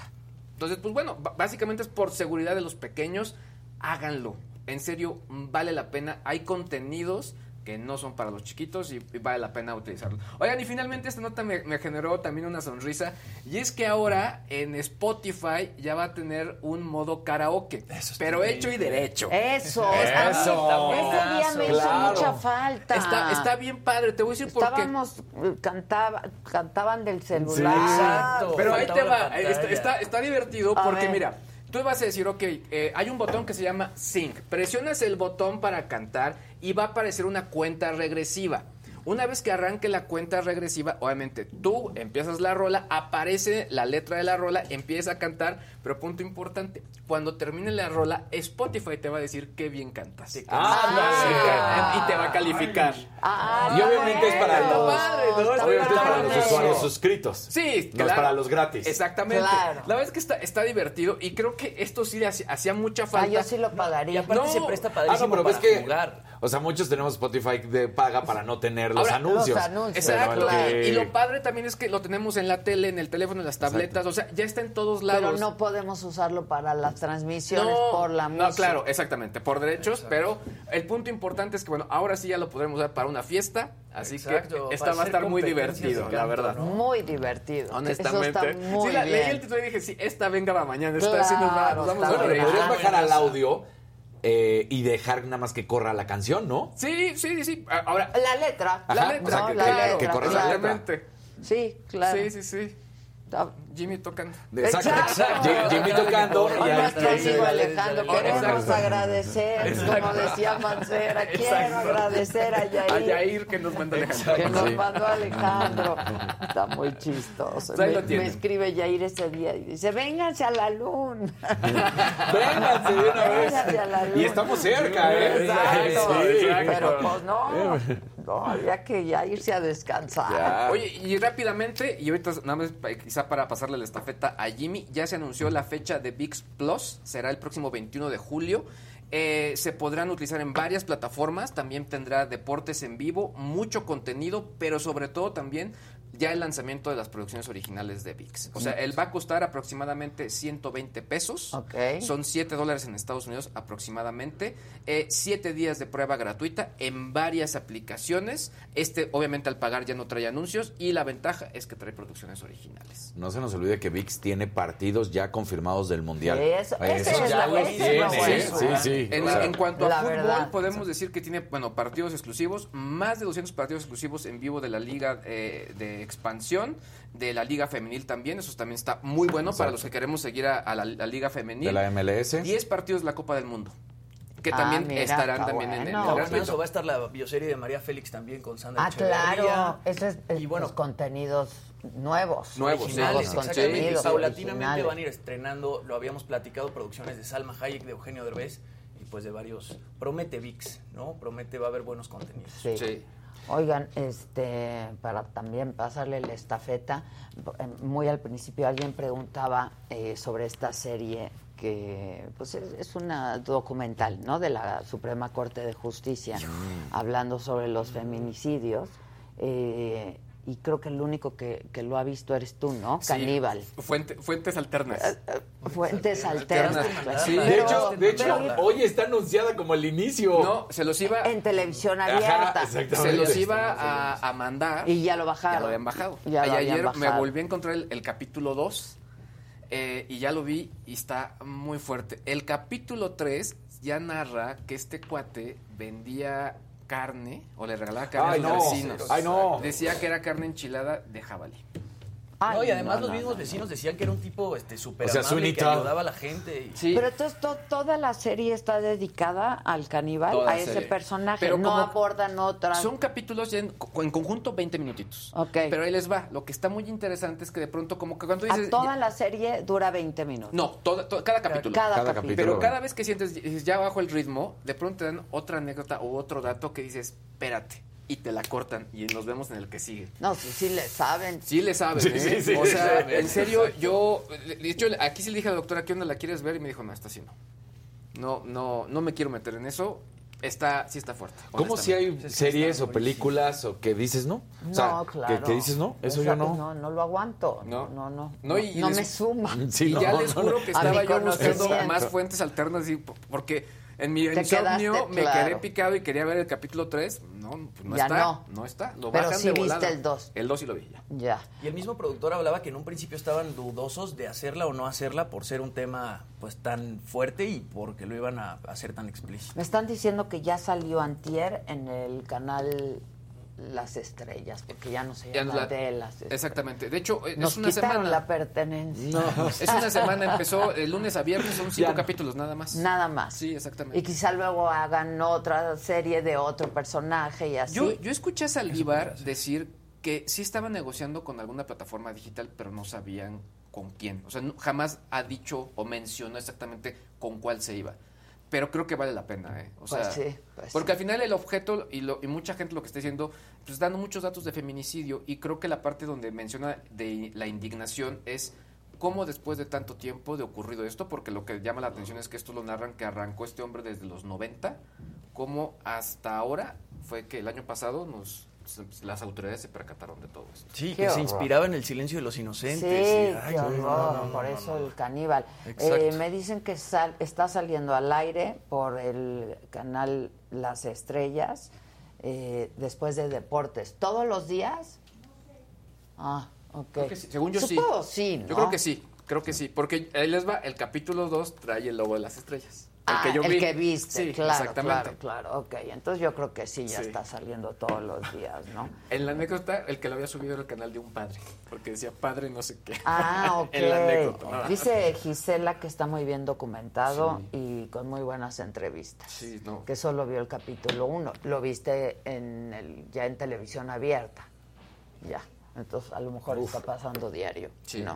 Entonces, pues bueno, básicamente es por seguridad de los pequeños, háganlo. En serio, vale la pena. Hay contenidos que no son para los chiquitos y, y vale la pena utilizarlos. Oigan, y finalmente esta nota me, me generó también una sonrisa. Y es que ahora en Spotify ya va a tener un modo karaoke. pero hecho y derecho. Eso, Eso. está bien. Ese día me hizo mucha falta. Está, está bien padre, te voy a decir por qué. Estábamos, eh, cantaba, cantaban del celular. Exacto. Pero ahí te va, está, está, está divertido A porque ver. mira, tú vas a decir, ok, eh, hay un botón que se llama Sync. Presionas el botón para cantar y va a aparecer una cuenta regresiva. Una vez que arranque la cuenta regresiva, obviamente tú empiezas la rola, aparece la letra de la rola, empieza a cantar, pero punto importante, cuando termine la rola, Spotify te va a decir qué bien cantas. Ah, Sí, y te va a calificar. Ah, Y obviamente es para los, padre, ¿no? Está obviamente es para los usuarios suscritos. Sí, No es para los gratis. Exactamente. Claro. La verdad es que está, está divertido y creo que esto sí le hacía, hacía mucha Ah, falta. yo sí lo Y pagaría. aparte No. se presta Ah, padrísimo no, pero para ves que. O sea, muchos tenemos Spotify de paga para no tener los Ahora, anuncios. los anuncios. Exacto. Que- Y lo padre también es que lo tenemos en la tele, en el teléfono, en las tabletas, o sea, ya está en todos lados. Pero no podemos usarlo para las transmisiones por la no, música. claro, exactamente, por derechos, pero el punto importante es que, bueno, ahora sí ya lo podremos usar para una fiesta, así Exacto, que esta va a estar muy divertido, la verdad. ¿no? Muy divertido. Honestamente. Eso está muy sí, la, bien. leí el título y dije, sí, esta venga va mañana, esta sí nos va, Claro, nos vamos está a Bueno, reír. podrías bajar al audio eh, y dejar nada más que corra la canción, ¿no? Sí, sí, sí, sí. Ahora, La letra. la letra, o sea, que- la que- letra, que corra la claro. letra. Exactamente. Sí, claro. Sí, sí, sí. Jimmy tocando. Exacto. Exacto. Jim- Jimmy tocando y ya nuestro amigo Alejandro, queremos Exacto. agradecer, como decía Mancera, quiero Exacto. agradecer a A Yair, Yair que nos manda Alejandro. que nos mandó Alejandro. Está muy chistoso. Me, escribe Yair ese día y dice, vénganse a la luna. Vénganse de una vez. Vénganse a la luna. Y estamos cerca, ¿eh? Exacto, Sí. pero pues no, no, había que ya irse a descansar. Ya. Oye, y rápidamente, y ahorita nada más quizá para pasarle la estafeta a Jimmy, ya se anunció la fecha de VIX Plus, será el próximo 21 de julio. Eh, se podrán utilizar en varias plataformas, también tendrá deportes en vivo, mucho contenido, pero sobre todo también ya el lanzamiento de las producciones originales de VIX. O sea, él va a costar aproximadamente 120 pesos. Son 7 dólares en Estados Unidos aproximadamente. 7 días de prueba gratuita en varias aplicaciones. Este, obviamente, al pagar ya no trae anuncios. Y la ventaja es que trae producciones originales. No se nos olvide que VIX tiene partidos ya confirmados del Mundial. Eso- ese es ya los tiene, sí, sí, sí. En, O sea, en cuanto a La fútbol, verdad. podemos decir que tiene, bueno, partidos exclusivos, más de 200 partidos exclusivos en vivo de la Liga eh, de Expansión, de la Liga Femenil también, eso también está muy bueno para los que queremos seguir a, a la, la Liga Femenil. de la MLS. 10 partidos de la Copa del Mundo, que Ah, también mira, estarán también en, en bueno. el Incluso gratuito. va a estar la bioserie de María Félix también con Sandra Ah, Echeverría. claro. Eso es, es Y bueno, los contenidos nuevos. Nuevos, originales, sí. exactamente. contenidos Paulatinamente originales. van a ir estrenando, lo habíamos platicado, producciones de Salma Hayek, de Eugenio Derbez y pues de varios. Promete VIX, ¿no? Promete va a haber buenos contenidos. Sí. Oigan, este, para también pasarle la estafeta, eh, muy al principio alguien preguntaba eh, sobre esta serie que pues es, es una documental, ¿no? De la Suprema Corte de Justicia, hablando sobre los feminicidios. eh, y creo que el único que, que lo ha visto eres tú, ¿no? Sí, Caníbal. fuente- fuentes alternas. Fuentes alternas. pues, Sí. de pero- hecho, de hecho pero- hoy está anunciada como el inicio. No, se los iba... en televisión Ajá, abierta. exactamente. Se los iba a, a mandar. Y ya lo bajaron. Ya lo habían bajado. Ya lo Y habían ayer me volví a encontrar el, el capítulo 2 eh, y ya lo vi y está muy fuerte. El capítulo 3 ya narra que este cuate vendía carne o le regalaba carne Ay, a los no. vecinos. Ay, no. Decía que era carne enchilada de jabalí. Ay, no, y además no, los no, mismos no. vecinos decían que era un tipo este súper O sea, amable que ayudaba a la gente. y- Pero entonces to- toda la serie está dedicada al caníbal, Toda a ese serie. personaje. Pero no abordan otras. Son capítulos en, co- en conjunto 20 minutitos. Ok. Pero ahí les va. Lo que está muy interesante es que de pronto como que cuando a dices... toda la serie dura 20 minutos. No, toda- toda- cada capítulo. Cada, Cada capítulo. capítulo. Pero cada vez que sientes ya bajo el ritmo, de pronto te dan otra anécdota o otro dato que dices, espérate, y te la cortan y nos vemos en el que sigue. No, sí, sí le saben. Sí le saben, Sí, ¿eh? sí, sí, o sea, en serio, yo, de hecho, aquí sí le dije a la doctora, ¿qué onda la quieres ver? Y me dijo, no, esta sí no. No, no, no me quiero meter en eso. Está, sí está fuerte. ¿Cómo si hay series o películas o que dices no? O sea, no, que- claro. Que, dices no, eso O yo no. No, no lo aguanto. No, No. no, no. No, y no les- me suma. Sí, y no, ya les juro no. que estaba yo buscando más fuentes alternas, y- porque en mi insomnio quedaste, me claro. quedé picado y quería ver el capítulo 3. No, pues no Ya está. no. No. está. Lo Pero bajan sí de viste volada. el dos. El 2 sí lo vi ya. Ya. Y el mismo productor hablaba que en un principio estaban dudosos de hacerla o no hacerla por ser un tema pues tan fuerte y porque lo iban a hacer tan explícito. Me están diciendo que ya salió Antier en el canal Las Estrellas, porque ya no se llama la- de Las Estrellas. Exactamente. De hecho, Nos es una quitaron semana. la pertenencia. Es una semana, empezó el lunes a viernes, son cinco Ya. capítulos nada más. Nada más. Sí, exactamente. Y quizá luego hagan otra serie de otro personaje y así. Yo, yo escuché a Saldívar decir que sí estaba negociando con alguna plataforma digital, pero no sabían con quién. O sea, no- jamás ha dicho o mencionó exactamente con cuál se iba. Pero creo que vale la pena, ¿eh? O Pues sea, sí, pues porque al final el objeto y, lo, y mucha gente lo que está diciendo, pues dando muchos datos de feminicidio y creo que la parte donde menciona de la indignación es cómo después de tanto tiempo de ocurrido esto, porque lo que llama la atención es que esto lo narran que arrancó este hombre desde los 90, cómo hasta ahora fue que el año pasado nos se- las autoridades se percataron de todo esto. Sí, Qué que se inspiraba en el silencio de los Sí, inocentes. y, qué ay, no, no, horror, no, no, por no, eso no. el caníbal. Exacto. Eh, me dicen que sal- está saliendo al aire por el canal Las Estrellas eh, después de deportes. ¿Todos los días? Ah, ok. Que sí, Según yo Supongo sí. sí, ¿no? Yo creo que sí, creo que sí, porque ahí les va, el capítulo 2 trae el logo de las estrellas. El Ah, que yo el vi. que viste, Sí, claro, exactamente. claro, claro. Ok, entonces yo creo que sí, ya Sí. está saliendo todos los días, ¿no? En la anécdota, el que lo había subido era el canal de un padre, porque decía padre no sé qué. Ah, ok. en la anécdota. Dice Gisela que está muy bien documentado y con muy buenas entrevistas. Sí, no. Que solo vio el capítulo 1. Lo viste en el, ya en televisión abierta. Ya. Entonces, a lo mejor está pasando diario. Sí. No.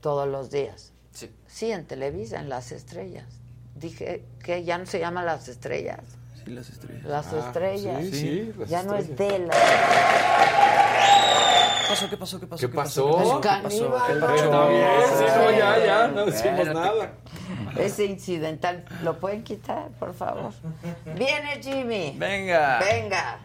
Todos los días. Sí. Sí, en Televisa, en Las Estrellas. Dije que ya no se llama Las Estrellas. Sí, las estrellas. Las Ah, Estrellas. sí, sí, Las ya no es Estrellas. de las ¿Qué pasó? ¿Qué pasó? ¿Qué pasó? ¿Qué pasó? El ¿Qué pasó? caníbal. El no. No, ya, ya, no decimos nada. Ese incidental, ¿lo pueden quitar, por favor? Viene Jimmy. Venga. Venga.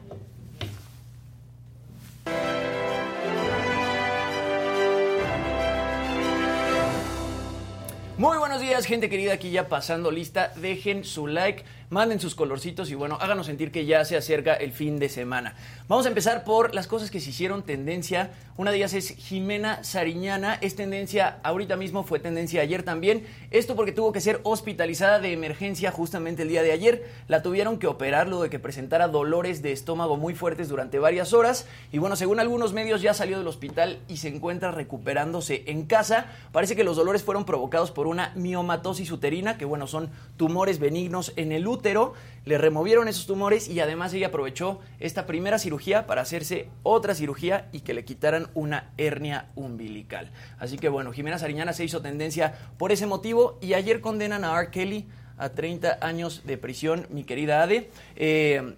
Muy buenos días, gente querida, aquí ya pasando lista. Dejen su like, manden sus colorcitos y bueno, háganos sentir que ya se acerca el fin de semana. Vamos a empezar por las cosas que se hicieron tendencia. Una de ellas es Jimena Sariñana. Es tendencia ahorita mismo, fue tendencia ayer también. Esto porque tuvo que ser hospitalizada de emergencia justamente el día de ayer. La tuvieron que operar luego de que presentara dolores de estómago muy fuertes durante varias horas. Y bueno, según algunos medios ya salió del hospital y se encuentra recuperándose en casa. Parece que los dolores fueron provocados por una miomatosis uterina, que bueno, son tumores benignos en el útero. Le removieron esos tumores y además ella aprovechó esta primera cirugía para hacerse otra cirugía y que le quitaran una hernia umbilical. Así que bueno, Jimena Sariñana se hizo tendencia por ese motivo y ayer condenan a R. Kelly a 30 años de prisión, mi querida Ade. Eh,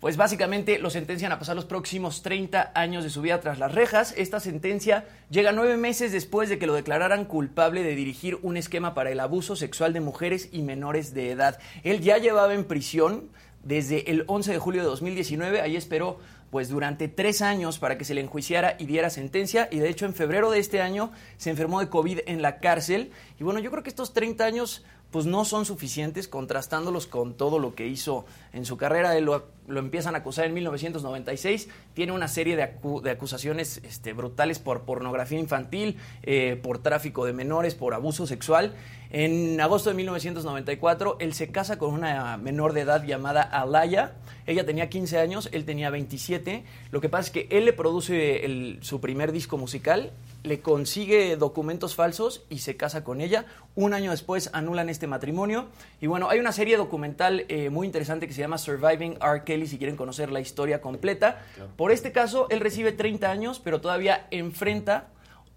pues básicamente lo sentencian a pasar los próximos 30 años de su vida tras las rejas. Esta sentencia llega nueve meses después de que lo declararan culpable de dirigir un esquema para el abuso sexual de mujeres y menores de edad. Él ya llevaba en prisión desde el 11 de julio de 2019. Ahí esperó pues durante tres años para que se le enjuiciara y diera sentencia y de hecho en febrero de este año se enfermó de COVID en la cárcel y bueno yo creo que estos 30 años pues no son suficientes contrastándolos con todo lo que hizo en su carrera. Él lo, lo empiezan a acusar en 1996, tiene una serie de, de acusaciones este, brutales por pornografía infantil, eh, por tráfico de menores, por abuso sexual. En agosto de 1994, él se casa con una menor de edad llamada Alaya. Ella tenía 15 años, él tenía 27. Lo que pasa es que él le produce su primer disco musical, le consigue documentos falsos y se casa con ella. Un año después anulan este matrimonio. Y bueno, hay una serie documental eh, muy interesante que se llama Surviving R. Kelly, si quieren conocer la historia completa. Por este caso, él recibe 30 años, pero todavía enfrenta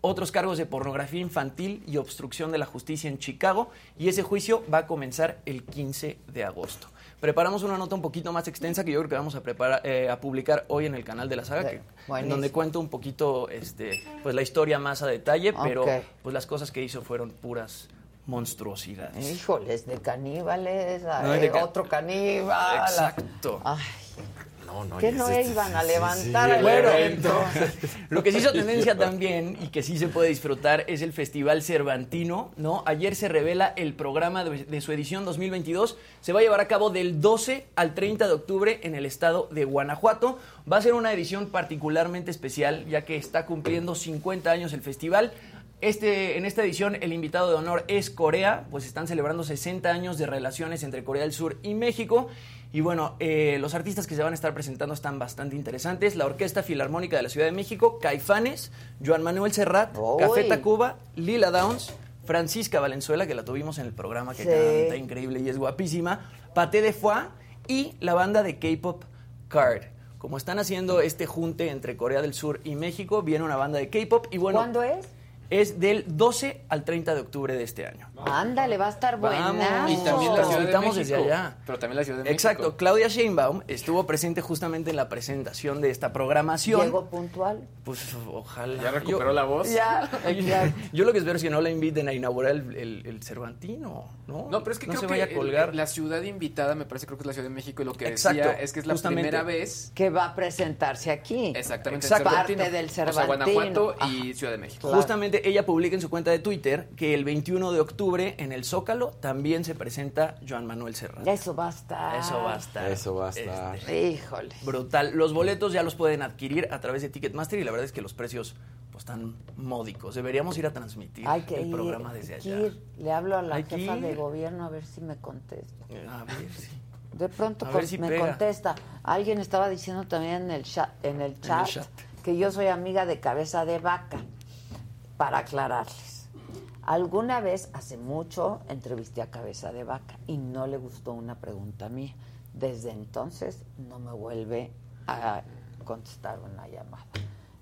otros cargos de pornografía infantil y obstrucción de la justicia en Chicago y ese juicio va a comenzar el 15 de agosto. Preparamos una nota un poquito más extensa que yo creo que vamos a preparar eh, a publicar hoy en el canal de la saga, que- en donde cuento un poquito este, pues la historia más a detalle, pero pues las cosas que hizo fueron puras monstruosidades. Híjoles, de caníbales, No, de ca- otro caníbal. Exacto. Ay, No, no, ¿Qué ya no se- iban a sí, levantar sí, el Bueno, evento? Lo que se hizo tendencia también y que sí se puede disfrutar es el Festival Cervantino, ¿no? Ayer se revela el programa de, de su edición 2022. Se va a llevar a cabo del 12 al 30 de octubre en el estado de Guanajuato. Va a ser una edición particularmente especial ya que está cumpliendo 50 años el festival. Este, en esta edición el invitado de honor es Corea, pues están celebrando 60 años de relaciones entre Corea del Sur y México. Y bueno, eh, los artistas que se van a estar presentando están bastante interesantes. La Orquesta Filarmónica de la Ciudad de México, Caifanes, Joan Manuel Serrat, Uy. Café Tacuba, Lila Downs, Francisca Valenzuela, que la tuvimos en el programa, que Sí. canta increíble y es guapísima, Paté de Foie y la banda de K-Pop Card. Como están haciendo este junte entre Corea del Sur y México, viene una banda de K-Pop y bueno... ¿Cuándo es? Es del 12 al 30 de octubre de este año. Ándale, va a estar buena. Y también la Ciudad de México. desde allá. Pero también la Ciudad de México. Exacto, Claudia Sheinbaum estuvo presente justamente en la presentación de esta programación. Llegó puntual. Pues ojalá. ¿Ya recuperó la voz? Ya, ya. Yo lo que espero es que no la inviten a inaugurar el, el- el Cervantino, ¿no? No, pero es que no creo se que vaya a el- colgar. la ciudad invitada me parece creo que es la Ciudad de México y lo que Exacto, decía es que es la justamente. primera vez Que va a presentarse aquí. exactamente Exacto. Cervantino. Parte del O sea, Cervantino. Guanajuato y. Ciudad de México. Claro. Justamente ella publica en su cuenta de Twitter que el 21 de octubre en el Zócalo también se presenta Joan Manuel Serrat. Eso va a estar. Eso va a estar. Eso va a estar. este, Híjole. brutal. Los boletos ya los pueden adquirir a través de Ticketmaster y la verdad es que los precios pues están módicos. Deberíamos ir a transmitir Hay que el ir. programa desde allá. ir. Le hablo a la Hay jefa ir. de gobierno a ver si me contesta. A ver si. De pronto con- si me pega. contesta. Alguien estaba diciendo también en el chat, en el chat, chat. que yo soy amiga de cabeza de vaca. Para aclararles. Alguna vez, hace mucho, entrevisté a cabeza de vaca y no le gustó una pregunta mía. Desde entonces no me vuelve a contestar una llamada.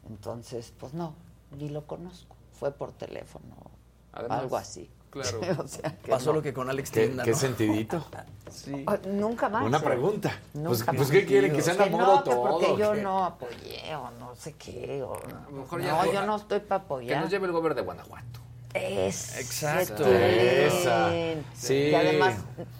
Entonces, pues no, ni lo conozco. Fue por teléfono, Además, algo así. Claro. o sea, que Pasó no. lo que con Alex ¿Qué, Tienda, qué ¿no? sentidito? Sí. Ah, Nunca más. Una ¿eh? pregunta. Pues, Nunca pues. ¿qué quiere? ¿Que Que no, que todo? porque yo ¿qué? no apoyé o no sé qué. O, mejor no, ya- yo no estoy para Que apoyar. nos lleve el gobierno de Guanajuato. Es Exacto. Esa. Sí. Y además,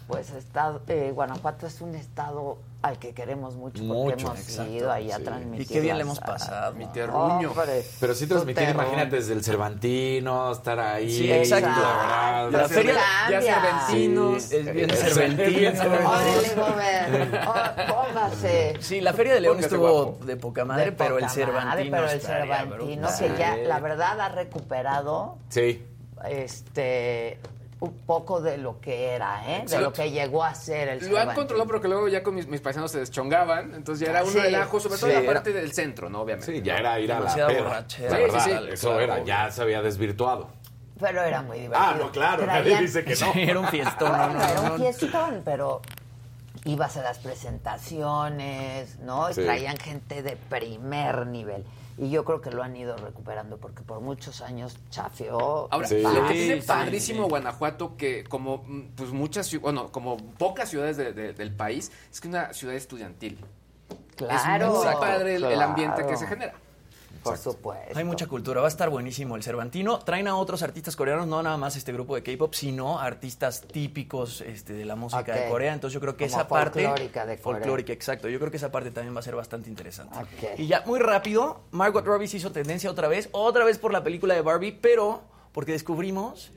pues estado, eh, Guanajuato es un estado al que queremos mucho porque Mucho, hemos exacto, ido ahí a sí. transmitir. Y qué bien le hemos pasado. Mi terruño. Hombre, Pero sí transmitir, imagínate, desde el Cervantino, estar ahí. Sí, exacto. la verdad. La feria Ya Cerventinos. Sí, es bien Cervantino. Cervantino. Órale. Sí, la Feria de León Póngase estuvo guapo. de poca madre, De pero el poca madre, Cervantino pero el Cervantino, que ya, la verdad, ha recuperado Sí. este un poco de lo que era, ¿eh? De lo que llegó a ser el Lo han controlado porque luego ya con mis, mis paisanos se deschongaban, entonces ya era un Sí, relajo, sobre todo sí, en la era- parte del centro, ¿no? Obviamente. Sí, ya era ir a la Demasiada peda. borrachera. La Sí, verdad, sí, sí. eso Claro, era, obvio. ya se había desvirtuado. Pero era muy divertido. Ah, no, claro, nadie dice que no. Sí, era un fiestón. Bueno, no, no, era un fiestón, pero ibas a las presentaciones, ¿no? Y. Traían gente de primer nivel. Y yo creo que lo han ido recuperando porque por muchos años chafeó. Ahora, Sí. lo que tiene Sí, padrísimo sí. Guanajuato, que como mm, pues muchas, bueno, como pocas ciudades de- de- del país, es que es una ciudad estudiantil. Claro. es muy padre el, el ambiente que claro. se genera. Por supuesto. Hay mucha cultura, va a estar buenísimo el Cervantino. Traen a otros artistas coreanos, no nada más este grupo de K-pop, sino artistas típicos este, de la música de Ok. Corea. Entonces yo creo que Como esa parte. folclórica de Corea. Folclórica, exacto. Yo creo que esa parte también va a ser bastante interesante. Y ya muy rápido, Margot Robbie se hizo tendencia otra vez, otra vez por la película de Barbie, pero porque descubrimos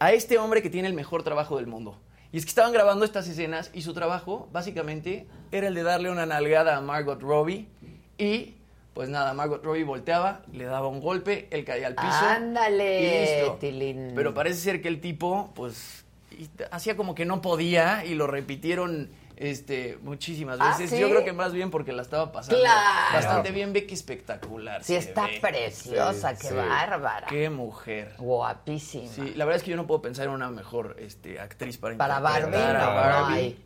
a este hombre que tiene el mejor trabajo del mundo. Y es que estaban grabando estas escenas y su trabajo, básicamente, era el de darle una nalgada a Margot Robbie y, pues nada, Margot Robbie volteaba, le daba un golpe, él caía al piso. Ándale, y listo. Tilín. Pero parece ser que el tipo, pues, hacía como que no podía y lo repitieron este, muchísimas ¿Ah, veces. sí? Yo creo que más bien porque la estaba pasando Claro. bastante bien. Ve que espectacular. Sí, está ve. preciosa, Sí, qué sí. bárbara. Qué mujer. Guapísima. Sí, la verdad es que yo no puedo pensar en una mejor este, actriz para Para Barbie, a no, Barbie, no hay.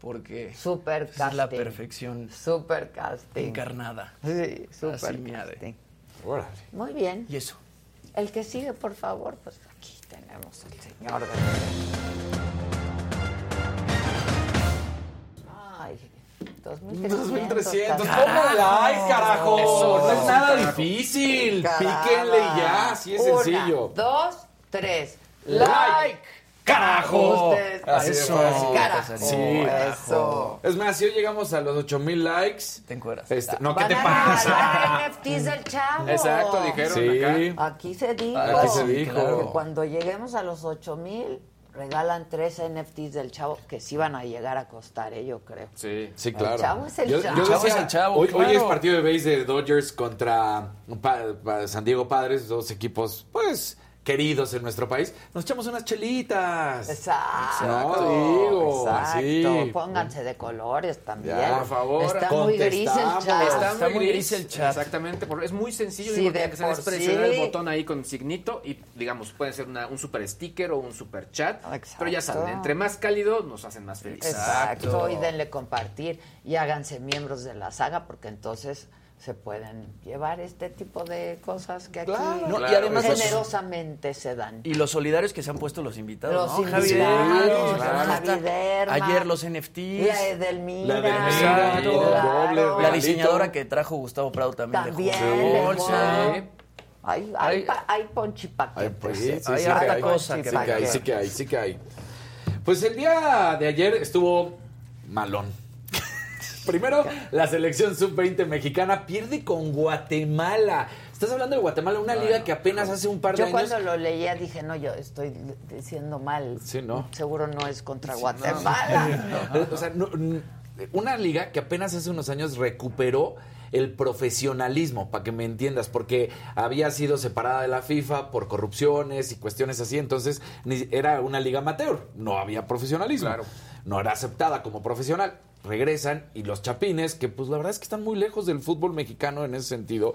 Porque Super es casting. la perfección Super casting. encarnada. Sí, super casting. Muy bien. Y eso. El que sigue, por favor, pues aquí tenemos al señor de... Ay, 2300. 2300. carajo. Pongan like, carajo. Eso, no es nada carajo. difícil. Caramba. Píquenle y ya, así es Una, sencillo. dos, tres. Like. ¡Carajo! Ustedes, Así Eso. fácil. Carajo. Sí. Eso. Es más, si hoy llegamos a los 8000 likes. Te encueras. este, no, ¿qué te pasa? NFTs del chavo. Exacto, dijeron Sí. acá. Aquí se dijo. Aquí se que dijo. cuando lleguemos a los 8000 regalan tres NFTs del chavo que sí van a llegar a costar, ¿eh? yo creo. Sí. Sí, claro. chavo es el yo, chavo. yo El chavo decía, es el chavo, hoy, hoy claro. es partido de base de Dodgers contra Pa- Pa- San Diego Padres, dos equipos, pues, queridos en nuestro país. Nos echamos unas chelitas. Exacto. No, digo, Exacto. Pónganse de colores también. Ya, por favor. Está muy gris el chat. Está, Está muy gris, gris el chat. Exactamente, porque es muy sencillo. Sí, digo, de que por presionar sí. el botón ahí con signito y, digamos, puede ser una- un super sticker o un super chat. Exacto. Pero ya saben, entre más cálido nos hacen más felices. Exacto. Y denle compartir y háganse miembros de la saga porque entonces se pueden llevar este tipo de cosas que aquí Claro. No, y además los- generosamente se dan. Y los solidarios que se han puesto los invitados, Los ¿no? Invitados, claro. Javi Derma. Ayer los NFTs. La Edelmira. La Edelmira, claro. doble La diseñadora que trajo Gustavo Prado también, También. de bolsa. Hay, hay, Hay- pa- hay ponchipaquetes. Ay, sí, sí, Hay sí harta cosa que hay, sí que hay, sí que hay. Pues el día de ayer estuvo malón. Primero, la selección sub-20 mexicana pierde con Guatemala. Estás hablando de Guatemala, una liga que apenas hace un par de Yo años. cuando lo leía dije, no, yo estoy diciendo mal. Sí, ¿no? Seguro no es contra Guatemala. O sea, no- una liga que apenas hace unos años recuperó el profesionalismo, para que me entiendas, porque había sido separada de la FIFA por corrupciones y cuestiones así, entonces era una liga amateur, no había profesionalismo, Claro. no era aceptada como profesional. Regresan y los chapines, que pues la verdad es que están muy lejos del fútbol mexicano en ese sentido,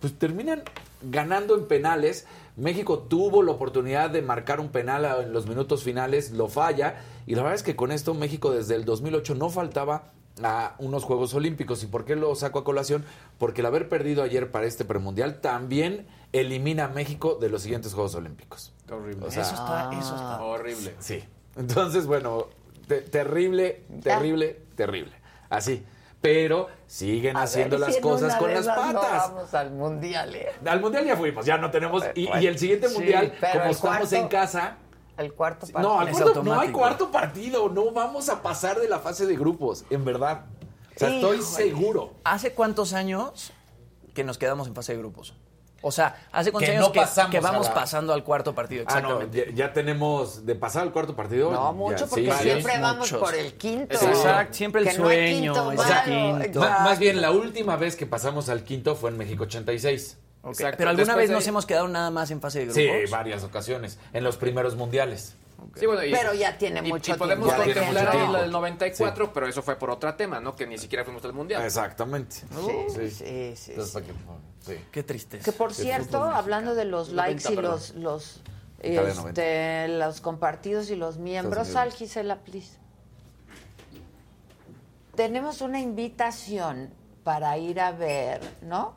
pues terminan ganando en penales. México tuvo la oportunidad de marcar un penal en los minutos finales, lo falla. Y la verdad es que con esto México desde el 2008 no faltaba a unos Juegos Olímpicos. ¿Y por qué lo saco a colación? Porque el haber perdido ayer para este premundial también elimina a México de los siguientes Juegos Olímpicos. Horrible. O sea, Eso está, eso está. Horrible. Sí. Entonces, bueno, te- terrible, terrible, terrible. Así. Pero siguen A haciendo ver las si cosas con las no patas. vamos al mundial, ¿eh? Al mundial ya fuimos, ya no tenemos. Y, Bueno, y el siguiente mundial, como estamos cuarto- en casa. El cuarto No, al Es cuarto- no hay cuarto partido. No vamos a pasar de la fase de grupos, en verdad. sea, estoy seguro. ¿Hace cuántos años que nos quedamos en fase de grupos? O sea, ¿hace cuántos Que años no que, vamos la- pasando al cuarto partido? Ah, no, ya, ya tenemos de pasar al cuarto partido. No mucho, ya, porque sí, siempre vamos muchos. por el quinto. Exacto, siempre el Que no sueño, quinto quinto. Más bien, la última vez que pasamos al quinto fue en México 86. Exacto. Pero alguna Después vez de- nos hemos quedado nada más en fase de grupos. Sí, varias ocasiones. En los primeros mundiales. Sí, bueno, y- Pero ya tiene y- mucho y podemos tiempo. Tiene contemplar ahí la del 94, pero eso fue por otro tema, ¿no? Que ni siquiera fuimos al Mundial. Exactamente. Sí, sí, sí, Entonces, sí. ¿para qué? Sí. Qué tristeza. Que por cierto, hablando de los 90, likes y perdón. los los este, los compartidos y los miembros, sal Gisela, please. Tenemos una invitación para ir a ver, ¿no?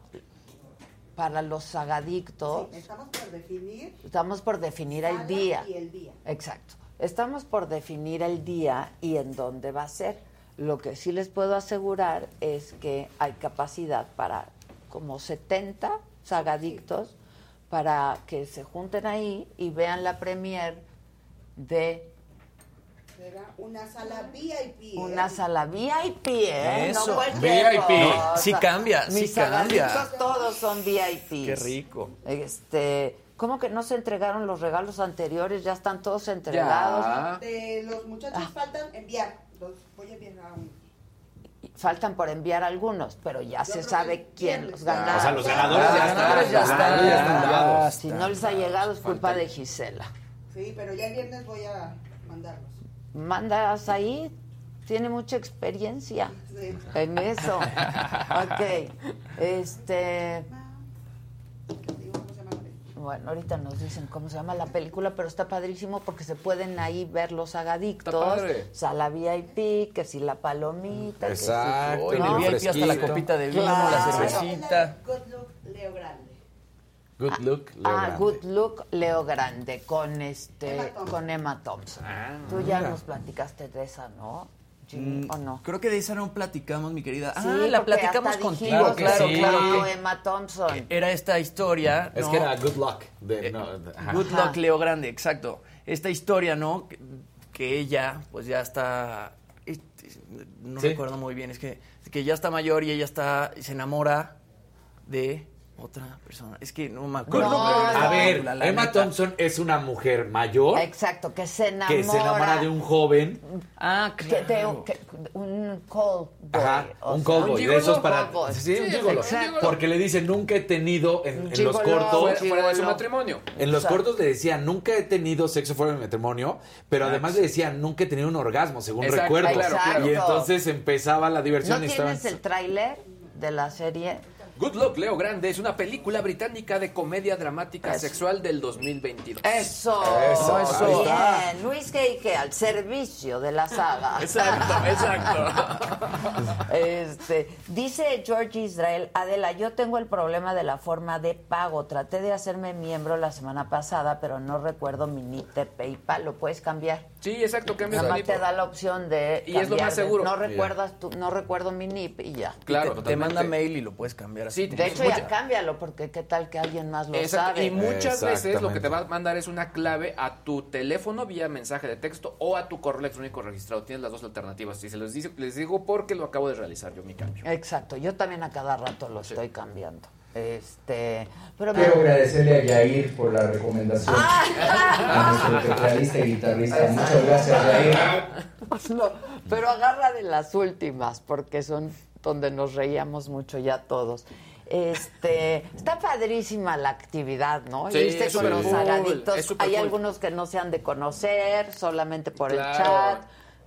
Para los sagadictos. Estamos por definir Estamos por definir el día. y el día. Exacto. Estamos por definir el día y en dónde va a ser. Lo que sí les puedo asegurar es que hay capacidad para como 70 sagadictos para que se junten ahí y vean la premier de Una sala VIP. ¿eh? una sala VIP, ¿eh? Eso, No cualquier VIP. cosa. Sí cambia, sí Mis cambia. sagadictos todos son VIPs. Qué rico. Este, ¿cómo que no se entregaron los regalos anteriores? Ya están todos entregados. De los muchachos Ah. faltan enviar. Los voy a enviar a un. Faltan por enviar algunos, pero ya se sabe quién los ganaron. O sea, los ganadores ya están. ya ya. Si no les ha llegado es culpa de Gisela. Sí, pero ya el viernes voy a mandarlos. Mandas ahí, tiene mucha experiencia Sí. en eso. ok. Este. Digo, ¿cómo se llama la película? Bueno, ahorita nos dicen cómo se llama la película, pero está padrísimo porque se pueden ahí ver los agadictos. Sala VIP, que si la palomita. que si- Exacto. En el ¿no? VIP hasta la copita de vino, Claro. la cervecita. la Good Look Leo Grande. Good look, Leo Ah, Grande. Good Look Leo Grande con este Emma Thompson. con Emma Thompson. Ah, Tú ya nos platicaste de esa, ¿no? ¿O no? Creo que de esa no platicamos, mi querida. Ah, Sí, la porque platicamos contigo, claro, claro. no, Emma Thompson. Era esta historia. Es ¿no? que era good luck. De, no, ajá. Good Ajá. Luck Leo Grande, exacto. Esta historia, ¿no? Que, que ella, pues ya está. No Sí. recuerdo muy bien, es que, que ya está mayor y ella está. se enamora de otra persona. Es que no me acuerdo. No, A ver, la Emma neta. Thompson es una mujer mayor Exacto, que se enamora. que se enamora de un joven. Ah, que de- claro. que- un call boy. Ajá, o un sea, callboy, de esos para... Callboy. Sí, un Sí, gigolo. exacto. Porque le dice, nunca he tenido en, en los cortos... Fuera, fuera de su matrimonio. En los Exacto. cortos le decía, nunca he tenido sexo fuera de mi matrimonio, pero además le decía, nunca he tenido un orgasmo, según Exacto, recuerdo. claro, claro. Y entonces empezaba la ¿No diversión y estaban... tienes el tráiler de la serie? Good Luck Leo Grande es una película británica de comedia dramática Eso. sexual del 2022. Eso, Eso, eso. Bien, Luis Geike al servicio de la saga. Exacto, exacto. Este, dice George Israel, Adela, yo tengo el problema de la forma de pago. Traté de hacerme miembro la semana pasada, pero no recuerdo mi NIP de PayPal. ¿Lo puedes cambiar? Sí, exacto, cambia Nada más te da la opción de Y es lo más de- seguro. no recuerdas tu, no recuerdo mi NIP y ya. Claro, te, manda mail y lo puedes cambiar. Sí, De hecho, Mucha- ya cámbialo, porque qué tal que alguien más lo Exacto, sabe. Y muchas veces lo que te va a mandar es una clave a tu teléfono vía mensaje de texto o a tu correo electrónico registrado. Tienes las dos alternativas. Y se los dice, les digo porque lo acabo de realizar yo mi cambio. Exacto, yo también a cada rato lo estoy cambiando. Este, pero Quiero agradecerle a Yair por la recomendación. A nuestro tecladista y guitarrista. Muchas gracias, Yair. No, pero agarra de las últimas, porque son donde nos reíamos mucho ya todos. Este, está padrísima la actividad, ¿no? Sí, Irse con los cool, Hay cool. algunos que no se han de conocer, solamente por el chat.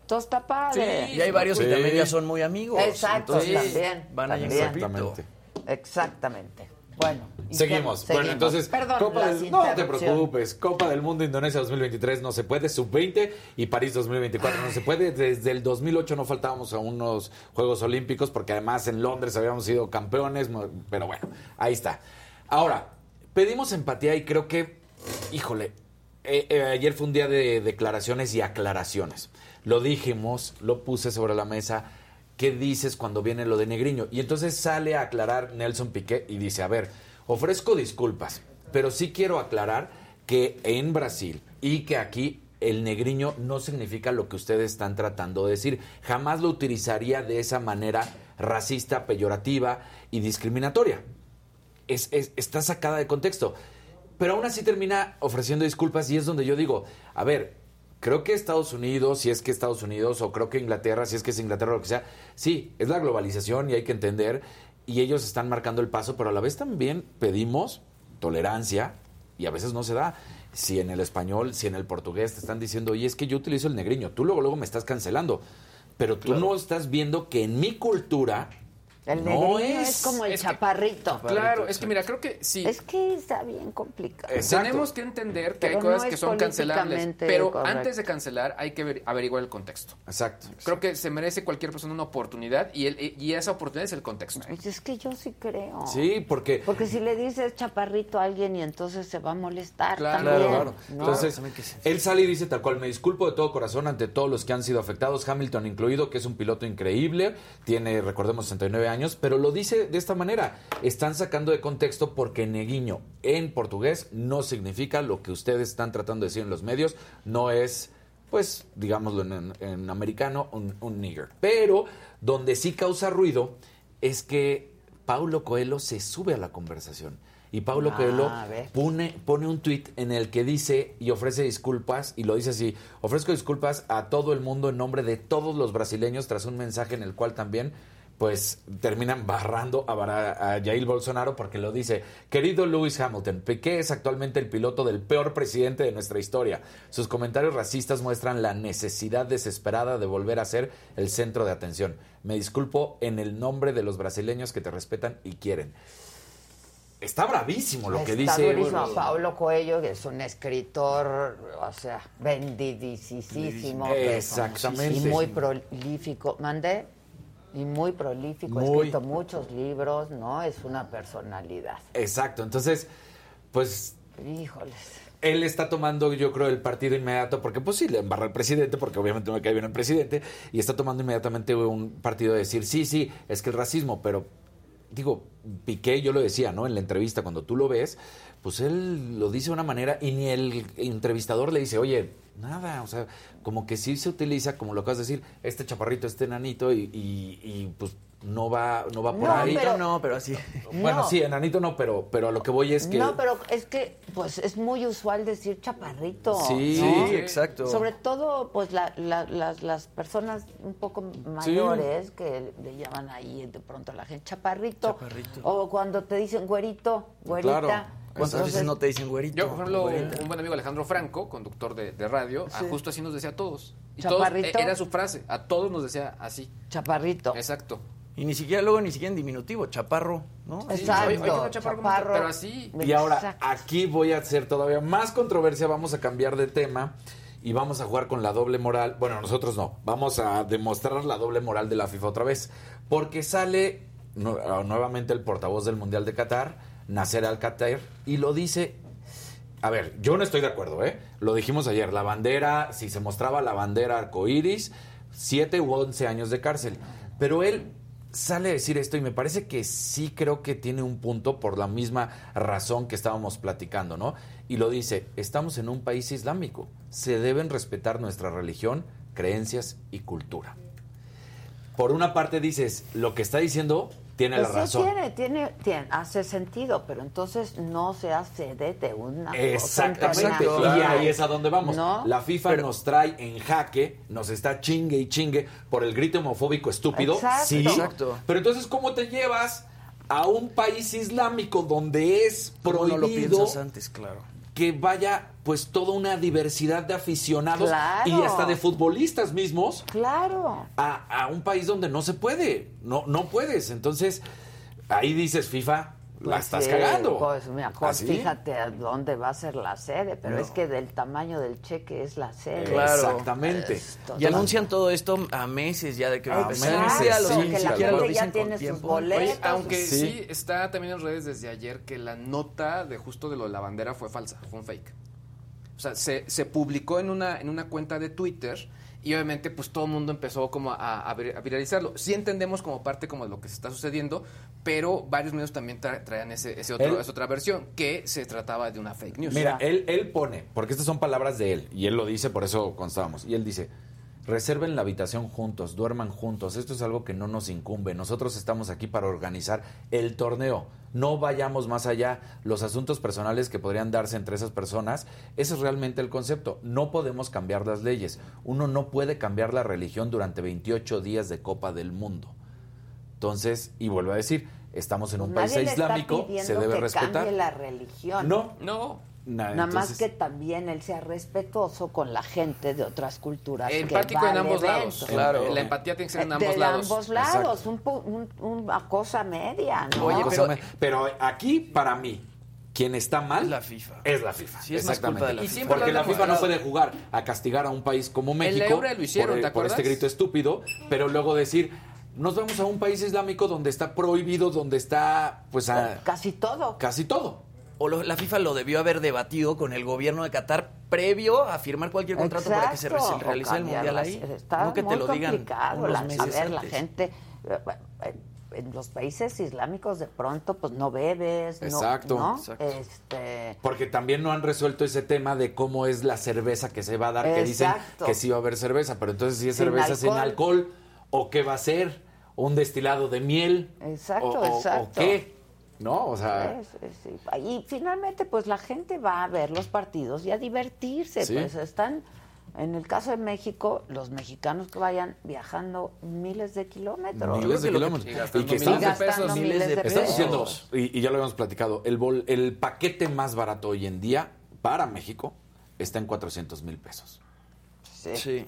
Todo está padre. Y hay varios que también ya son muy amigos. Exacto, entonces también. Van también. grupito. Exactamente. Exactamente. Bueno. ¿y Seguimos. Bueno, entonces, Perdón, Copa del, no te preocupes. Copa del Mundo Indonesia 2023 no se puede, sub-20 y París 2024 no se puede. Desde el 2008 no faltábamos a unos Juegos Olímpicos porque además en Londres habíamos sido campeones, pero bueno, ahí está. Ahora, pedimos empatía y creo que, híjole, eh, eh, ayer fue un día de declaraciones y aclaraciones. Lo dijimos, lo puse sobre la mesa. ¿Qué dices cuando viene lo de Negriño? Y entonces sale a aclarar Nelson Piqué y dice, a ver, ofrezco disculpas, pero sí quiero aclarar que en Brasil y que aquí el negriño no significa lo que ustedes están tratando de decir. Jamás lo utilizaría de esa manera racista, peyorativa y discriminatoria. Es, es- está sacada de contexto. Pero aún así termina ofreciendo disculpas y es donde yo digo, a ver, creo que Estados Unidos, si es que Estados Unidos, o creo que Inglaterra, si es que es Inglaterra, lo que sea, sí, es la globalización y hay que entender, y ellos están marcando el paso, pero a la vez también pedimos tolerancia y a veces no se da. Si en el español, si en el portugués te están diciendo, oye, es que yo utilizo el negriño, tú luego, luego me estás cancelando, pero tú no estás viendo que en mi cultura El no es... es, como el chaparrito. Claro, es que mira, creo que sí. Es que está bien complicado. Tenemos que entender que hay cosas no que son cancelables, pero correcto. antes de cancelar hay que ver- averiguar el contexto. Exacto. Creo que se merece cualquier persona una oportunidad y, el- y esa oportunidad es el contexto. Pues es que yo sí creo. Sí, porque... Porque si le dices chaparrito a alguien y entonces se va a molestar Claro, también. claro. ¿no? Entonces, él sale y dice tal cual, me disculpo de todo corazón ante todos los que han sido afectados, Hamilton incluido, que es un piloto increíble, tiene, recordemos, 69 años, pero lo dice de esta manera, están sacando de contexto porque neguiño en portugués no significa lo que ustedes están tratando de decir en los medios, no es, pues, digámoslo en, en americano, un, un nigger. Pero donde sí causa ruido es que Paulo Coelho se sube a la conversación. Y Paulo Ah, Coelho pone, pone un tuit en el que dice y ofrece disculpas, y lo dice así, ofrezco disculpas a todo el mundo en nombre de todos los brasileños tras un mensaje en el cual también pues terminan barrando a, a Jair Bolsonaro porque lo dice, querido Lewis Hamilton, Piqué es actualmente el piloto del peor presidente de nuestra historia. Sus comentarios racistas muestran la necesidad desesperada de volver a ser el centro de atención. Me disculpo en el nombre de los brasileños que te respetan y quieren. Está bravísimo lo que Está dice. durísimo. Paulo Coelho, que es un escritor, o sea, vendidísimo. Exactamente. Y muy prolífico. ¿Mandé? Y muy prolífico. Ha escrito muchos libros, ¿no? Es una personalidad. Exacto, entonces, pues Híjoles. él está tomando, yo creo, el partido inmediato, porque pues sí, le embarra al presidente, porque obviamente no me cae bien el presidente, y está tomando inmediatamente un partido de decir, sí, sí, es que el racismo, pero digo, Piqué, yo lo decía, ¿no? En la entrevista, cuando tú lo ves, pues él lo dice de una manera y ni el entrevistador le dice, oye, nada, o sea, como que sí se utiliza, como lo acabas de decir, este chaparrito, este enanito, y, y- y, pues no va, no va por No, ahí. pero- no, pero así. Bueno, No. sí, enanito no, pero, pero a lo que voy es que... No, pero es que, pues, es muy usual decir chaparrito. Sí, ¿no? sí, exacto. Sobre todo, pues, la- la- las, las personas un poco mayores que le llaman ahí de pronto a la gente chaparrito. Chaparrito. O cuando te dicen güerito, güerita. Claro. ¿Cuántas veces no te dicen güerito? Yo, por ejemplo, un, güerita? un buen amigo Alejandro Franco, conductor de, de radio, Sí. justo así nos decía a todos. Y todos, ¿Chaparrito? eh, era su frase, a todos nos decía así. Chaparrito. Exacto. Y ni siquiera luego ni siquiera en diminutivo, chaparro, ¿no? Exacto, no, chaparro, chaparro. pero así. Y ahora, Exacto. aquí voy a hacer todavía más controversia, vamos a cambiar de tema y vamos a jugar con la doble moral. Bueno, nosotros no, vamos a demostrar la doble moral de la FIFA otra vez, porque sale nu- nuevamente el portavoz del Mundial de Qatar, Nasser Al-Qatar, y lo dice... A ver, yo no estoy de acuerdo, ¿eh? Lo dijimos ayer, la bandera, si se mostraba la bandera arcoíris, 7 u 11 años de cárcel. Pero él sale a decir esto y me parece que sí creo que tiene un punto por la misma razón que estábamos platicando, ¿no? Y lo dice, estamos en un país islámico, se deben respetar nuestra religión, creencias y cultura. Por una parte dices, lo que está diciendo tiene Pues la sí razón. tiene, tiene, tiene, hace sentido, pero entonces no se hace de, de una cosa Exactamente. internacional. Y ahí es a donde vamos. ¿No? La FIFA nos trae en jaque, nos está chingue y chingue por el grito homofóbico estúpido. Exacto. Sí. Exacto. Pero entonces, ¿cómo te llevas a un país islámico donde es ¿Cómo no lo prohibido piensas antes, claro? que vaya pues toda una diversidad de aficionados Claro. y hasta de futbolistas mismos Claro. a, a un país donde no se puede, no, no puedes. Entonces, ahí dices, FIFA, la Pues estás sí, cagando. Pues mejor ¿Así? fíjate a dónde va a ser la sede, pero No. es que del tamaño del cheque es la sede. Claro. Exactamente. Es Y anuncian todo esto a meses ya de que va a empezar. Sí, ni que la gente ya tiene sus tiempo. boletos. Oye, aunque Sí. sí. está también en redes desde ayer que la nota de justo de lo de la bandera fue falsa, fue un fake. O sea, se, se publicó en una, en una cuenta de Twitter y obviamente pues todo el mundo empezó como a, a vir- a viralizarlo. Sí entendemos como parte como de lo que se está sucediendo, pero varios medios también tra- traían ese, ese otro, Él- esa otra versión, que se trataba de una fake news. Mira, él, él pone, porque estas son palabras de él, y él lo dice, por eso constábamos, y él dice, Reserven la habitación juntos, duerman juntos. Esto es algo que no nos incumbe. Nosotros estamos aquí para organizar el torneo. No vayamos más allá. Los asuntos personales que podrían darse entre esas personas, ese es realmente el concepto. No podemos cambiar las leyes. Uno no puede cambiar la religión durante 28 días de Copa del Mundo. Entonces, y vuelvo a decir, estamos en un Nadie país islámico, se debe que respetar. cambie la religión. No, no. Nada, Nada más que también él sea respetuoso con la gente de otras culturas. que Empático va en ambos lados. Claro. La empatía tiene que ser en ambos de lados. ambos lados, un un- una cosa media, ¿no? Oye, pero, pero aquí, para mí, quien está mal Es la FIFA. es la FIFA. Sí, es más Exactamente. culpa de la Y FIFA. siempre Porque la FIFA no puede jugar a castigar a un país como México lo hicieron, por, ¿te por este grito estúpido, pero luego decir, nos vamos a un país islámico donde está prohibido, donde está, pues, a- Casi todo. casi todo. O lo- la FIFA lo debió haber debatido con el gobierno de Qatar previo a firmar cualquier contrato para que se re- realice el mundial ahí. Está no que muy te lo digan unos la- a ver, la gente... eh, eh, En los países islámicos de pronto pues no bebes, no- Exacto. ¿no? Exacto. Este, Porque también no han resuelto ese tema de cómo es la cerveza que se va a dar, que dicen que sí va a haber cerveza, pero entonces si es Sin cerveza sin alcohol. o qué va a ser, un destilado de miel, Exacto, o, o- exacto. o qué, ¿no? O sea, Es- es- sí. Y finalmente, pues la gente va a ver los partidos y a divertirse. Sí. Pues están, en el caso de México, los mexicanos que vayan viajando miles de kilómetros. miles de kilómetros. Y que miles de pesos. miles de Estamos pesos. diciendo, y, y ya lo habíamos platicado, el, bol- el paquete más barato hoy en día para México está en 400 mil pesos. Sí.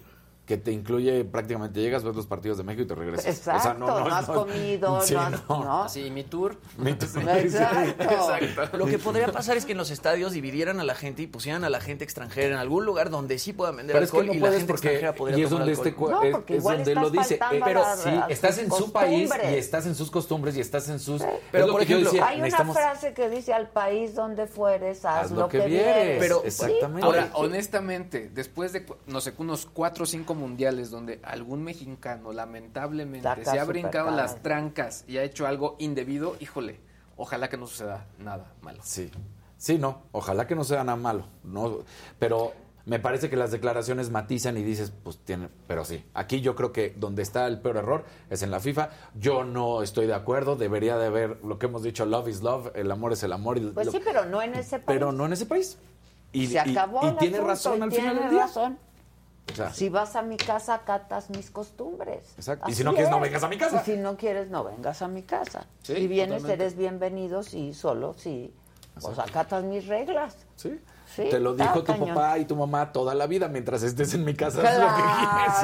Que te incluye prácticamente, llegas, ves los partidos de México y te regresas. Exacto, O sea, no, has comido, Sí, no has... no. ¿no? Así, mi tour. Mi tour. Exacto. Lo que podría pasar es que en los estadios dividieran a la gente y pusieran a la gente extranjera en algún lugar donde sí puedan vender Pero es que alcohol no y la puedes gente porque extranjera podría y es tomar donde alcohol. este cu- No, es- porque es igual donde lo dice. Eh, pero las- sí, estás en su país y estás en sus costumbres y estás en sus. Pero, lo por ejemplo, decía, Hay una frase que dice al país donde fueres, haz, Haz lo, que, vieres. Pero- Exactamente. Ahora, honestamente, después de, no sé, unos cuatro o cinco mundiales donde algún mexicano lamentablemente Saca se ha brincado las trancas y ha hecho algo indebido, híjole, ojalá que no suceda nada malo. Sí. Sí, no. Ojalá que no sea nada malo. No, pero me parece que las declaraciones matizan y dices, pues tiene. Pero sí. Aquí yo creo que donde está el peor error es en la FIFA. Yo no estoy de acuerdo. Debería de haber lo que hemos dicho: love is love, el amor es el amor. y Pues lo- sí, pero no en ese país. pero no en ese país. Y, Se y- acabó y el tiene razón y al final del día. razón. Si vas a mi casa, acatas mis costumbres. Exacto. Y si no quieres, no vengas a mi casa. Y si no quieres, no vengas a mi casa. Sí, si vienes, totalmente. eres bienvenido, sí, solo si pues, acatas mis reglas. Sí. Sí, Te lo dijo tu cañón. papá y tu mamá toda la vida mientras estés en mi casa. haz lo que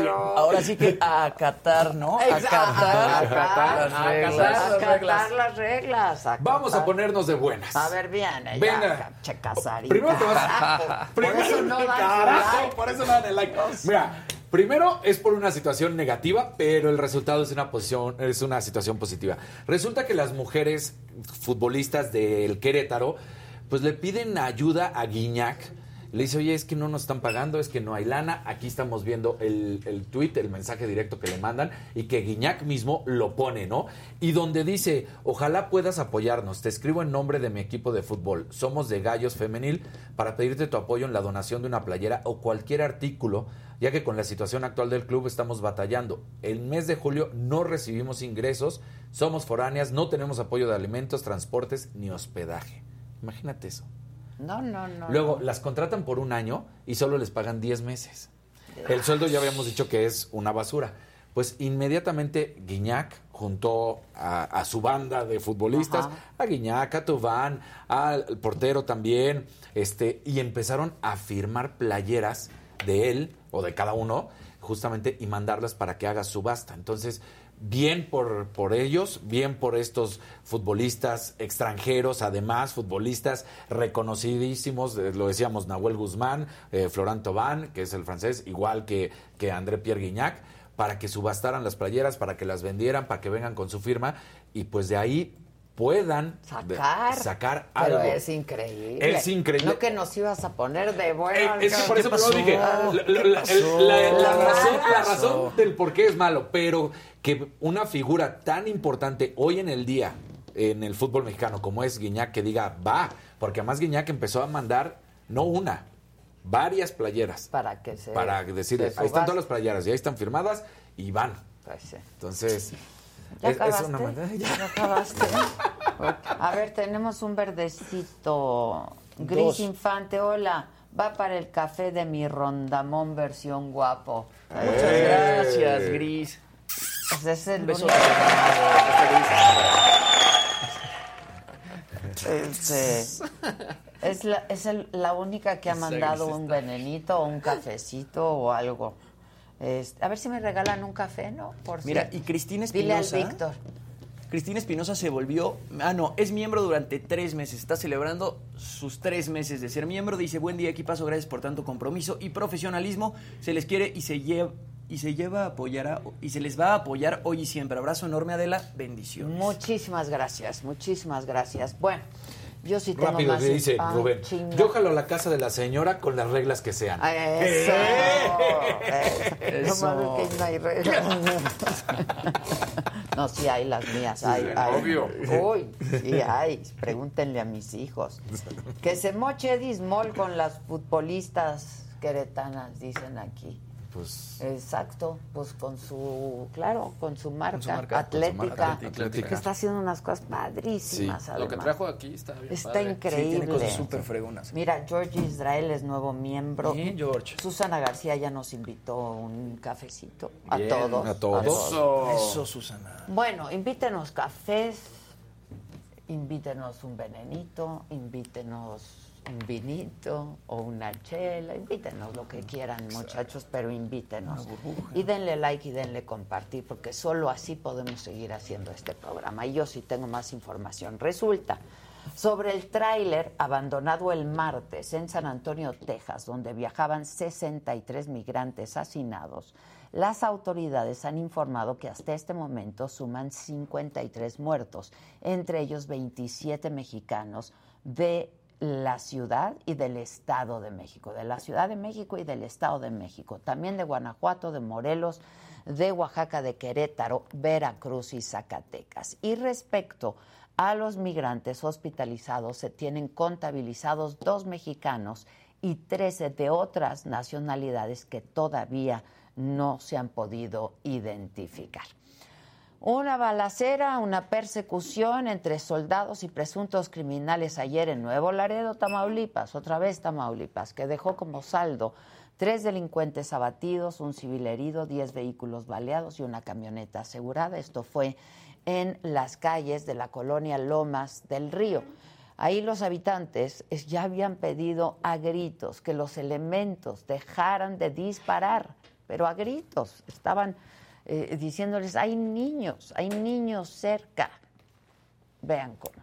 Claro. Ahora sí que a acatar, ¿no? A Exacto. acatar, Acatar, las reglas. acatar las reglas. acatar. Vamos a ponernos de buenas. A ver, viene. Venga. Ya, che, Casarín. Primero te vas Por eso no dan Carajo, like. por eso no dan el like. Mira, primero es por una situación negativa, pero el resultado es una posición, es una situación positiva. Resulta que las mujeres futbolistas del Querétaro, pues le piden ayuda a Guiñac. Le dice, oye, es que no nos están pagando, es que no hay lana. Aquí estamos viendo el, tweet, el mensaje directo que le mandan y que Guiñac mismo lo pone, ¿no? Y donde dice, ojalá puedas apoyarnos. Te escribo en nombre de mi equipo de fútbol. Somos de Gallos Femenil para pedirte tu apoyo en la donación de una playera o cualquier artículo, ya que con la situación actual del club estamos batallando. El mes de julio no recibimos ingresos, somos foráneas, no tenemos apoyo de alimentos, transportes ni hospedaje. Imagínate eso. No, no, no. Luego, no. las contratan por un año y solo les pagan 10 meses. El sueldo ya habíamos dicho que es una basura. Pues inmediatamente Guiñac juntó a, a su banda de futbolistas, Ajá. a Guiñac, a Tubán, al portero también, este, y empezaron a firmar playeras de él o de cada uno, justamente, y mandarlas para que haga subasta. Entonces, bien por, por ellos, bien por estos futbolistas extranjeros, además, futbolistas reconocidísimos, eh, lo decíamos, Nahuel Guzmán, eh, Florent Thauvin, que es el francés, igual que, que André Pierre Guignac, para que subastaran las playeras, para que las vendieran, para que vengan con su firma, y pues de ahí puedan de- Sacar. Pero algo. es increíble. Es increíble. No que nos ibas a poner de bueno. Eh, es que por ¿qué eso pasó? dije, la, la- la- ¿Qué el- la- la pasó? razón, la ¿Qué razón del por qué es malo, pero que una figura tan importante hoy en el día en el fútbol mexicano como es Guiñac que diga va, porque además Guiñac empezó a mandar no una, varias playeras. Para que se. Para decirle, se ahí están todas las playeras, y ahí están firmadas y van. Pues sí. Entonces, ¿Ya es, es acabaste? una manera. ¿Ya acabaste? A ver, tenemos un verdecito. Gris Dos. Infante, hola. Va para el café de mi rondamón versión guapo. Muchas gracias, Gris. Pues es el beso. único que- Este, es la, es el- la única que ha mandado un venenito o un cafecito o algo. Este, a ver si me regalan un café, ¿no? Por Mira, cierto. y Cristina Dile al Espinosa. Víctor. Cristina Espinosa se volvió, ah no, es miembro durante tres meses, está celebrando sus tres meses de ser miembro, dice buen día equipazo, gracias por tanto compromiso y profesionalismo, se les quiere y se lleva y se lleva a apoyar a- y se les va a apoyar hoy y siempre. Abrazo enorme Adela, bendiciones. Muchísimas gracias, muchísimas gracias. Bueno, yo sí tengo Rápido, más dice Rubén. chinga. Yo jalo a la casa de la señora con las reglas que sean. Ah, Eso. Eso. No mames que no hay reglas. No, sí hay las mías. Hay, Sí, hay. obvio. Uy, sí hay. Pregúntenle a mis hijos. Que se moche Dismol con las futbolistas queretanas, dicen aquí. Pues. Exacto, pues con su, claro, con su marca, su marca, con su atlética, marca atlética. que está haciendo unas cosas padrísimas. Sí. Lo que trajo aquí está bien Está padre. increíble. Sí, tiene cosas súper fregonas. Mira, George Israel es nuevo miembro. Bien, George. Susana García ya nos invitó un cafecito. A Bien, todos. a todos. Eso. Eso, Susana. Bueno, invítenos cafés, invítenos un venenito, invítenos un vinito o una chela, invítenos lo que quieran, muchachos, pero invítenos. Y denle like y denle compartir, porque solo así podemos seguir haciendo este programa. Y yo sí tengo más información. Resulta, sobre el tráiler abandonado el martes en San Antonio, Texas, donde viajaban 63 migrantes hacinados, las autoridades han informado que hasta este momento suman 53 muertos, entre ellos 27 mexicanos de la ciudad y del Estado de México, de la Ciudad de México y del Estado de México, también de Guanajuato, de Morelos, de Oaxaca, de Querétaro, Veracruz y Zacatecas. Y respecto a los migrantes hospitalizados, se tienen contabilizados dos mexicanos y 13 de otras nacionalidades que todavía no se han podido identificar. Una balacera, una persecución entre soldados y presuntos criminales ayer en Nuevo Laredo, Tamaulipas, otra vez Tamaulipas, que dejó como saldo tres delincuentes abatidos, un civil herido, diez vehículos baleados y una camioneta asegurada. Esto fue en las calles de la colonia Lomas del Río. Ahí los habitantes ya habían pedido a gritos que los elementos dejaran de disparar, pero a gritos estaban eh, diciéndoles, hay niños, hay niños cerca. Vean cómo.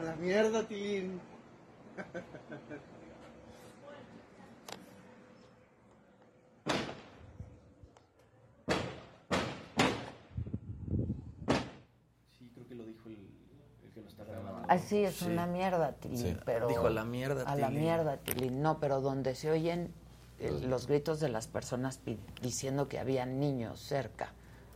A la mierda, Tilín. Sí, creo que lo dijo el, el que lo está grabando. Así es Sí. una mierda, Tilín, Sí. pero... Dijo, "A la mierda, A la Tilín". mierda, Tilín. No, pero donde se oyen los gritos de las personas pi- diciendo que había niños cerca.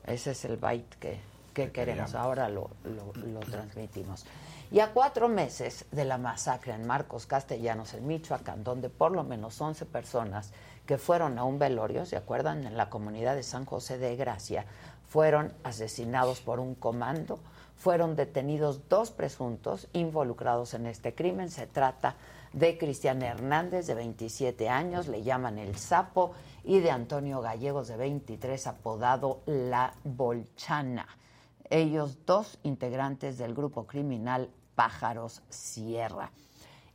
Ese es el byte que, que queremos. Ahora lo, lo- lo transmitimos. Y a cuatro meses de la masacre en Marcos Castellanos, en Michoacán, donde por lo menos 11 personas que fueron a un velorio, ¿se acuerdan? En la comunidad de San José de Gracia, fueron asesinados por un comando. Fueron detenidos dos presuntos involucrados en este crimen. Se trata de Cristian Hernández, de 27 años, le llaman el sapo, y de Antonio Gallegos, de 23, apodado La Bolchana. Ellos dos integrantes del grupo criminal Pájaros Sierra.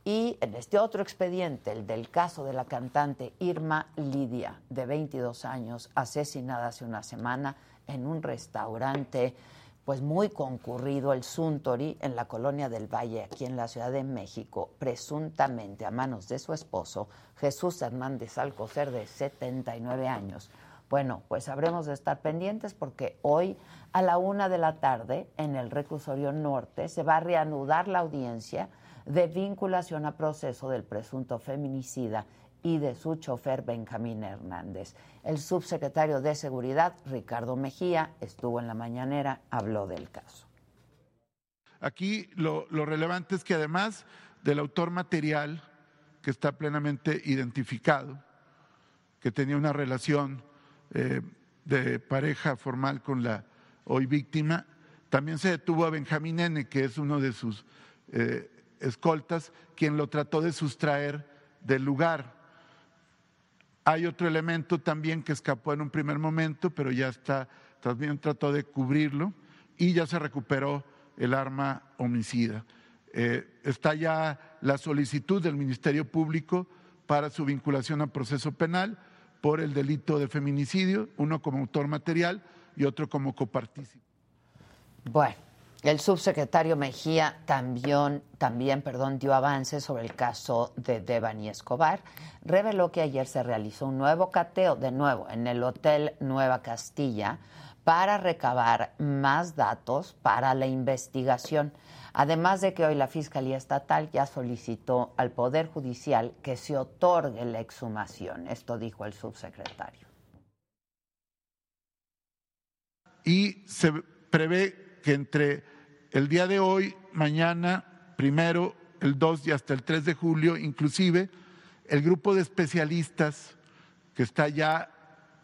Y en este otro expediente, el del caso de la cantante Irma Lidia, de 22 años, asesinada hace una semana en un restaurante pues muy concurrido, el Suntory, en la colonia del Valle, aquí en la Ciudad de México, presuntamente a manos de su esposo, Jesús Hernández Alcocer, de 79 años. Bueno, pues habremos de estar pendientes porque hoy a la una de la tarde en el reclusorio norte se va a reanudar la audiencia de vinculación a proceso del presunto feminicida y de su chofer Benjamín Hernández. El subsecretario de Seguridad, Ricardo Mejía, estuvo en la mañanera, habló del caso. Aquí lo, relevante es que además del autor material, que está plenamente identificado, que tenía una relación eh, de pareja formal con la hoy víctima, también se detuvo a Benjamín N., que es uno de sus eh, escoltas, quien lo trató de sustraer del lugar. Hay otro elemento también que escapó en un primer momento, pero ya está, también trató de cubrirlo y ya se recuperó el arma homicida. Eh, está ya la solicitud del Ministerio Público para su vinculación a proceso penal por el delito de feminicidio, uno como autor material y otro como copartícipe. Bueno, el subsecretario Mejía también, también perdón, dio avances sobre el caso de Devani Escobar. Reveló que ayer se realizó un nuevo cateo, de nuevo, en el Hotel Nueva Castilla, para recabar más datos para la investigación. Además de que hoy la Fiscalía Estatal ya solicitó al Poder Judicial que se otorgue la exhumación. Esto dijo el subsecretario. Y se prevé que entre el día de hoy, mañana, primero, el 2 y hasta el 3 de julio, inclusive, el grupo de especialistas que está ya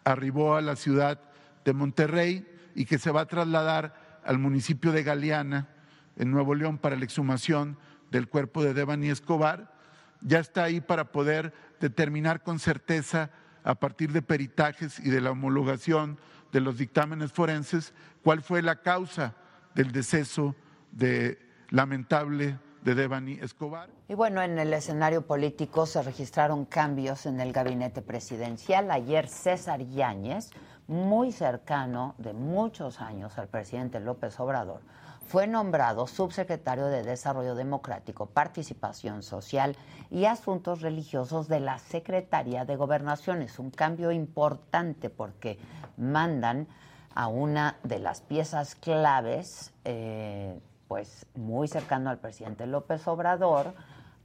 arribó a la ciudad de Monterrey y que se va a trasladar al municipio de Galeana, en Nuevo León, para la exhumación del cuerpo de Devani Escobar, ya está ahí para poder determinar con certeza, a partir de peritajes y de la homologación de los dictámenes forenses, cuál fue la causa del deceso de lamentable de Devani Escobar. Y bueno, en el escenario político se registraron cambios en el gabinete presidencial. Ayer César Yáñez, muy cercano de muchos años al presidente López Obrador, fue nombrado subsecretario de Desarrollo Democrático, Participación Social y Asuntos Religiosos de la Secretaría de Gobernación. Es un cambio importante porque mandan a una de las piezas claves, eh, pues muy cercano al presidente López Obrador,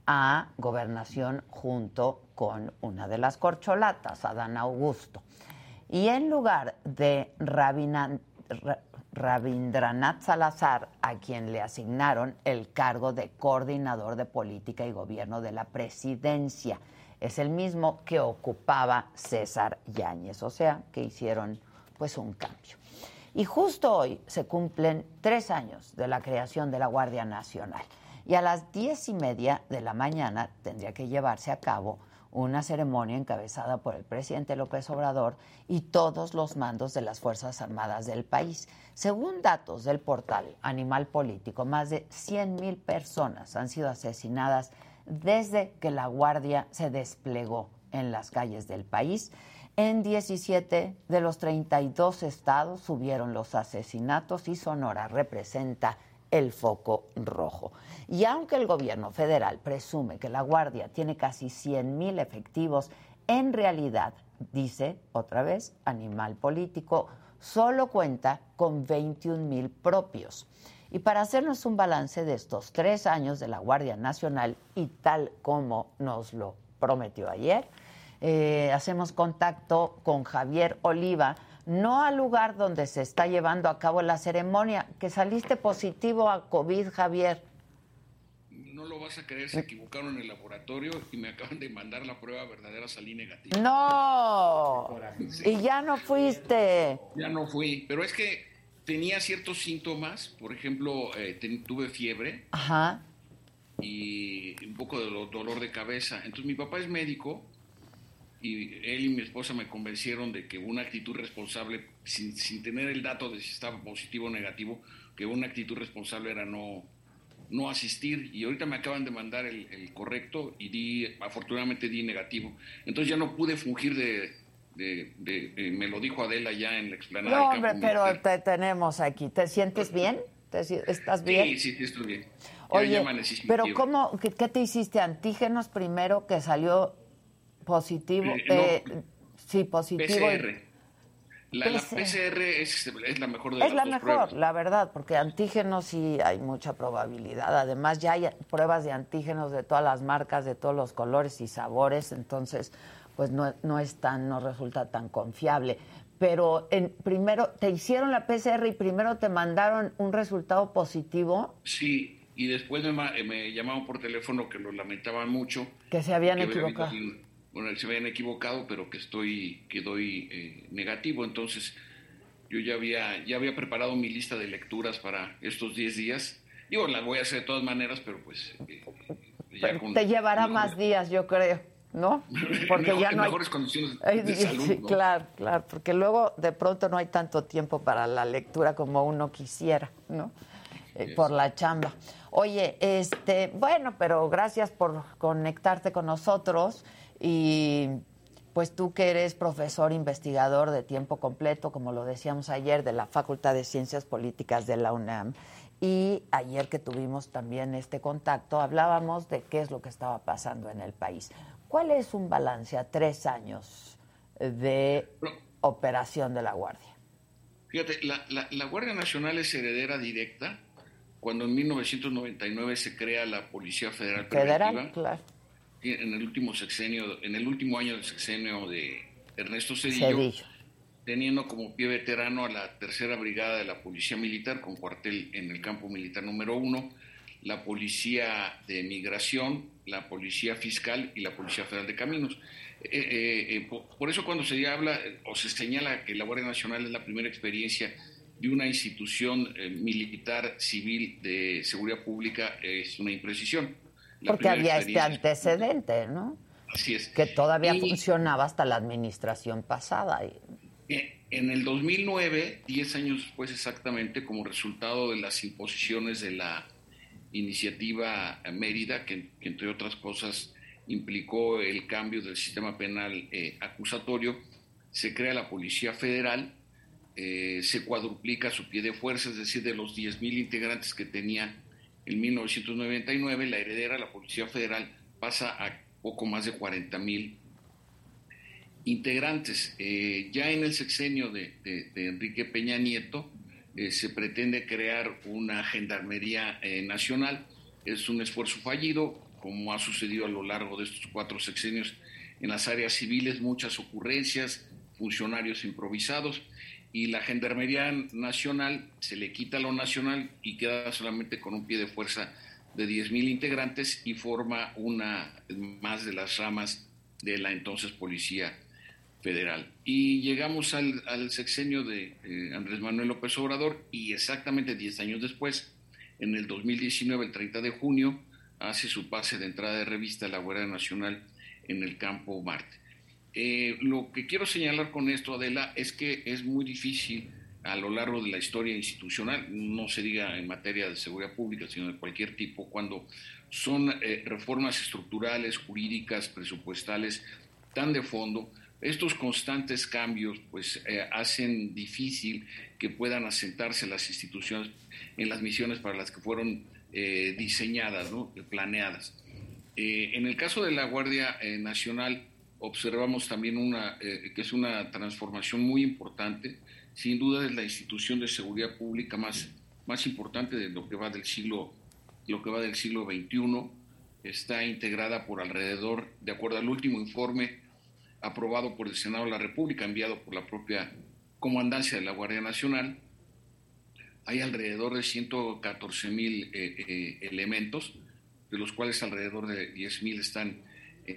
a gobernación junto con una de las corcholatas, Adán Augusto. Y en lugar de Rabindranath Salazar, a quien le asignaron el cargo de coordinador de política y gobierno de la presidencia, es el mismo que ocupaba César Yáñez, o sea, que hicieron pues un cambio. Y justo hoy se cumplen tres años de la creación de la Guardia Nacional. Y a las diez y media de la mañana tendría que llevarse a cabo una ceremonia encabezada por el presidente López Obrador y todos los mandos de las Fuerzas Armadas del país. Según datos del portal Animal Político, más de 100 mil personas han sido asesinadas desde que la Guardia se desplegó en las calles del país. En 17 de los 32 estados subieron los asesinatos y Sonora representa el foco rojo. Y aunque el gobierno federal presume que la Guardia tiene casi 100 mil efectivos, en realidad, dice otra vez Animal Político, solo cuenta con 21 mil propios. Y para hacernos un balance de estos tres años de la Guardia Nacional y tal como nos lo prometió ayer, eh, hacemos contacto con Javier Oliva, no al lugar donde se está llevando a cabo la ceremonia, que saliste positivo a COVID, Javier. No lo vas a creer, se equivocaron en el laboratorio y me acaban de mandar la prueba verdadera, salí negativa. No, y ya no fuiste. Ya no fui, pero es que tenía ciertos síntomas, por ejemplo, eh, tuve fiebre. Ajá. Y un poco de dolor de cabeza. Entonces mi papá es médico y él y mi esposa me convencieron de que una actitud responsable, sin, sin, tener el dato de si estaba positivo o negativo, que una actitud responsable era no, no asistir. Y ahorita me acaban de mandar el, el correcto y di, afortunadamente di negativo. Entonces ya no pude fungir de, de, de, me lo dijo Adela ya en la explanada. No, hombre, pero te tenemos aquí. ¿Te sientes bien? ¿Te, ¿Estás bien? Sí, sí, estoy bien. Oye, pero ¿cómo, qué, qué, te hiciste? ¿Antígenos primero que salió positivo? Eh, no, sí, positivo. PCR. La, la PCR es, es, la mejor de es las la dos mejor, pruebas. la verdad, porque antígenos sí hay mucha probabilidad. Además, ya hay pruebas de antígenos de todas las marcas, de todos los colores y sabores, entonces, pues no, no es tan, no resulta tan confiable. Pero en, primero, ¿te hicieron la PCR y primero te mandaron un resultado positivo? Sí, y después me, me llamaron por teléfono que lo lamentaban mucho. Que se habían que equivocado. Bueno, se habían equivocado, pero que estoy, que doy eh, negativo. Entonces, yo ya había, ya había preparado mi lista de lecturas para estos 10 días. Digo, la voy a hacer de todas maneras, pero pues eh, ya Pero con te llevará más días, yo creo, ¿no? Porque mejor- ya no hay... mejores condiciones de salud. sí, ¿no? claro, claro, porque luego de pronto no hay tanto tiempo para la lectura como uno quisiera, ¿no? Eh, por la chamba. Oye, este, bueno, pero gracias por conectarte con nosotros y pues tú que eres profesor investigador de tiempo completo, como lo decíamos ayer, de la Facultad de Ciencias Políticas de la UNAM, y ayer que tuvimos también este contacto, hablábamos de qué es lo que estaba pasando en el país. ¿Cuál es un balance a tres años de operación de la Guardia? Fíjate, la, la- la Guardia Nacional es heredera directa cuando en 1999 se crea la Policía Federal Federal, claro. En el último sexenio, en el último año del sexenio de Ernesto Cedillo, Cedillo. teniendo como pie veterano a la tercera brigada de la Policía Militar con cuartel en el campo militar número uno, la Policía de Migración, la Policía Fiscal y la Policía Federal de Caminos. Eh, eh, eh, por, por eso cuando se habla o se señala que la Guardia Nacional es la primera experiencia de una institución militar civil de seguridad pública es una imprecisión. Porque había este antecedente, ¿no? Así es. Que todavía Y- funcionaba hasta la administración pasada. Eh, En el 2009, 10 años después exactamente, como resultado de las imposiciones de la iniciativa Mérida, que, que entre otras cosas implicó el cambio del sistema penal eh, acusatorio, se crea la Policía Federal, eh, se cuadruplica su pie de fuerza, es decir, de los 10.000 integrantes que tenía en 1999, la heredera, la Policía Federal, pasa a poco más de 40.000 integrantes. Eh, ya en el sexenio de Enrique Peña Nieto eh, se pretende crear una gendarmería eh, nacional. Es un esfuerzo fallido, como ha sucedido a lo largo de estos cuatro sexenios en las áreas civiles, muchas ocurrencias, funcionarios improvisados, y la Gendarmería Nacional se le quita lo nacional y queda solamente con un pie de fuerza de 10.000 integrantes y forma una más de las ramas de la entonces Policía Federal. Y llegamos al, al sexenio de eh, Andrés Manuel López Obrador y exactamente 10 años después, en el 2019, el 30 de junio, hace su pase de entrada de revista a la Guardia Nacional en el campo Marte. Eh, lo que quiero señalar con esto, Adela, es que es muy difícil a lo largo de la historia institucional, no se diga en materia de seguridad pública, sino de cualquier tipo, cuando son eh, reformas estructurales, jurídicas, presupuestales tan de fondo, estos constantes cambios pues eh, hacen difícil que puedan asentarse las instituciones en las misiones para las que fueron eh, diseñadas, ¿no? planeadas. En el caso de la Guardia Nacional observamos también una eh, que es una transformación muy importante. Sin duda es la institución de seguridad pública más, más importante de lo que va del siglo lo que va del siglo XXI. Está integrada por alrededor, de acuerdo al último informe aprobado por el Senado de la República, enviado por la propia Comandancia de la Guardia Nacional, hay alrededor de 114 mil eh, eh, elementos, de los cuales alrededor de 10 mil están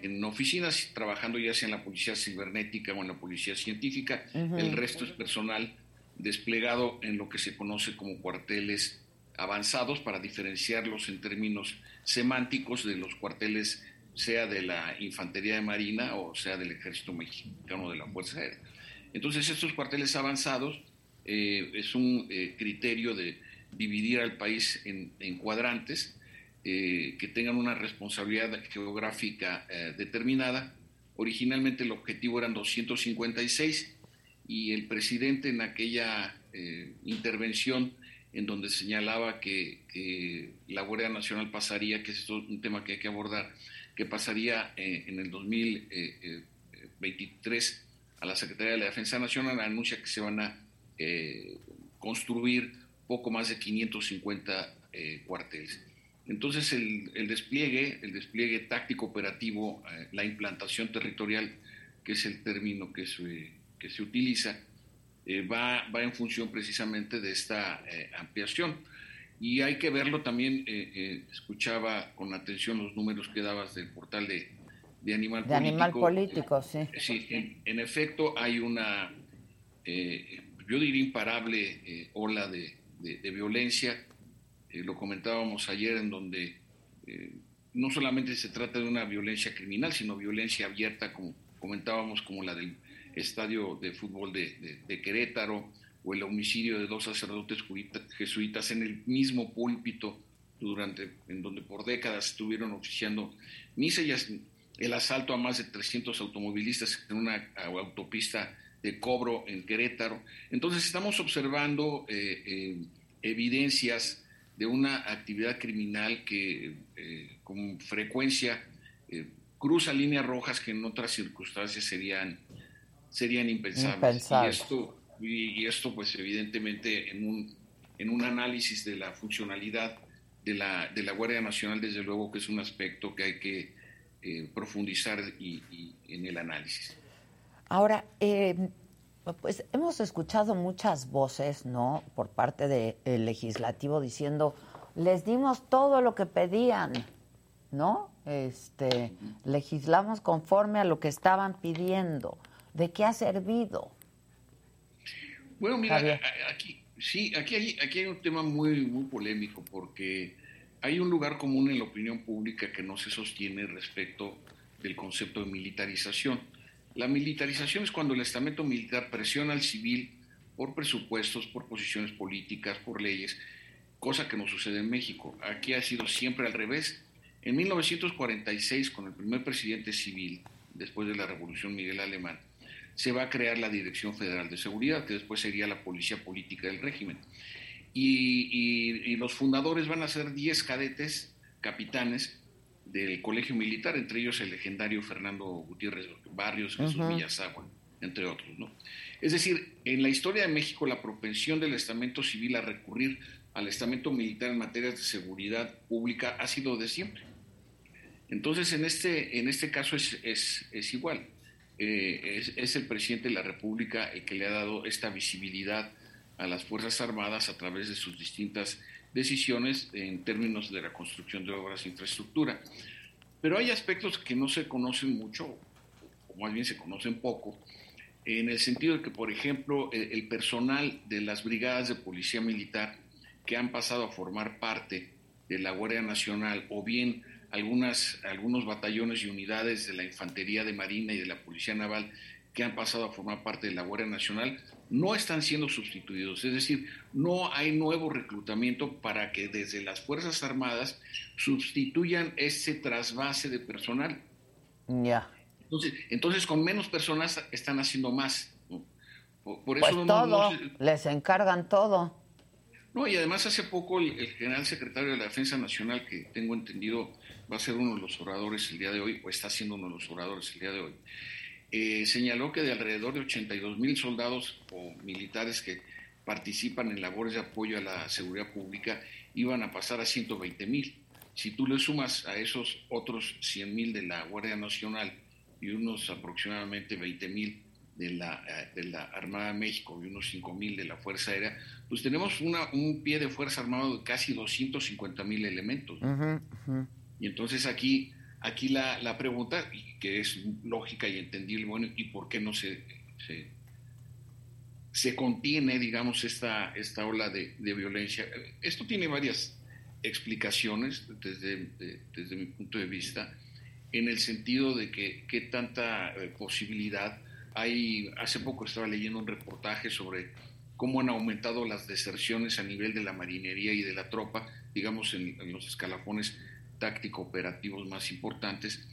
en oficinas trabajando ya sea en la policía cibernética o en la policía científica. El resto es personal desplegado en lo que se conoce como cuarteles avanzados para diferenciarlos en términos semánticos de los cuarteles sea de la Infantería de Marina o sea del Ejército Mexicano de la Fuerza Aérea. Entonces estos cuarteles avanzados eh, es un eh, criterio de dividir al país en, en cuadrantes eh, que tengan una responsabilidad geográfica eh, determinada. Originalmente el objetivo eran 256 y el presidente en aquella eh, intervención en donde señalaba que, que la Guardia Nacional pasaría, que es un tema que hay que abordar, que pasaría en el 2023 a la Secretaría de la Defensa Nacional, anuncia que se van a construir poco más de 550 eh, cuarteles. Entonces el, el, despliegue, el despliegue táctico operativo, eh, la implantación territorial, que es el término que se, que se utiliza, va, va, en función precisamente de esta ampliación. Y hay que verlo también, escuchaba con atención los números que dabas del portal de, de Animal de Político. Animal Político, sí. Sí, en, en efecto hay una, yo diría, imparable ola de, de, de violencia. Eh, lo comentábamos ayer en donde eh, no solamente se trata de una violencia criminal, sino violencia abierta, como comentábamos, como la del estadio de fútbol de, Querétaro o el homicidio de dos sacerdotes jesuitas en el mismo púlpito durante, en donde por décadas estuvieron oficiando misa y el asalto a más de 300 automovilistas en una autopista de cobro en Querétaro. Entonces estamos observando eh, evidencias de una actividad criminal que eh, con frecuencia cruza líneas rojas que en otras circunstancias serían, serían impensables. Impensables. Y esto, y, esto pues evidentemente en un, en un análisis de la funcionalidad de la, de la Guardia Nacional, desde luego que es un aspecto que hay que profundizar y, y en el análisis. Ahora, eh, pues hemos escuchado muchas voces, ¿no? Por parte del legislativo diciendo, les dimos todo lo que pedían, ¿no? Este, legislamos conforme a lo que estaban pidiendo. ¿De qué ha servido? Bueno, mira, Javier. aquí sí, aquí hay, aquí hay un tema muy, muy polémico porque hay un lugar común en la opinión pública que no se sostiene respecto del concepto de militarización. La militarización es cuando el estamento militar presiona al civil por presupuestos, por posiciones políticas, por leyes, cosa que no sucede en México. Aquí ha sido siempre al revés. En 1946, con el primer presidente civil, después de la Revolución Miguel Alemán, se va a crear la Dirección Federal de Seguridad, que después sería la Policía Política del régimen. Y, y, los fundadores van a ser 10 cadetes, capitanes, del Colegio Militar, entre ellos el legendario Fernando Gutiérrez Barrios, Jesús uh -huh. Entre otros. ¿no? Es decir, en la historia de México la propensión del estamento civil a recurrir al estamento militar en materias de seguridad pública ha sido de siempre. Entonces, en este, en este caso es, es, es igual. Eh, es, es, el presidente de la República el que le ha dado esta visibilidad a las Fuerzas Armadas a través de sus distintas decisiones en términos de la construcción de obras de infraestructura. Pero hay aspectos que no se conocen mucho, o más bien se conocen poco, en el sentido de que, por ejemplo, el personal de las brigadas de policía militar que han pasado a formar parte de la Guardia Nacional o bien algunas, algunos batallones y unidades de la Infantería de Marina y de la Policía Naval que han pasado a formar parte de la Guardia Nacional no están siendo sustituidos, es decir, no hay nuevo reclutamiento para que desde las Fuerzas Armadas sustituyan ese trasvase de personal. Ya. Yeah. Entonces, entonces, con menos personas están haciendo más. ¿no? Por, por, eso pues no, todo, no, les encargan todo. No, y además hace poco el, el, general secretario de la Defensa Nacional, que tengo entendido va a ser uno de los oradores el día de hoy, o está siendo uno de los oradores el día de hoy, eh, señaló que de alrededor de 82 mil soldados o militares que participan en labores de apoyo a la seguridad pública iban a pasar a 120 mil. Si tú le sumas a esos otros 100 mil de la Guardia Nacional y unos aproximadamente 20 mil de la, de la Armada de México y unos 5 mil de la Fuerza Aérea, pues tenemos una, un pie de Fuerza Armada de casi 250 mil elementos. Uh -huh, uh -huh. Y entonces aquí Aquí la, la, pregunta, que es lógica y entendible, bueno, ¿y por qué no se, se, contiene, digamos, esta, esta ola de, de, violencia? Esto tiene varias explicaciones desde, de, desde mi punto de vista, en el sentido de que qué tanta eh, posibilidad hay. Hace poco estaba leyendo un reportaje sobre cómo han aumentado las deserciones a nivel de la marinería y de la tropa, digamos, en los escalafones táctico-operativos más importantes,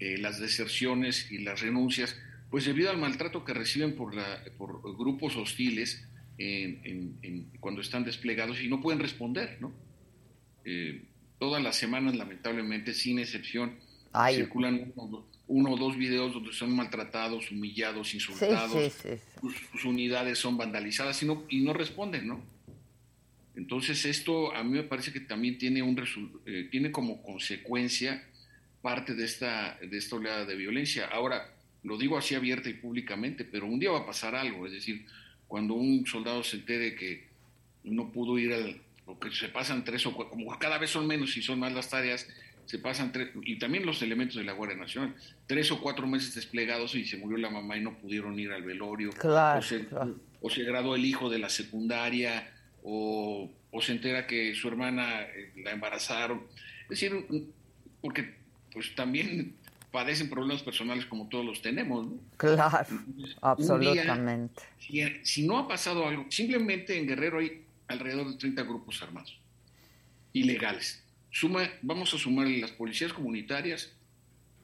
eh, las deserciones y las renuncias, pues debido al maltrato que reciben por, la, por grupos hostiles en, en, en, cuando están desplegados y no pueden responder, ¿no? Eh, todas las semanas, lamentablemente, sin excepción, Ay. circulan uno, uno o dos videos donde son maltratados, humillados, insultados, Sus, unidades son vandalizadas y no, y no responden, ¿no? Entonces esto a mí me parece que también tiene, un eh, tiene como consecuencia parte de esta, de esta oleada de violencia. Ahora, lo digo así abierta y públicamente, pero un día va a pasar algo, es decir, cuando un soldado se entere que no pudo ir al, o que se pasan tres o cuatro, como cada vez son menos y son más las tareas, se pasan tres, y también los elementos de la Guardia Nacional, tres o cuatro meses desplegados y se murió la mamá y no pudieron ir al velorio, claro, o, se, o se graduó el hijo de la secundaria, o, o se entera que su hermana eh, la embarazaron, es decir, porque pues también padecen problemas personales como todos los tenemos. ¿no? Claro, absolutamente. si, no ha pasado algo, simplemente en Guerrero hay alrededor de 30 grupos armados, ilegales. Suma, vamos a sumarle las policías comunitarias,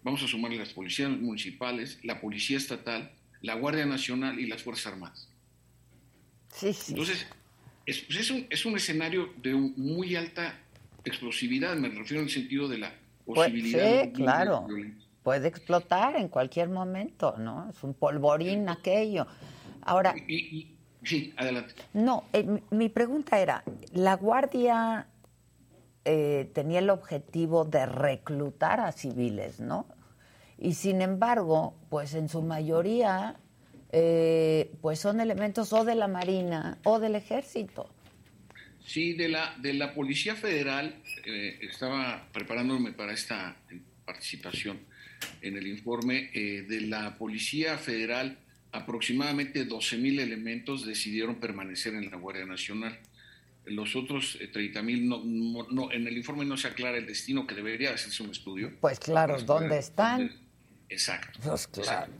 vamos a sumarle las policías municipales, la policía estatal, la Guardia Nacional y las Fuerzas Armadas. Sí, sí. Entonces, es, pues es, un, es un escenario de muy alta explosividad, me refiero en el sentido de la pues, posibilidad. sí, claro. Puede explotar en cualquier momento, ¿no? Es un polvorín aquello. Ahora. sí, adelante. No, eh, mi pregunta era: ¿la Guardia eh, tenía el objetivo de reclutar a civiles, ¿no? Y sin embargo, pues en su mayoría, eh, pues son elementos o de la Marina o del Ejército. Sí, de la, de la Policía Federal, estaba preparándome para esta participación en el informe eh, de la Policía Federal, aproximadamente 12.000 elementos decidieron permanecer en la Guardia Nacional. Los otros 30.000, eh, no, en el informe no se aclara el destino, que debería hacerse un estudio. Pues claro, ¿dónde están? Exacto. Pues claro.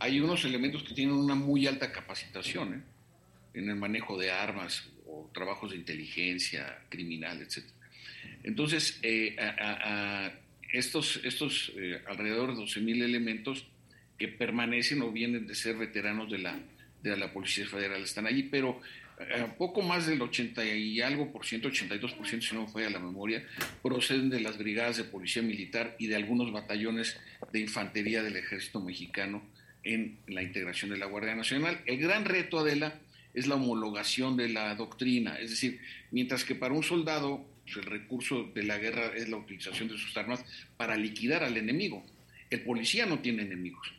Hay unos elementos que tienen una muy alta capacitación ¿eh? en el manejo de armas o trabajos de inteligencia criminal, etc. Entonces, a estos, estos eh, alrededor de 12.000 elementos que permanecen o vienen de ser veteranos de la, de la Policía Federal están allí, pero eh, poco más del 80 y algo por ciento, 82 por ciento si no fue a la memoria, proceden de las brigadas de policía militar y de algunos batallones de infantería del ejército mexicano en la integración de la Guardia Nacional. El gran reto, Adela, es la homologación de la doctrina, es decir, mientras que para un soldado el recurso de la guerra es la utilización de sus armas para liquidar al enemigo. El policía no tiene enemigos.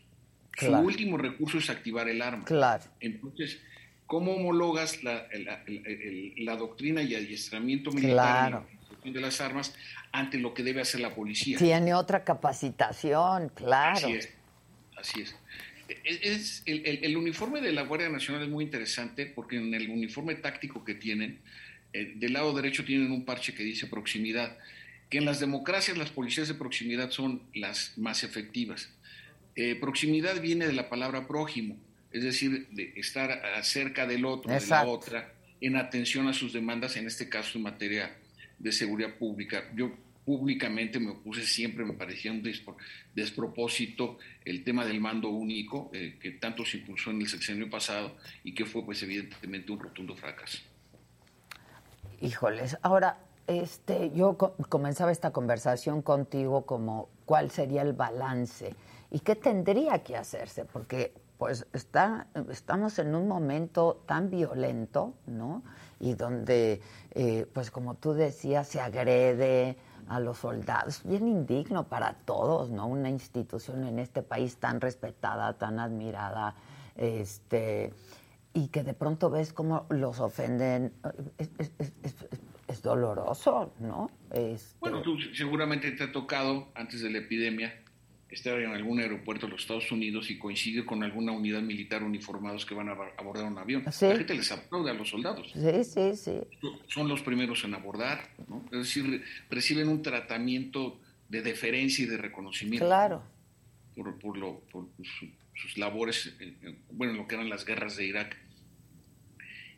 Su último recurso es activar el arma. Claro. Entonces, ¿cómo homologas la, la, doctrina y adiestramiento militar de las armas ante lo que debe hacer la policía? Tiene otra capacitación, claro. Así es. Así es. Es el, el, uniforme de la Guardia Nacional es muy interesante porque en el uniforme táctico que tienen eh, del lado derecho tienen un parche que dice proximidad, que en las democracias las policías de proximidad son las más efectivas. Eh, proximidad viene de la palabra prójimo, es decir, de estar cerca del otro, de la otra, en atención a sus demandas, en este caso en materia de seguridad pública. Yo públicamente me opuse siempre, me parecía un despropósito el tema del mando único, eh, que tanto se impulsó en el sexenio pasado y que fue pues evidentemente un rotundo fracaso. Híjoles, ahora, este, yo comenzaba esta conversación contigo como cuál sería el balance y qué tendría que hacerse, porque pues está, estamos en un momento tan violento, ¿no? Y donde, eh, pues como tú decías, se agrede a los soldados, bien indigno para todos, ¿no? Una institución en este país tan respetada, tan admirada, este, y que de pronto ves cómo los ofenden, es, doloroso, ¿no? Este bueno, tú seguramente te ha tocado, antes de la epidemia, estar en algún aeropuerto de los Estados Unidos y coincide con alguna unidad militar uniformados que van a abordar un avión. La gente les aplaude a los soldados. Sí, sí, sí. Son los primeros en abordar, ¿no? Es decir, reciben un tratamiento de deferencia y de reconocimiento. Claro. Por, por, lo, por sus labores, bueno, lo que eran las guerras de Irak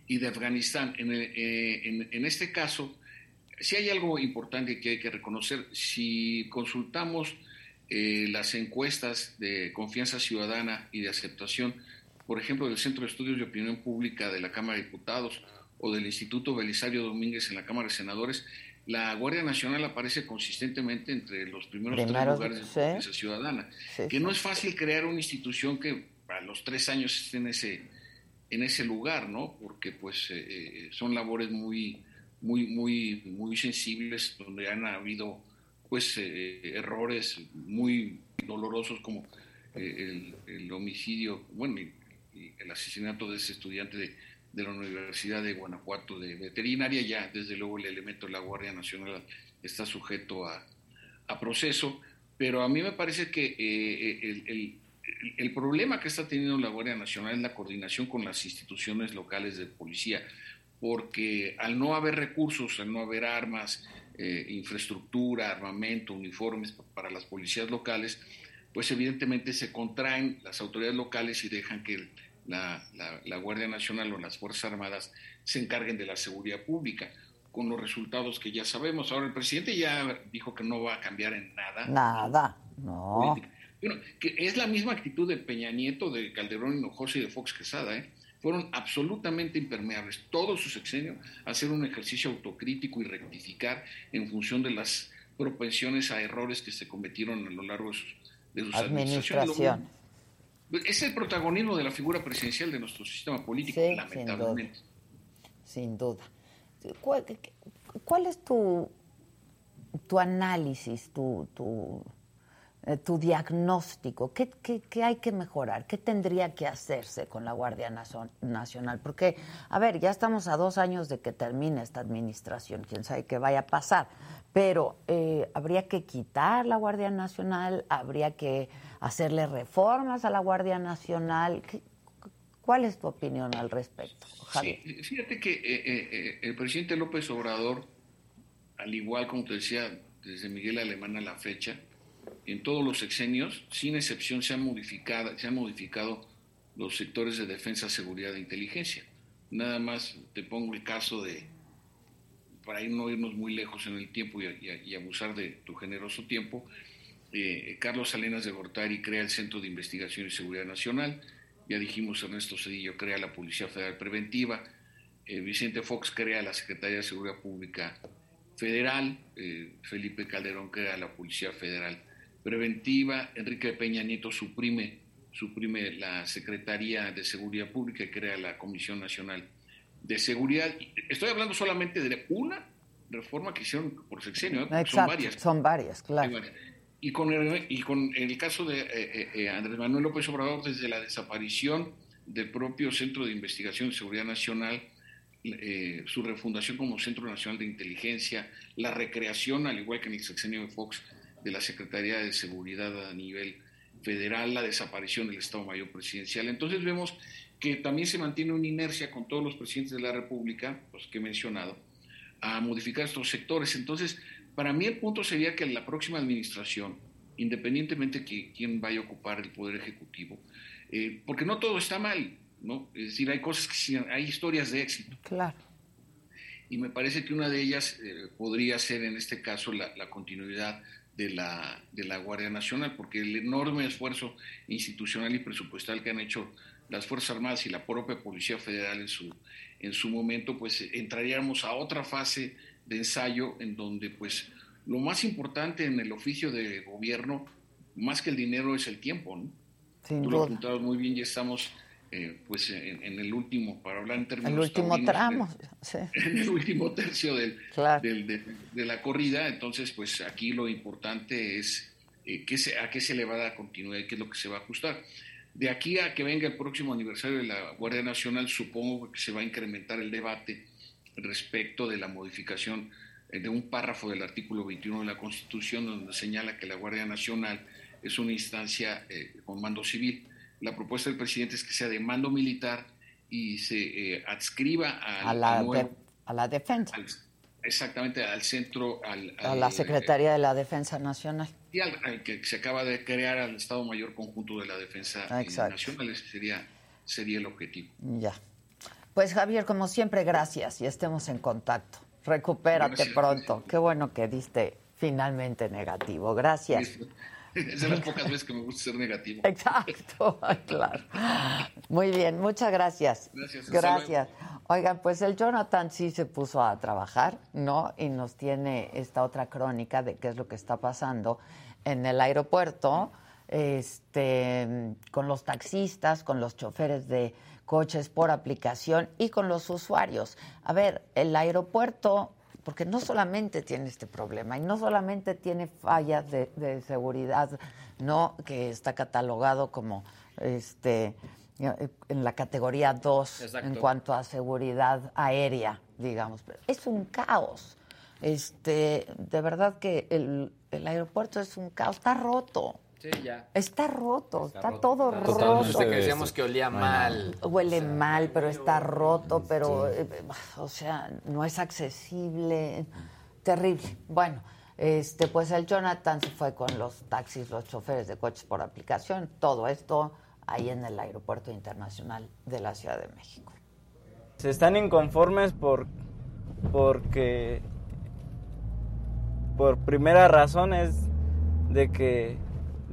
y de Afganistán. En, eh, en, este caso, si hay algo importante que hay que reconocer, si consultamos eh, las encuestas de confianza ciudadana y de aceptación, por ejemplo, del Centro de Estudios de Opinión Pública de la Cámara de Diputados o del Instituto Belisario Domínguez en la Cámara de Senadores, la Guardia Nacional aparece consistentemente entre los primeros Primeros, tres lugares sí. de defensa ciudadana. Sí, que no es fácil crear una institución que a los tres años esté en ese, en ese lugar, ¿no? Porque pues eh, eh, son labores muy, muy, muy, muy sensibles, donde han habido pues eh, errores muy dolorosos como eh, el, homicidio, bueno, y, el asesinato de ese estudiante de, de la Universidad de Guanajuato de veterinaria, ya desde luego el elemento de la Guardia Nacional está sujeto a, a proceso, pero a mí me parece que eh, el, el- el problema que está teniendo la Guardia Nacional es la coordinación con las instituciones locales de policía, porque al no haber recursos, al no haber armas, eh, infraestructura, armamento, uniformes pa- para las policías locales, pues evidentemente se contraen las autoridades locales y dejan que la, la- la Guardia Nacional o las Fuerzas Armadas se encarguen de la seguridad pública, con los resultados que ya sabemos. Ahora el presidente ya dijo que no va a cambiar en nada. Nada, no. Bueno, que es la misma actitud de Peña Nieto, de Calderón Hinojosa y de Fox Quesada, ¿eh? Fueron absolutamente impermeables todo su sexenio a hacer un ejercicio autocrítico y rectificar en función de las propensiones a errores que se cometieron a lo largo de sus, de sus administraciones. Es el protagonismo de la figura presidencial de nuestro sistema político, Sí, sin lamentablemente. Sin duda. ¿Cuál, cuál es tu, tu análisis, tu, tu, eh, tu diagnóstico? ¿Qué, qué, qué hay que mejorar? ¿Qué tendría que hacerse con la Guardia Nacional? Porque, a ver, ya estamos a dos años de que termine esta administración, quién sabe qué vaya a pasar, pero eh, habría que quitar la Guardia Nacional, habría que hacerle reformas a la Guardia Nacional. ¿Qué- ¿Cuál es tu opinión al respecto? Sí, fíjate que eh, eh, el presidente López Obrador, al igual como te decía, desde Miguel Alemán a la fecha, en todos los sexenios, sin excepción, se han modificado, se han modificado los sectores de defensa, seguridad e inteligencia. Nada más te pongo el caso de, para no irnos muy lejos en el tiempo y abusar de tu generoso tiempo, eh, Carlos Salinas de Gortari crea el Centro de Investigación y Seguridad Nacional, ya dijimos Ernesto Cedillo crea la Policía Federal Preventiva, eh, Vicente Fox crea la Secretaría de Seguridad Pública Federal, eh, Felipe Calderón crea la Policía Federal Preventiva, Enrique Peña Nieto suprime, suprime la Secretaría de Seguridad Pública y crea la Comisión Nacional de Seguridad. Estoy hablando solamente de una reforma que hicieron por sexenio, ¿eh? Son varias. son varias, claro. Y con el, y con el caso de eh, eh, eh, Andrés Manuel López Obrador, desde la desaparición del propio Centro de Investigación y Seguridad Nacional, eh, su refundación como Centro Nacional de Inteligencia, la recreación, al igual que en el sexenio de Fox, de la Secretaría de Seguridad a nivel federal, la desaparición del Estado Mayor Presidencial. Entonces vemos que también se mantiene una inercia con todos los presidentes de la República, los que he mencionado, a modificar estos sectores. Entonces, para mí el punto sería que la próxima administración, independientemente de quién vaya a ocupar el Poder Ejecutivo, eh, porque no todo está mal, ¿no? Es decir, hay cosas que hay historias de éxito. Claro. Y me parece que una de ellas eh, podría ser en este caso la, la continuidad de la, de la Guardia Nacional, porque el enorme esfuerzo institucional y presupuestal que han hecho las Fuerzas Armadas y la propia Policía Federal en su, en su momento, pues entraríamos a otra fase de ensayo en donde pues lo más importante en el oficio de gobierno, más que el dinero, es el tiempo, ¿no? Sin Tú lo apuntabas muy bien, ya estamos eh, pues en, en el último, para hablar en términos El último tramo, sí. en el último tercio del, Claro. del- de, de la corrida. Entonces, pues aquí lo importante es eh, qué se, a qué se le va a dar continuidad y qué es lo que se va a ajustar. De aquí a que venga el próximo aniversario de la Guardia Nacional, supongo que se va a incrementar el debate respecto de la modificación eh, de un párrafo del artículo 21 de la Constitución, donde señala que la Guardia Nacional es una instancia eh, con mando civil. La propuesta del presidente es que sea de mando militar y se eh, adscriba al, A la, al nuevo- de- a la defensa, al- exactamente al centro, al, a la Secretaría de la Defensa Nacional. y al, que se acaba de crear al Estado Mayor Conjunto de la Defensa eh, exacto. Nacional. Ese sería, sería el objetivo. Ya. Pues Javier, como siempre, gracias y estemos en contacto. Recupérate Gracias. pronto. Qué bueno que diste finalmente negativo. Gracias. Es de las pocas veces que me gusta ser negativo. Exacto, claro. Muy bien, muchas gracias. Gracias, Gracias. Oigan, pues el Jonathan sí se puso a trabajar, ¿no? Y nos tiene esta otra crónica de qué es lo que está pasando en el aeropuerto, este, con los taxistas, con los choferes de coches por aplicación y con los usuarios. A ver, el aeropuerto, porque no solamente tiene este problema y no solamente tiene fallas de, de seguridad, no que está catalogado como este en la categoría 2 Exacto. en cuanto a seguridad aérea, digamos. Pero Es un caos. Este, de verdad que el, el aeropuerto es un caos, está roto. Sí, ya. Está roto, está, roto. todo Está roto. Que decíamos que olía mal. Huele mal, pero está roto, pero, eh, o sea, no es accesible. Terrible. Bueno, este, pues el Jonathan se fue con los taxis, los choferes de coches por aplicación. Todo esto ahí en el Aeropuerto Internacional de la Ciudad de México. Se están inconformes por porque por primera razón es de que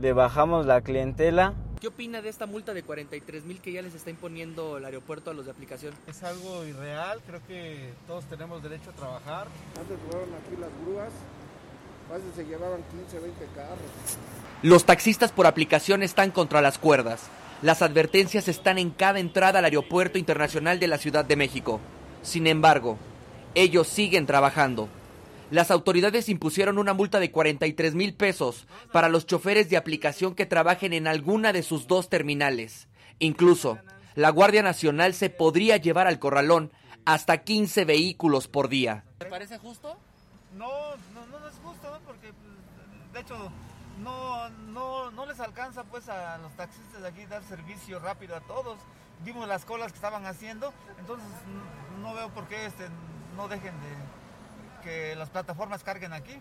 le bajamos la clientela. ¿Qué opina de esta multa de 43 mil que ya les está imponiendo el aeropuerto a los de aplicación? Es algo irreal, creo que todos tenemos derecho a trabajar. Antes fueron aquí las grúas, fácil se llevaban 15, 20 carros. Los taxistas por aplicación están contra las cuerdas. Las advertencias están en cada entrada al Aeropuerto Internacional de la Ciudad de México. Sin embargo, ellos siguen trabajando. Las autoridades impusieron una multa de 43 mil pesos para los choferes de aplicación que trabajen en alguna de sus dos terminales. Incluso, la Guardia Nacional se podría llevar al corralón hasta 15 vehículos por día. ¿Te parece justo? No, no, no, no es justo, ¿no? porque pues, de hecho no, no, no les alcanza pues a los taxistas de aquí dar servicio rápido a todos. Vimos las colas que estaban haciendo, entonces n- no veo por qué este, no dejen de que las plataformas carguen aquí.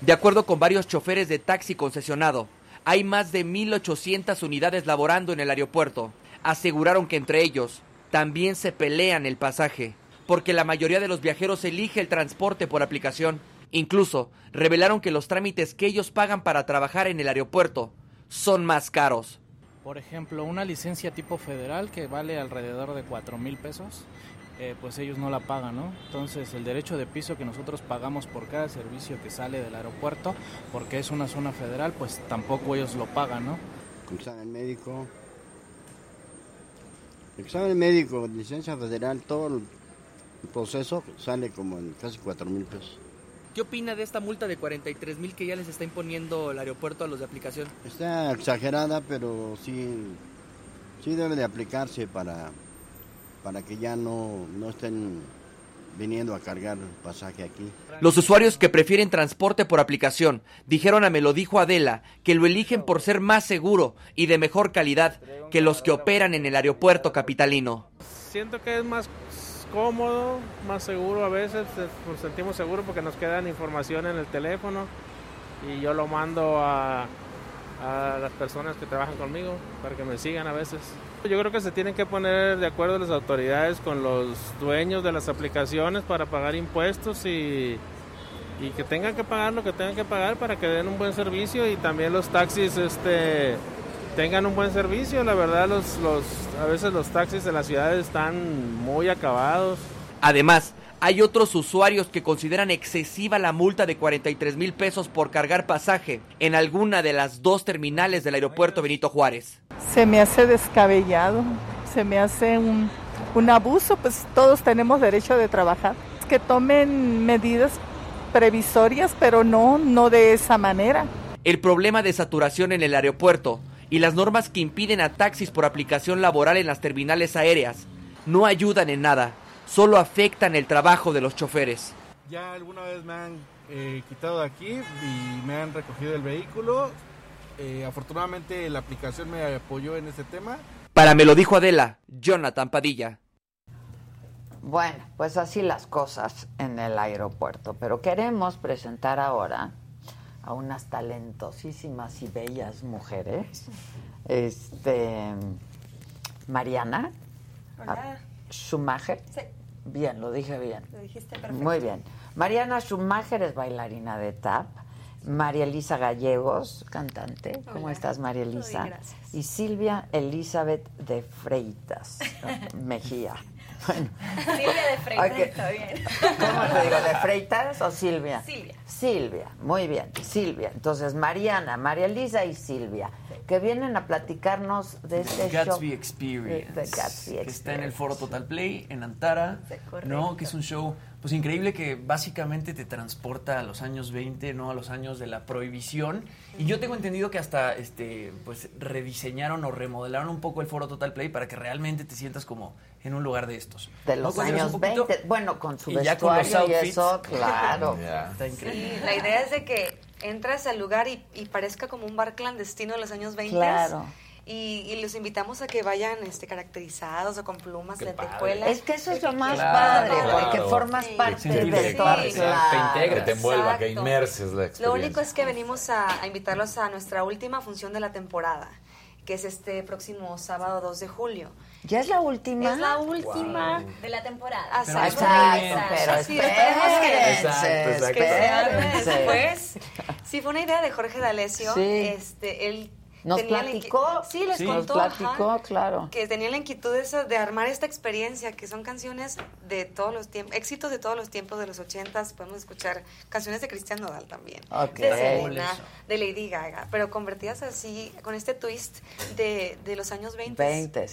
De acuerdo con varios choferes de taxi concesionado, hay más de 1.800 unidades laborando en el aeropuerto. Aseguraron que entre ellos también se pelean el pasaje, porque la mayoría de los viajeros elige el transporte por aplicación. Incluso revelaron que los trámites que ellos pagan para trabajar en el aeropuerto son más caros. Por ejemplo, una licencia tipo federal que vale alrededor de 4 mil pesos, eh, pues ellos no la pagan, ¿no? Entonces el derecho de piso que nosotros pagamos por cada servicio que sale del aeropuerto, porque es una zona federal, pues tampoco ellos lo pagan, ¿no? examen médico, examen médico, licencia federal, todo el proceso sale como en casi 4 mil pesos. ¿Qué opina de esta multa de 43 mil que ya les está imponiendo el aeropuerto a los de aplicación? Está exagerada, pero sí, sí debe de aplicarse para, para que ya no, no estén viniendo a cargar pasaje aquí. Los usuarios que prefieren transporte por aplicación dijeron a Me lo dijo Adela que lo eligen por ser más seguro y de mejor calidad que los que operan en el aeropuerto capitalino. Siento que es más cómodo, más seguro a veces, eh, nos sentimos seguros porque nos quedan información en el teléfono y yo lo mando a, a las personas que trabajan conmigo para que me sigan a veces. Yo creo que se tienen que poner de acuerdo las autoridades con los dueños de las aplicaciones para pagar impuestos y, y que tengan que pagar lo que tengan que pagar para que den un buen servicio y también los taxis este tengan un buen servicio. La verdad, los, los, a veces los taxis de las ciudades están muy acabados. Además, hay otros usuarios que consideran excesiva la multa de 43 mil pesos por cargar pasaje en alguna de las dos terminales del aeropuerto Benito Juárez. Se me hace descabellado, se me hace un, un abuso, pues todos tenemos derecho de trabajar. Que tomen medidas previsorias, pero no, no de esa manera. El problema de saturación en el aeropuerto y las normas que impiden a taxis por aplicación laboral en las terminales aéreas no ayudan en nada, solo afectan el trabajo de los choferes. Ya alguna vez me han eh, quitado de aquí y me han recogido el vehículo. Eh, afortunadamente la aplicación me apoyó en este tema. Para me lo dijo Adela, Jonathan Padilla. Bueno, pues así las cosas en el aeropuerto, pero queremos presentar ahora a unas talentosísimas y bellas mujeres. Este Mariana Hola. Schumacher. Sí. Bien, lo dije bien. Lo dijiste perfecto. Muy bien. Mariana Schumacher es bailarina de tap. María Elisa Gallegos, cantante. ¿Cómo estás, María bien, Elisa? gracias. Y Silvia Elizabeth de Freitas Mejía. Bueno, Silvia de Freitas Ok. está bien. ¿cómo te digo? ¿De Freitas o Silvia? Silvia. Silvia, muy bien, Silvia. Entonces, Mariana, María Elisa y Silvia, que vienen a platicarnos de este Gatsby show. Experience. De- de Gatsby que está en el Experience. foro Total Play, en Antara. correcto. ¿no? Que es un show pues increíble que básicamente te transporta a los años 20, ¿no? A los años de la prohibición. Y yo tengo entendido que hasta este pues rediseñaron o remodelaron un poco el foro Total Play para que realmente te sientas como en un lugar de estos. De los años un poquito. 20. Bueno, con su Y ya con los vestuario y outfits. eso, claro. Está increíble. Sí, la idea es de que entres al lugar y, y parezca como un bar clandestino de los años 20. Claro. Y, y los invitamos a que vayan este, caracterizados o con plumas, lentejuelas. Es que eso es lo más Claro, padre, porque claro. formas Sí. parte de todo. que te integre, te envuelva, que inmerses la experiencia. Lo único es que venimos a, a invitarlos a nuestra última función de la temporada, que es este próximo sábado 2 de julio. ¿Ya es la última? Es la última. De la temporada. Pero exacto. exacto, pero Sí, esperemos que- Exacto, exacto. que se arme espérense. después. Sí, fue una idea de Jorge D'Alessio. Sí. Este, él Nos la platicó. Sí, les Sí. Nos contó. platicó, ajá, claro. Que tenía la inquietud de, eso, de armar esta experiencia, que son canciones de todos los tiempos, éxitos de todos los tiempos de los ochentas. Podemos escuchar canciones de Cristian Nodal también. Ok. De Selena, de Lady Gaga, pero convertidas así, con este twist de, de los años 20. 20.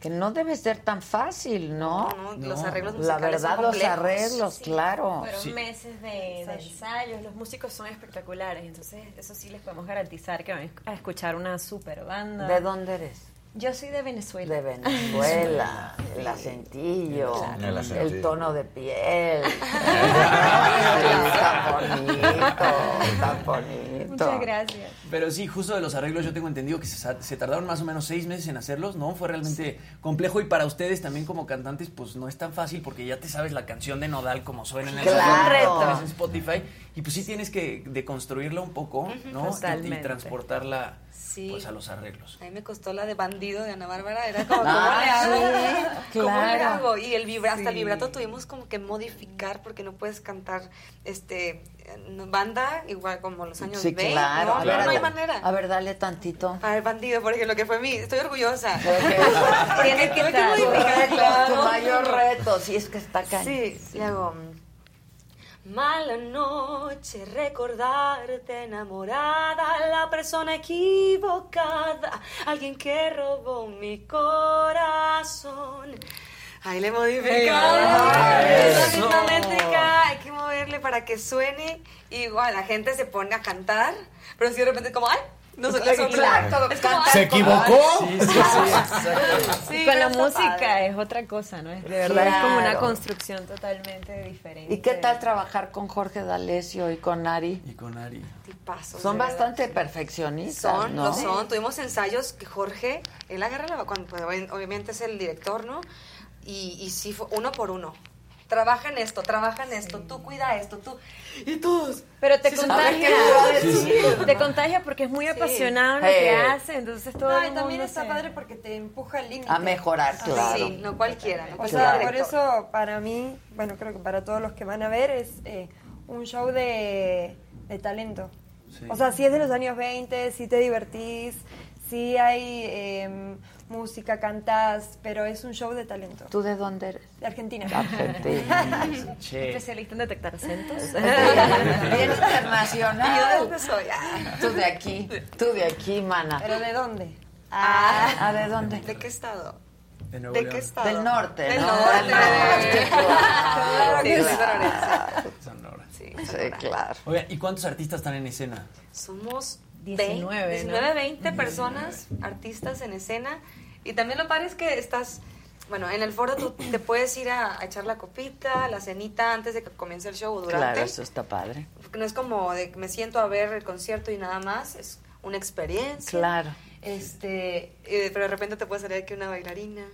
Que no debe ser tan fácil, ¿no? No, no, los arreglos La musicales verdad, son los arreglos, claro. Fueron meses de, de ensayos, los músicos son espectaculares, entonces eso sí les podemos garantizar que van a escuchar una super banda. ¿De dónde eres? Yo soy de Venezuela. De Venezuela, el acentillo, Claro. El acentillo. el tono de piel. tan bonito, tan bonito. Muchas gracias. Pero sí, justo de los arreglos yo tengo entendido que se, tardaron más o menos seis meses en hacerlos, ¿no? Fue realmente complejo y para ustedes también como cantantes pues no es tan fácil porque ya te sabes la canción de Nodal como suena en el Claro. en Spotify y pues sí tienes que deconstruirla un poco, ¿no? Y- transportarla Sí. pues a los arreglos. A mí me costó la de bandido de Ana Bárbara, era como, ¿cómo Ah, le hago? sí, ¿Cómo le claro. hago? Y el vibra, hasta el Sí. vibrato tuvimos como que modificar porque no puedes cantar este banda igual como los años Sí, 20. claro. No, A no, hay manera. A ver, dale tantito. A ver, bandido, por ejemplo, que fue mi, estoy orgullosa. Ok. Tiene que reto, tu mayor reto, si es que está acá. Sí, le hago. Mala noche, recordarte enamorada, la persona equivocada, alguien que robó mi corazón. Ahí le misma métrica, hay que moverle para que suene. Igual, la gente se pone a cantar, pero si de repente es como, ¡ay! No. Exacto, Es como, ¿Se "Ay, equivocó? Sí, sí, sí, Con la música padre. es otra cosa, ¿no? Es de verdad es como una Claro. construcción totalmente diferente. ¿Y qué tal trabajar con Jorge D'Alessio y con Ari? Y con Ari. Tipazos, Son de verdad. bastante perfeccionistas, Son, ¿no? lo son. Tuvimos ensayos que Jorge, él agarra la cuando pues, obvi- obviamente es el director, ¿no? Y, y sí fue uno por uno. Trabaja en esto, trabaja en esto, tú cuida esto, tú. Y todos. Pero te Sí, contagia. A ver, ¿qué me va a decir? Te contagia porque es muy Sí. apasionado en lo que hace, entonces todo No, el y también está se- padre porque te empuja al límite. A mejorar, claro. Sí, no cualquiera. No O sea, por eso para mí, bueno, creo que para todos los que van a ver es eh, un show de, de talento. Sí. O sea, si es de los años 20, si te divertís, si hay eh, música, cantás, pero es un show de talento. ¿Tú de dónde eres? De Argentina. Argentina. Che. Especialista en detectar acentos. Bien internacional. ¿Yo de dónde soy? Ah. Tú de aquí, tú de aquí, mana. ¿Pero de dónde? Ah, ¿Ah, de dónde? ¿De qué estado? De Nuevo ¿De León. qué estado? Del norte, Del ¿no? norte. Del norte, claro. Sí, Claro. Sonora. Sí, Sí, claro. Oigan, ¿y cuántos artistas están en escena? Somos 19, 20, ¿no? 19, 20 personas, artistas en escena. Y también lo padre es que estás, bueno, en el foro tú te puedes ir a, a echar la copita, la cenita antes de que comience el show o durante. Claro, eso está padre. No es como de que me siento a ver el concierto y nada más, es una experiencia. Claro. Este, eh, pero de repente te puede salir aquí una bailarina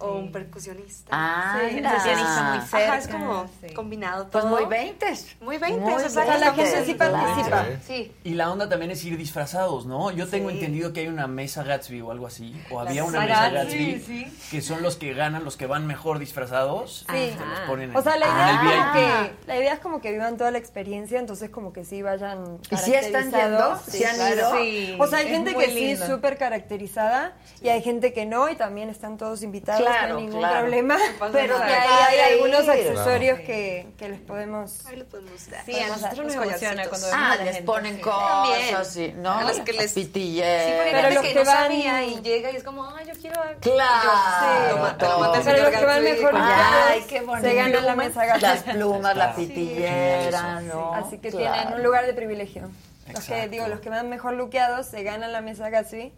o un percusionista. Ah, Sí, sesionista muy Ajá, cerca. es cerca, como sí. combinado Pues todo. muy veintes. Muy 20, Muy eso es la O sea, la veinte, gente sí participa. Sí. Y la onda también es ir disfrazados, ¿no? Yo tengo Sí. entendido que hay una mesa Gatsby o algo así, o La había una mesa Gatsby, Gatsby, sí. que son los que ganan, los que van mejor disfrazados, Sí. se los ponen en, O sea, la idea, es que, la idea es como que vivan toda la experiencia, entonces como que sí vayan ¿Y sí están yendo? ¿Sí han ido? Sí. O sea, hay Es gente que sí es súper caracterizada y hay gente que no y también están todos invitados. No hay ningún claro. problema. Pero que hay ir. algunos Claro. accesorios que, que les podemos... Ahí le podemos dar. Sí, a nosotros nos los emociona cuando vemos Ah, a la les gente, ponen sí. cosas, sí, ¿no? A los que les- Pitilleras. Sí, porque hay Pero los que, que no van- sabía y llega y es como, ay, yo quiero... Claro, lo, lo Pero los que van mejor Ay, qué bonito. se ganan la mesa Las plumas, la pitillera, ¿no? Así que Claro. tienen un lugar de privilegio. Los que, digo, los que van mejor luqueados se ganan la mesa Gatsby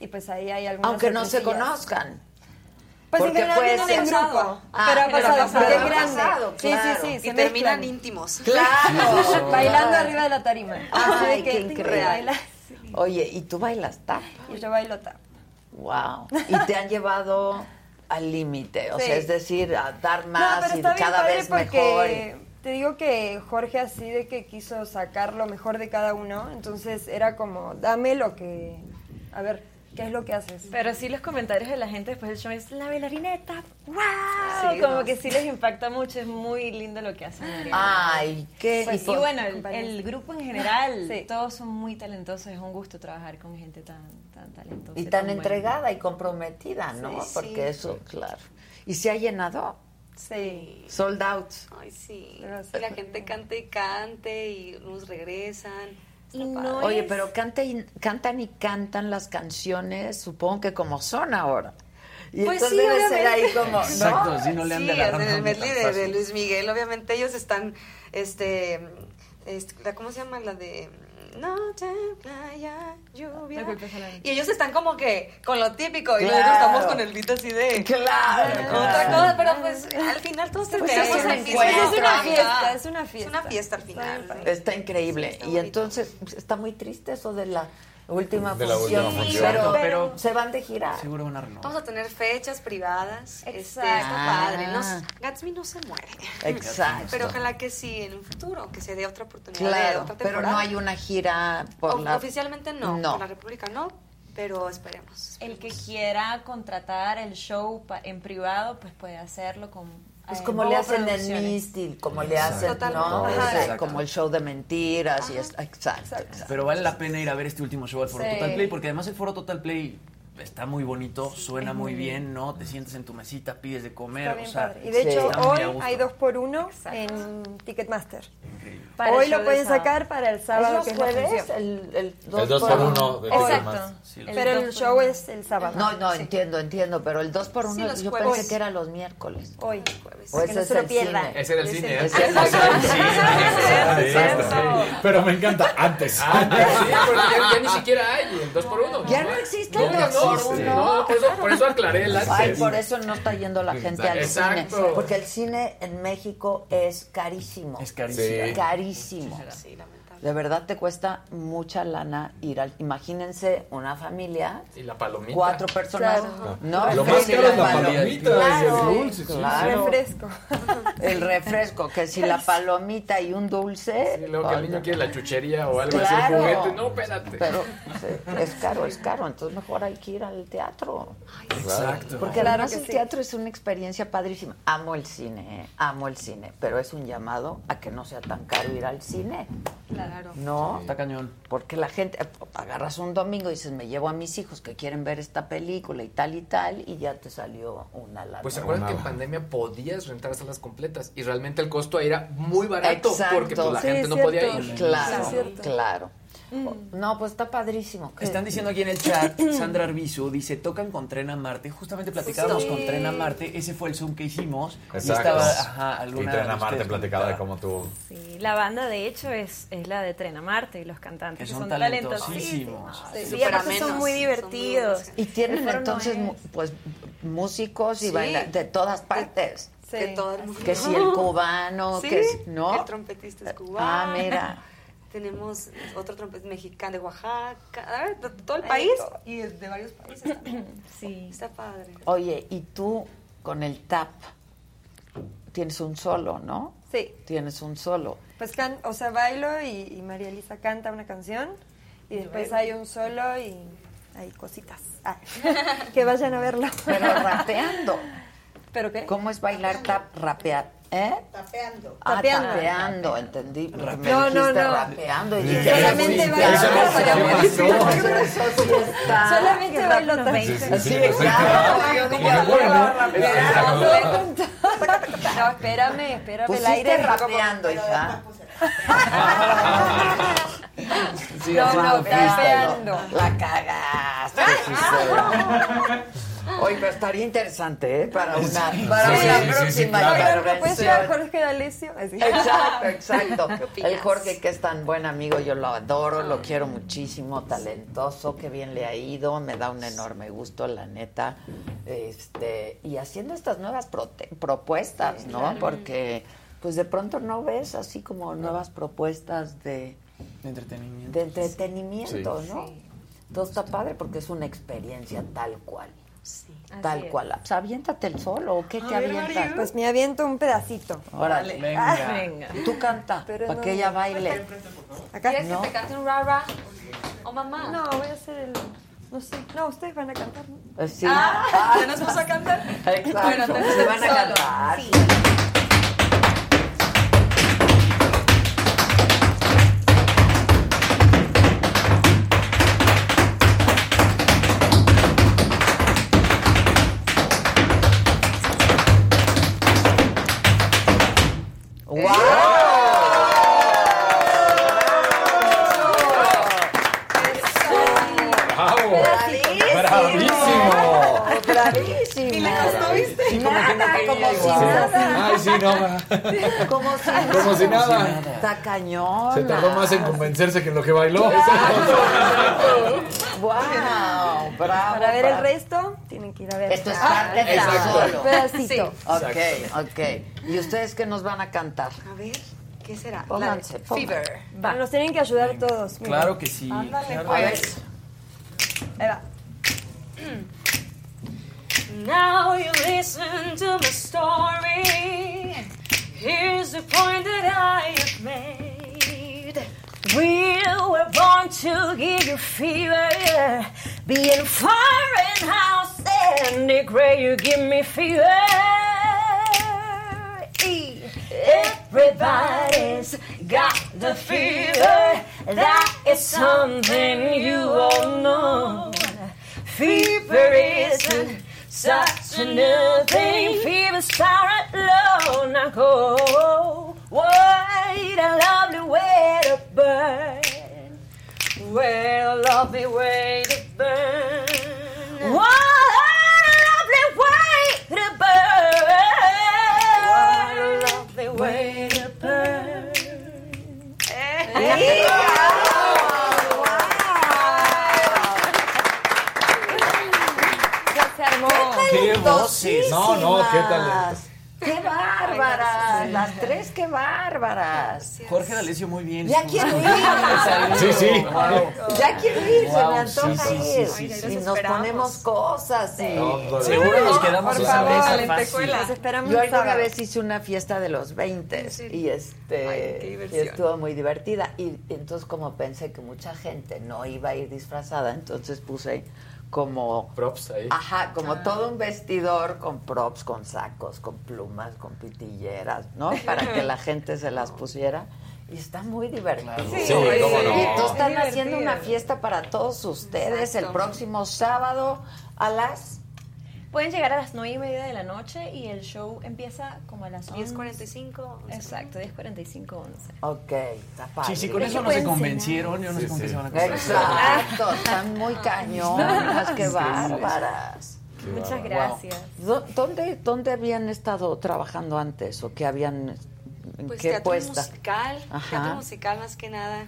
y pues ahí hay algunas Aunque no se conozcan. Pues Porque en puede vienen en ser- grupo, Ah, pero ha pero pasado, ha porque es pasado, grande. claro. Sí, sí, sí, Y se terminan mezclan. íntimos. Claro. Bailando Claro. arriba de la tarima. Ay, de qué increíble. baila. Oye, ¿y tú bailas tap? Y yo bailo tap. Wow. Y te han llevado al límite, o Sí. sea, es decir, a dar No, más pero y cada vez porque mejor. te digo que Jorge así de que quiso sacar lo mejor de cada uno, entonces era como, dame lo que, a ver, ¿qué es lo que haces? Pero sí los comentarios de la gente después del show es la bailarineta, wow, Sí, como no. que sí les impacta mucho, es muy lindo lo que hacen. Ay, qué Pues, y bueno, el, el grupo en general, Sí. todos son muy talentosos, es un gusto trabajar con gente tan, tan talentosa. Y tan buena. entregada y comprometida, ¿no? Sí, Porque sí. eso, claro. ¿Y se ha llenado? Sí. Sold out. Ay, sí. Y la gente cante y cante y nos regresan. Y no Oye, es- pero canta y- cantan y cantan las canciones, supongo que como son ahora. Y Pues entonces sí, debe ser ahí obviamente. como, ¿no? Exacto, sí, no le han de Sí, agarrar en el medley de, de. Luis Miguel, obviamente ellos están, este, este, ¿cómo se llama? La de Noche, playa, lluvia. Y ellos están como que con lo típico y nosotros estamos con el beat así de Claro, otra claro. cosa, pero pues al final todos Pues terminamos es en una fiesta. fiesta, es una fiesta, es una fiesta. Es una fiesta al final. Está increíble. Sí, está y bonito. entonces está muy triste eso de la última De la función. última Sí, función. Pero, Pero- se van de gira. Seguro van a renovar. Vamos a tener fechas privadas. Este, Exacto. está padre. Ah. Nos- Gatsby no se muere. Exacto. Pero ojalá que sí, en un futuro, que se dé otra oportunidad de Claro, otra pero no hay una gira por O- la... Oficialmente no, No. por la República no, pero esperemos. El que quiera contratar el show pa- en privado, pues puede hacerlo con... Pues eh, como le hacen en. Misty, como le hacen. ¿no? Como el show de mentiras y es, exacto, exacto. Pero vale la pena ir a ver este último show al Foro. Total Play, porque además el Foro Total Play está muy bonito, suena muy bien, ¿no? Te sientes en tu mesita, pides de comer, Está o sea. Y de sí. hecho, hoy hay dos por uno en Ticketmaster. Increíble. Para el hoy lo de pueden sábado. sacar para el sábado, ¿Es los que jueves? El, el El 2 por 1 de Exacto. Sí, El Pero dos el show uno. es el sábado. No, no, Sí. entiendo, entiendo, pero el 2 por 1 Sí, los yo jueves. pensé que era los miércoles. Hoy. Jueves. O Que ese no es se lo el pierdan. Ese Ese cine, es. Ese es el cine. Pero me encanta antes. Ah, sí, porque ya, ni siquiera hay el 2 por 1 Ya no existe No, el dos por no, uno. no, por eso, por eso aclaré el. Ay, por eso no está yendo la gente al Exacto. cine. Porque el cine en México es carísimo. Es carísimo. Sí. Carísimo. Sí. De verdad te cuesta mucha ir al... Imagínense una familia, Y la palomita. cuatro personas, Claro. ¿no? Lo más Que caro es la palo- palomita Claro, el dulce. sí. claro. Refresco. El refresco, que si la palomita y un dulce... Y luego que el niño no. quiere la chuchería o algo Claro. así, el juguete. No, espérate. Pero sí, es caro, es caro. Entonces mejor hay que ir al teatro. Exacto. Porque Claro además el sí. teatro es una experiencia padrísima. Amo el cine, ¿eh? amo el cine, pero es un llamado a que no sea tan caro ir al cine. Claro. ¿No? Está cañón. Porque la gente, eh, agarras un domingo y dices, me llevo a mis hijos que quieren ver esta película y tal y tal, y ya te salió una lana. Pues se acuerdan que en pandemia podías rentar salas completas y realmente el costo era muy barato Exacto. porque pues, la Sí, gente no podía ir. Claro, Sí, claro. No, pues está padrísimo. Están diciendo aquí en el chat, Sandra Arbizu dice, tocan con Tren a Marte. Justamente platicábamos Sí. con Tren a Marte, ese fue el Zoom que hicimos. Y Exacto. estaba, ajá, Y alguna Tren a de Marte platicaba de cómo tú... Sí, la banda de hecho es, es la de Tren a Marte y los cantantes Que que son son, talentosísimos. Sí, son muy son divertidos. muy Y tienen no entonces, pues, músicos y Sí. baila de todas partes. Sí. De todo el. Que si el cubano, Sí, que si, ¿no? El trompetista es cubano. Ah, mira. Tenemos otro trompetista mexicano de Oaxaca. De todo el país y de varios países también. Sí. Está padre. Oye, y tú con el tap tienes un solo, ¿no? Sí. Tienes un solo. Pues, can, o sea, bailo y, y María Elisa canta una canción y después hay un solo y hay cositas. Ah, que vayan a verlo. Pero rapeando. ¿Pero qué? ¿Cómo es bailar tap rapear? ¿Eh? Tapeando. Ah, Tapeando. tapeando, entendí. porque me No, no, no. rapeando. Y dije, solamente. Solamente bailo Unos tap. 20. Sí, claro. ¿no? espérame, espérame el aire. rapeando, hija. No, no, rapeando. La cagaste. Oye, pero estaría interesante, ¿eh? Para una, para Sí, una sí, sí, próxima sí, claro. Pero ya Jorge D'Alessio. Exacto, exacto. ¿Qué? El Jorge, que es tan buen amigo, yo lo adoro, lo quiero muchísimo, talentoso, que bien le ha ido, me da un enorme gusto, la neta. Este, y haciendo estas nuevas propuestas, ¿no? claro. Porque, pues de pronto no ves así como nuevas propuestas de, De entretenimiento. de entretenimiento, Sí. ¿no? Entonces está padre porque es una experiencia tal cual. Así Tal es. cual. Pues aviéntate el solo, ¿o qué te avientas? Pues me aviento un pedacito. Órale. Venga. Ah, Venga. Tú canta, Pero para no- que ella baile. Acá. ¿Quieres No. que te cante un rara? ¿O mamá? No, voy a hacer el. No sé. No, ustedes van a cantar, ¿no? Eh, Sí. Ah, ¿ya nos vamos a cantar? Exacto. Bueno, entonces Se van a cantar. Sí. Bravísimo. ¿Y le costó, viste? Sí, como que no Nada, quería como si nada. Ay, sí, no. Como si nada. Como si nada. Está cañón. Se tardó más en convencerse que en lo que bailó. Wow, bravo. Para ver el resto, tienen que ir a ver. Esto es parte del exacto. solo. Un pedacito. Sí. Ok, ok. ¿Y ustedes qué nos van a cantar? A ver, ¿qué será? Pónganse. Fever. Va. Nos tienen que ayudar todos. Claro que sí. Ándale, claro. pues. Ahí va. Now you listen to my story. Here's the point that I have made. We were born to give you fever. Being Fahrenheit and the gray, you give me fever. Everybody's got the fever. That is something you all know. Fever isn't such a new thing. Fever start low, now. What a lovely way to burn. What a lovely way to burn. What a lovely way to burn. What a lovely way to burn. Ya voces! No, no, qué tal. ¡Qué bárbaras! Las tres, qué bárbaras. Jorge D'Alessio muy bien. Ya quiero ir. Sí, sí. Ya quiero ir, se me antoja sí, sí, ir. sí, sí. y nos ponemos cosas. y- No, Seguro nos quedamos Por esa favor, fácil. Esperamos Yo alguna vez hice una fiesta de los 20 y este Ay, y estuvo muy divertida y entonces como pensé que mucha gente no iba a ir disfrazada, entonces puse como Props ahí. Ajá, como todo un vestidor con props, con sacos, con plumas, con pitilleras, ¿no? Para que la gente se las pusiera. Y está muy divertido. Sí, Sí, cómo no. Y entonces están Es haciendo una fiesta para todos ustedes el próximo sábado a las... Pueden llegar a las 9 y media de la noche y el show empieza como a las 11. 10.45. Exacto, 10.45, 11. Ok, está padre. Sí, sí, con Es eso no se convencieron. Yo no Sí, sé con qué sí. se van a convencer. Exacto, están muy cañonas, qué Sí, sí, sí. bárbaras. Muchas gracias. ¿Dó- ¿Dónde, ¿Dónde habían estado trabajando antes o qué habían, en Pues qué teatro puesta? musical. Ajá. Teatro musical más que nada.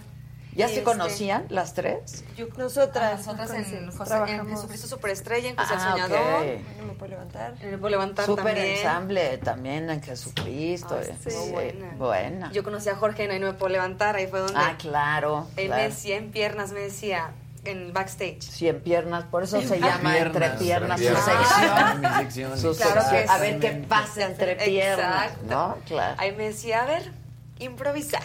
¿Ya se este, conocían las tres? Yo, Nosotras, nosotras nos en, José, en. Jesucristo Superestrella, en José el Ah, Soñador. ok. No me puedo levantar. En el Puedo Levantar Súper también. ensamble también en Jesucristo. Ay, eh. sí. Sí, Buena. buena. Yo conocí a Jorge en Ahí No Me Puedo Levantar, ahí fue donde ah, claro. él claro. me decía en piernas, me decía en el backstage. Cien piernas, por eso se llama Entre Piernas, su Piernas. sección. Su Claro sección. que A ver qué sí. pasa entre piernas, Exacto. ¿no? Claro. Ahí me decía, a ver, improvisa.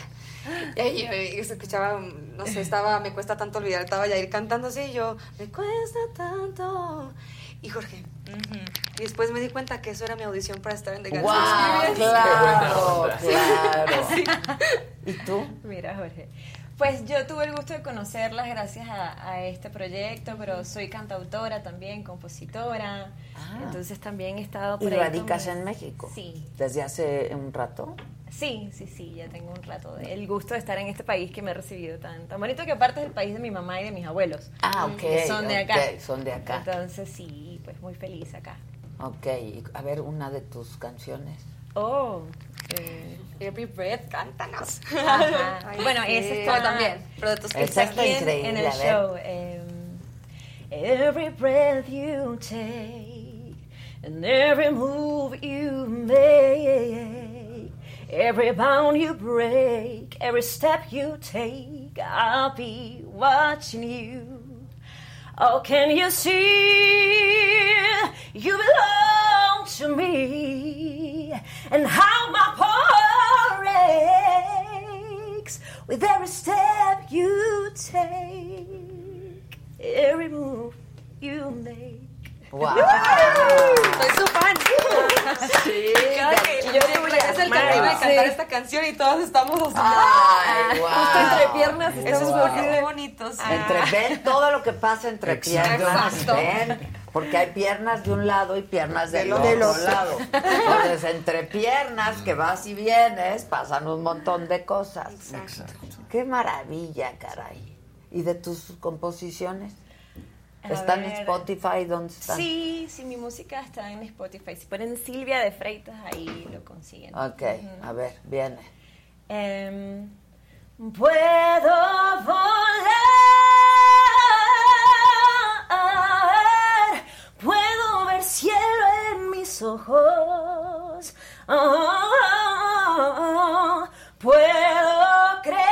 Y ahí se escuchaba, no sé, estaba, me cuesta tanto olvidar, estaba ya ir cantando así, y yo, me cuesta tanto. Y Jorge, y después me di cuenta que eso era mi audición para estar en The Guns ¡Wow! Experience. Claro, onda. claro. ¿Y tú? Mira, Jorge. Pues yo tuve el gusto de conocerlas gracias a, a este proyecto, pero soy cantautora también, compositora. Entonces también he estado Ah. ¿Y por ahí. radicas como- en México? Sí. ¿Desde hace un rato? Sí, sí, sí, ya tengo un rato de el gusto de estar en este país que me ha recibido tan, tan bonito que aparte es el país de mi mamá y de mis abuelos. Ah, ok, Que son de acá. son de acá. Entonces sí, pues muy feliz acá. Ok, y a ver, una de tus canciones. Oh, eh, Every Breath, cántanos. Ajá. Ay, bueno, sí. ese Bueno, está también, pero de tus Esa está aquí en- en el show. em, every breath you take and every move you make, every bound you break, every step you take, I'll be watching you. Oh, can you see you belong to me and how my heart aches with every step you take, every move you make. ¡Wow! Soy su fan. Sí, Cada que yo regresa el camino de cantar esta canción y todos estamos así. Ay, guau. Justo entre piernas Eso es de bonitos. Entre, ven todo lo que pasa entre piernas. Exacto. Ven, porque hay piernas de un lado y piernas del, Del otro, lado. Entonces, entre piernas que vas y vienes, pasan un montón de cosas. Qué maravilla, caray. ¿Y de tus composiciones? ¿Están en. Spotify? ¿Dónde están? Sí, sí, mi música está en Spotify. Si ponen Silvia de Freitas, ahí lo consiguen. Ok, a ver, viene. Em, puedo volar, ojos, Ah, puedo creer,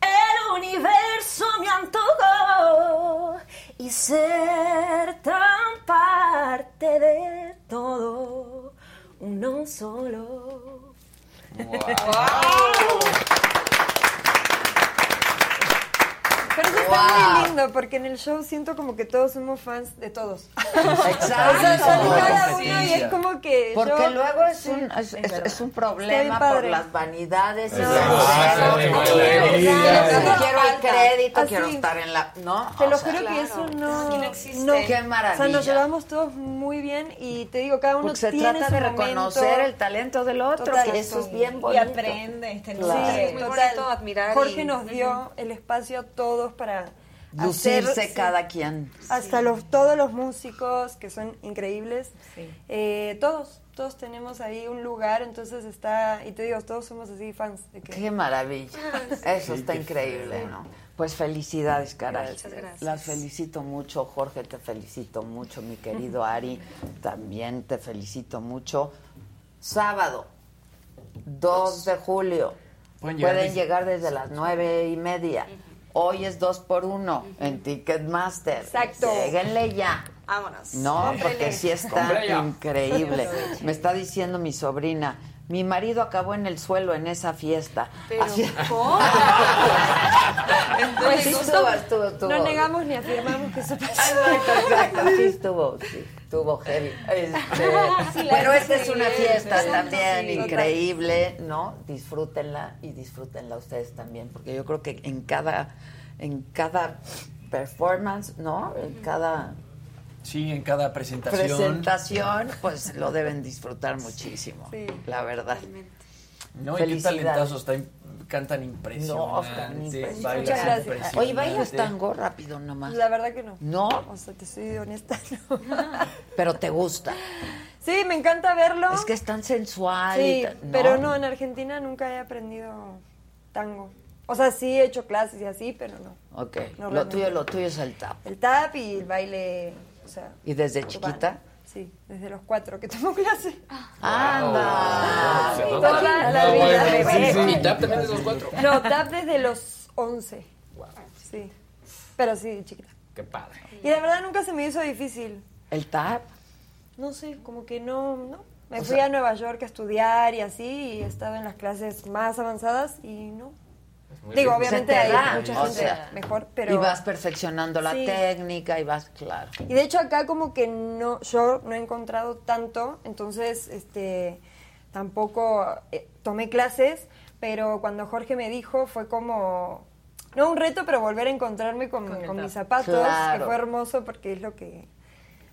el universo me antojó y ser tan parte de todo, uno solo. Pero eso está muy lindo porque en el show siento como que todos somos fans de todos. Exacto. O sea, cada uno y es como que Porque yo- luego es sí, un, es, es- es un problema por las vanidades. y No. Exacto. Exacto. Quiero el crédito, Así. quiero estar en la... ¿no? Te lo O sea, juro que eso no, no existe. no. Qué O sea, maravilla. nos llevamos todos muy bien y te digo, cada uno Porque se tiene trata su de momento. reconocer el talento del otro, Total. que eso es bien Y bonito. aprendes, te Claro. nutres. Es muy Total. bonito admirar. Jorge y- nos dio el espacio a todos para Lucirse hacer- cada quien. hasta los todos los músicos que son increíbles Sí. Eh, todos todos tenemos ahí un lugar entonces está y te digo todos somos así fans de que Qué maravilla. Eso está increíble, ¿no? Pues felicidades, caray. Muchas gracias. Las felicito mucho, Jorge, te felicito mucho, mi querido Ari, también te felicito mucho. Sábado, 2 de julio. Pueden Pueden, llegar llegar, desde- desde las nueve y media. Hoy es dos por uno en Ticketmaster. Exacto. Léguenle ya. Vámonos. No, porque sí está increíble. Me está diciendo mi sobrina, mi marido acabó en el suelo en esa fiesta. Pero, Así- ¿cómo? Pues sí estuvo, estuvo, estuvo. no negamos ni afirmamos que eso pasó Exacto, exacto, sí estuvo, sí, estuvo heavy. Este, Sí, pero esta es una fiesta sí, también sí, total. increíble, ¿no? Disfrútenla y disfrútenla ustedes también, porque yo creo que en cada, en cada performance, ¿no? En cada Sí, en cada presentación. presentación, pues lo deben disfrutar muchísimo, Sí. la verdad. No, y qué talentazos, están, cantan No, impresionante. están bailan impresionantes. Muchas gracias. impresionante. Oye, ¿bailas tango rápido nomás? la verdad que no No, o sea te soy honesta no. pero te gusta. sí me encanta verlo Es que es tan sensual. y sí tan- pero no en Argentina nunca he aprendido tango o sea sí he hecho clases y así pero no Ok, No, lo tuyo, lo tuyo es el tap. el tap y el baile o sea ¿Y desde urbano. chiquita? Sí desde los cuatro que tomo clase ¡Anda! Se nota. Toda la No, vida. bueno, sí, sí. ¿Y tap también de los cuatro? No, tap desde los 11. Sí. Pero sí, chiquita. Qué padre. Y de verdad nunca se me hizo difícil. ¿El tap? No sé, como que no, no. Me O fui sea- a Nueva York a estudiar y así, y estaba en las clases más avanzadas y no. Digo, obviamente hay da, mucha o gente sea, mejor, pero... Y vas perfeccionando la Sí. técnica y vas, claro. Y de hecho acá como que no, yo no he encontrado tanto, entonces este tampoco eh, tomé clases, pero cuando Jorge me dijo fue como, no un reto, pero volver a encontrarme con, Con mis zapatos, Claro. que fue hermoso porque es lo que...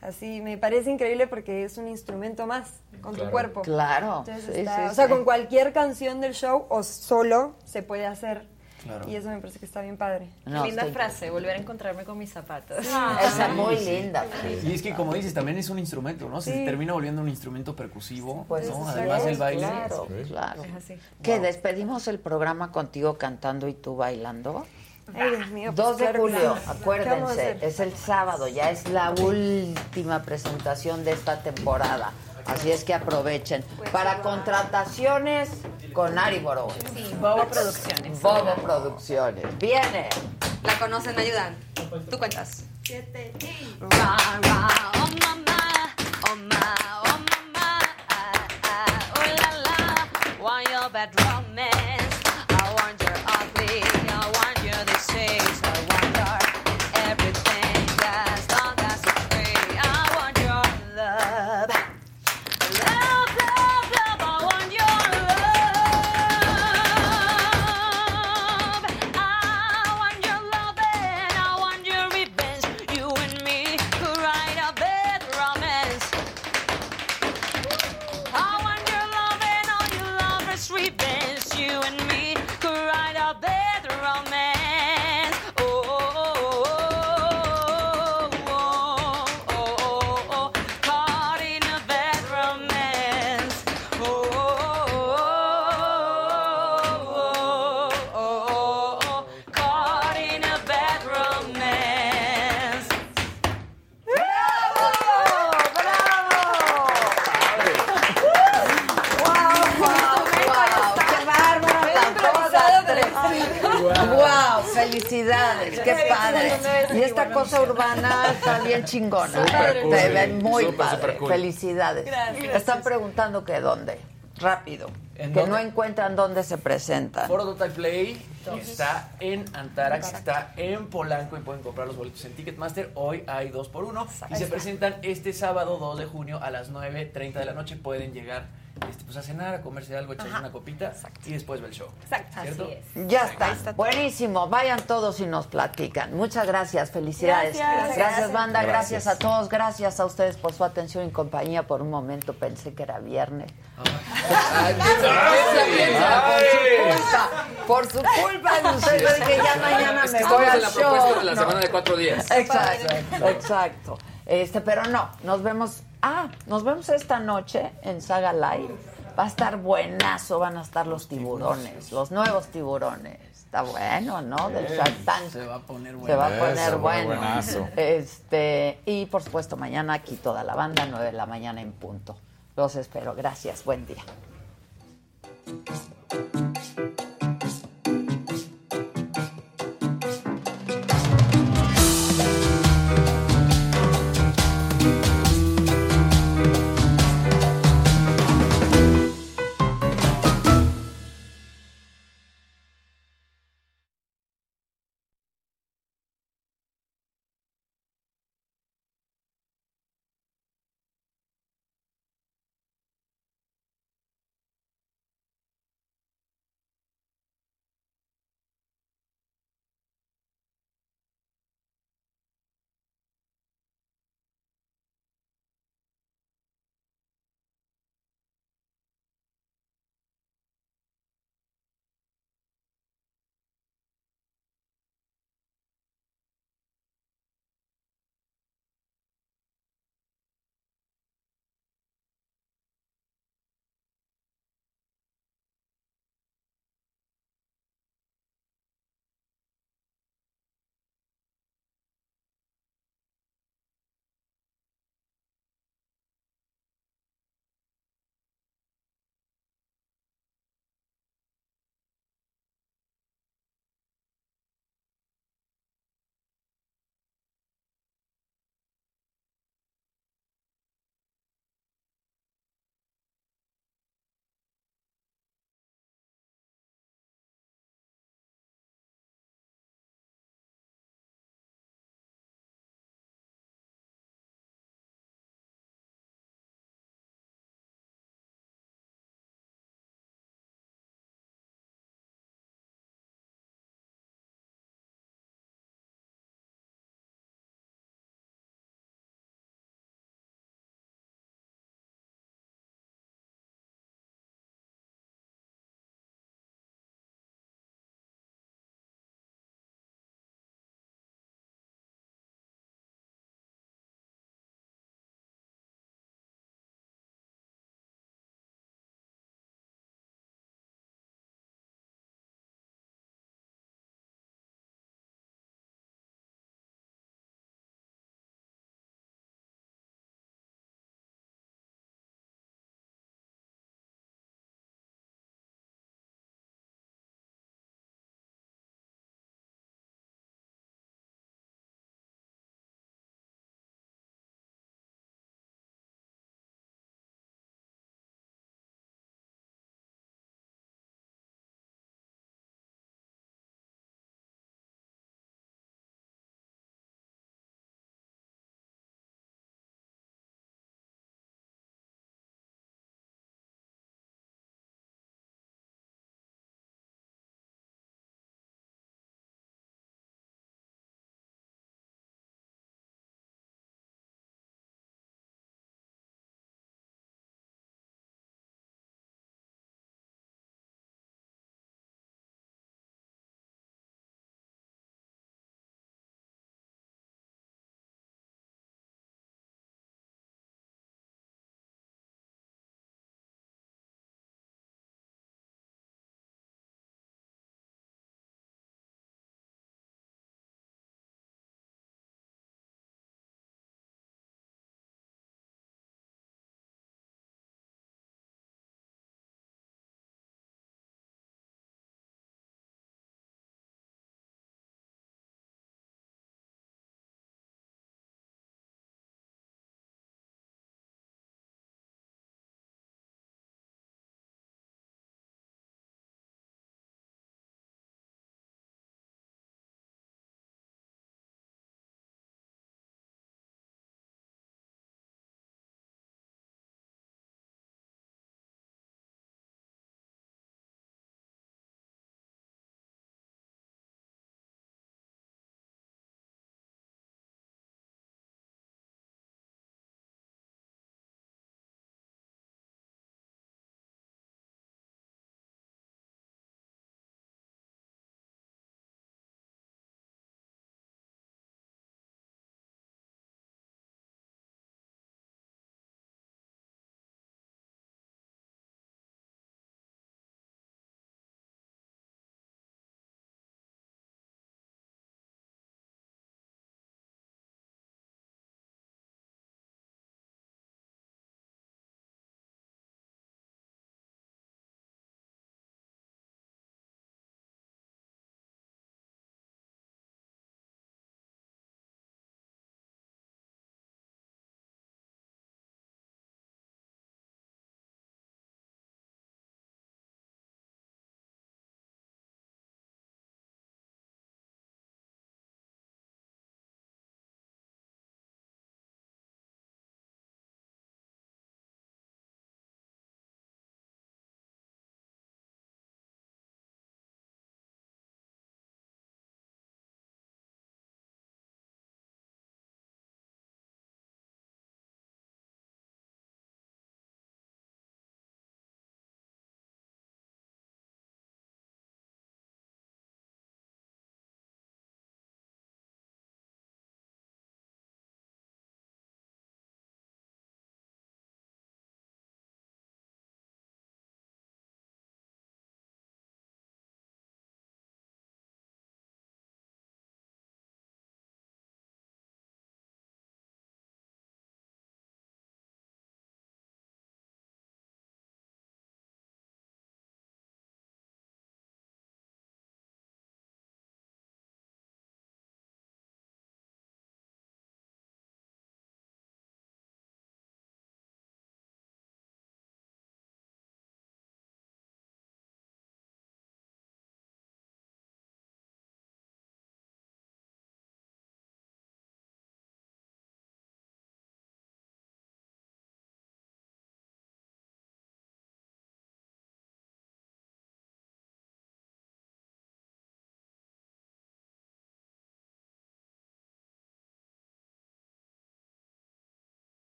Así, me parece increíble porque es un instrumento más con tu cuerpo. Claro, Entonces sí, está- sí, o sea, sí. con cualquier canción del show o solo se puede hacer. Claro. Y eso me parece que está bien padre. Qué linda frase, volver a encontrarme con mis zapatos. Esa es muy linda. Y es que, como dices, también es un instrumento, ¿no? Se termina volviendo un instrumento percusivo, Pues Además del baile. Claro, claro. Es así. ¿Que despedimos el programa contigo cantando y tú bailando? Ay, Dios mío, pues 2 de claro julio, sí. ¿Qué vamos a acuérdense, es el sábado, ya es la última presentación de esta temporada. Así es que aprovechen. Para contrataciones con Ari. Sí, Bobo Producciones. Bobo Producciones. Viene. La conocen, me ayudan. Tú cuentas. Ra, ra, oh mama, oh ma, oh mama, ah, ah, oh la la, want your bad romance, I want your ugly, I want your disease, I want urbana está bien chingona. Súper cool. Te ven muy Súper, padre. súper cool. Felicidades. Gracias. Están preguntando que dónde. Rápido. ¿En Que dónde? no encuentran dónde se presentan. Foro Total Play está en Antarax, está en Polanco y pueden comprar los boletos en Ticketmaster. Hoy hay dos por uno y se presentan este sábado 2 de junio a las 9.30 de la noche. Pueden llegar este, pues, a cenar, a comerse algo, echarse una copita y después ver el show. Exacto. ¿Cierto? Ya está. Buenísimo. Vayan todos y nos platican. Muchas gracias. Felicidades. Gracias. Gracias, banda. Gracias. Gracias. a todos. Gracias a ustedes por su atención y compañía. Por un momento pensé que era viernes. Ay, Por su culpa. Por su culpa. Ustedes yo dije, ya mañana Es me que voy estamos al en la show. propuesta de la No. semana de cuatro días. Exacto, exacto. Este, pero no, nos vemos. Ah, nos vemos esta noche en Saga Live. Va a estar buenazo, van a estar los tiburones, los nuevos tiburones. Está bueno, ¿no? Del Shark Tank. Se va a poner bueno. Se va a poner bueno, bueno. buenazo. Este, y por supuesto, mañana aquí toda la banda, 9 de la mañana en punto. Los espero. Gracias. Buen día.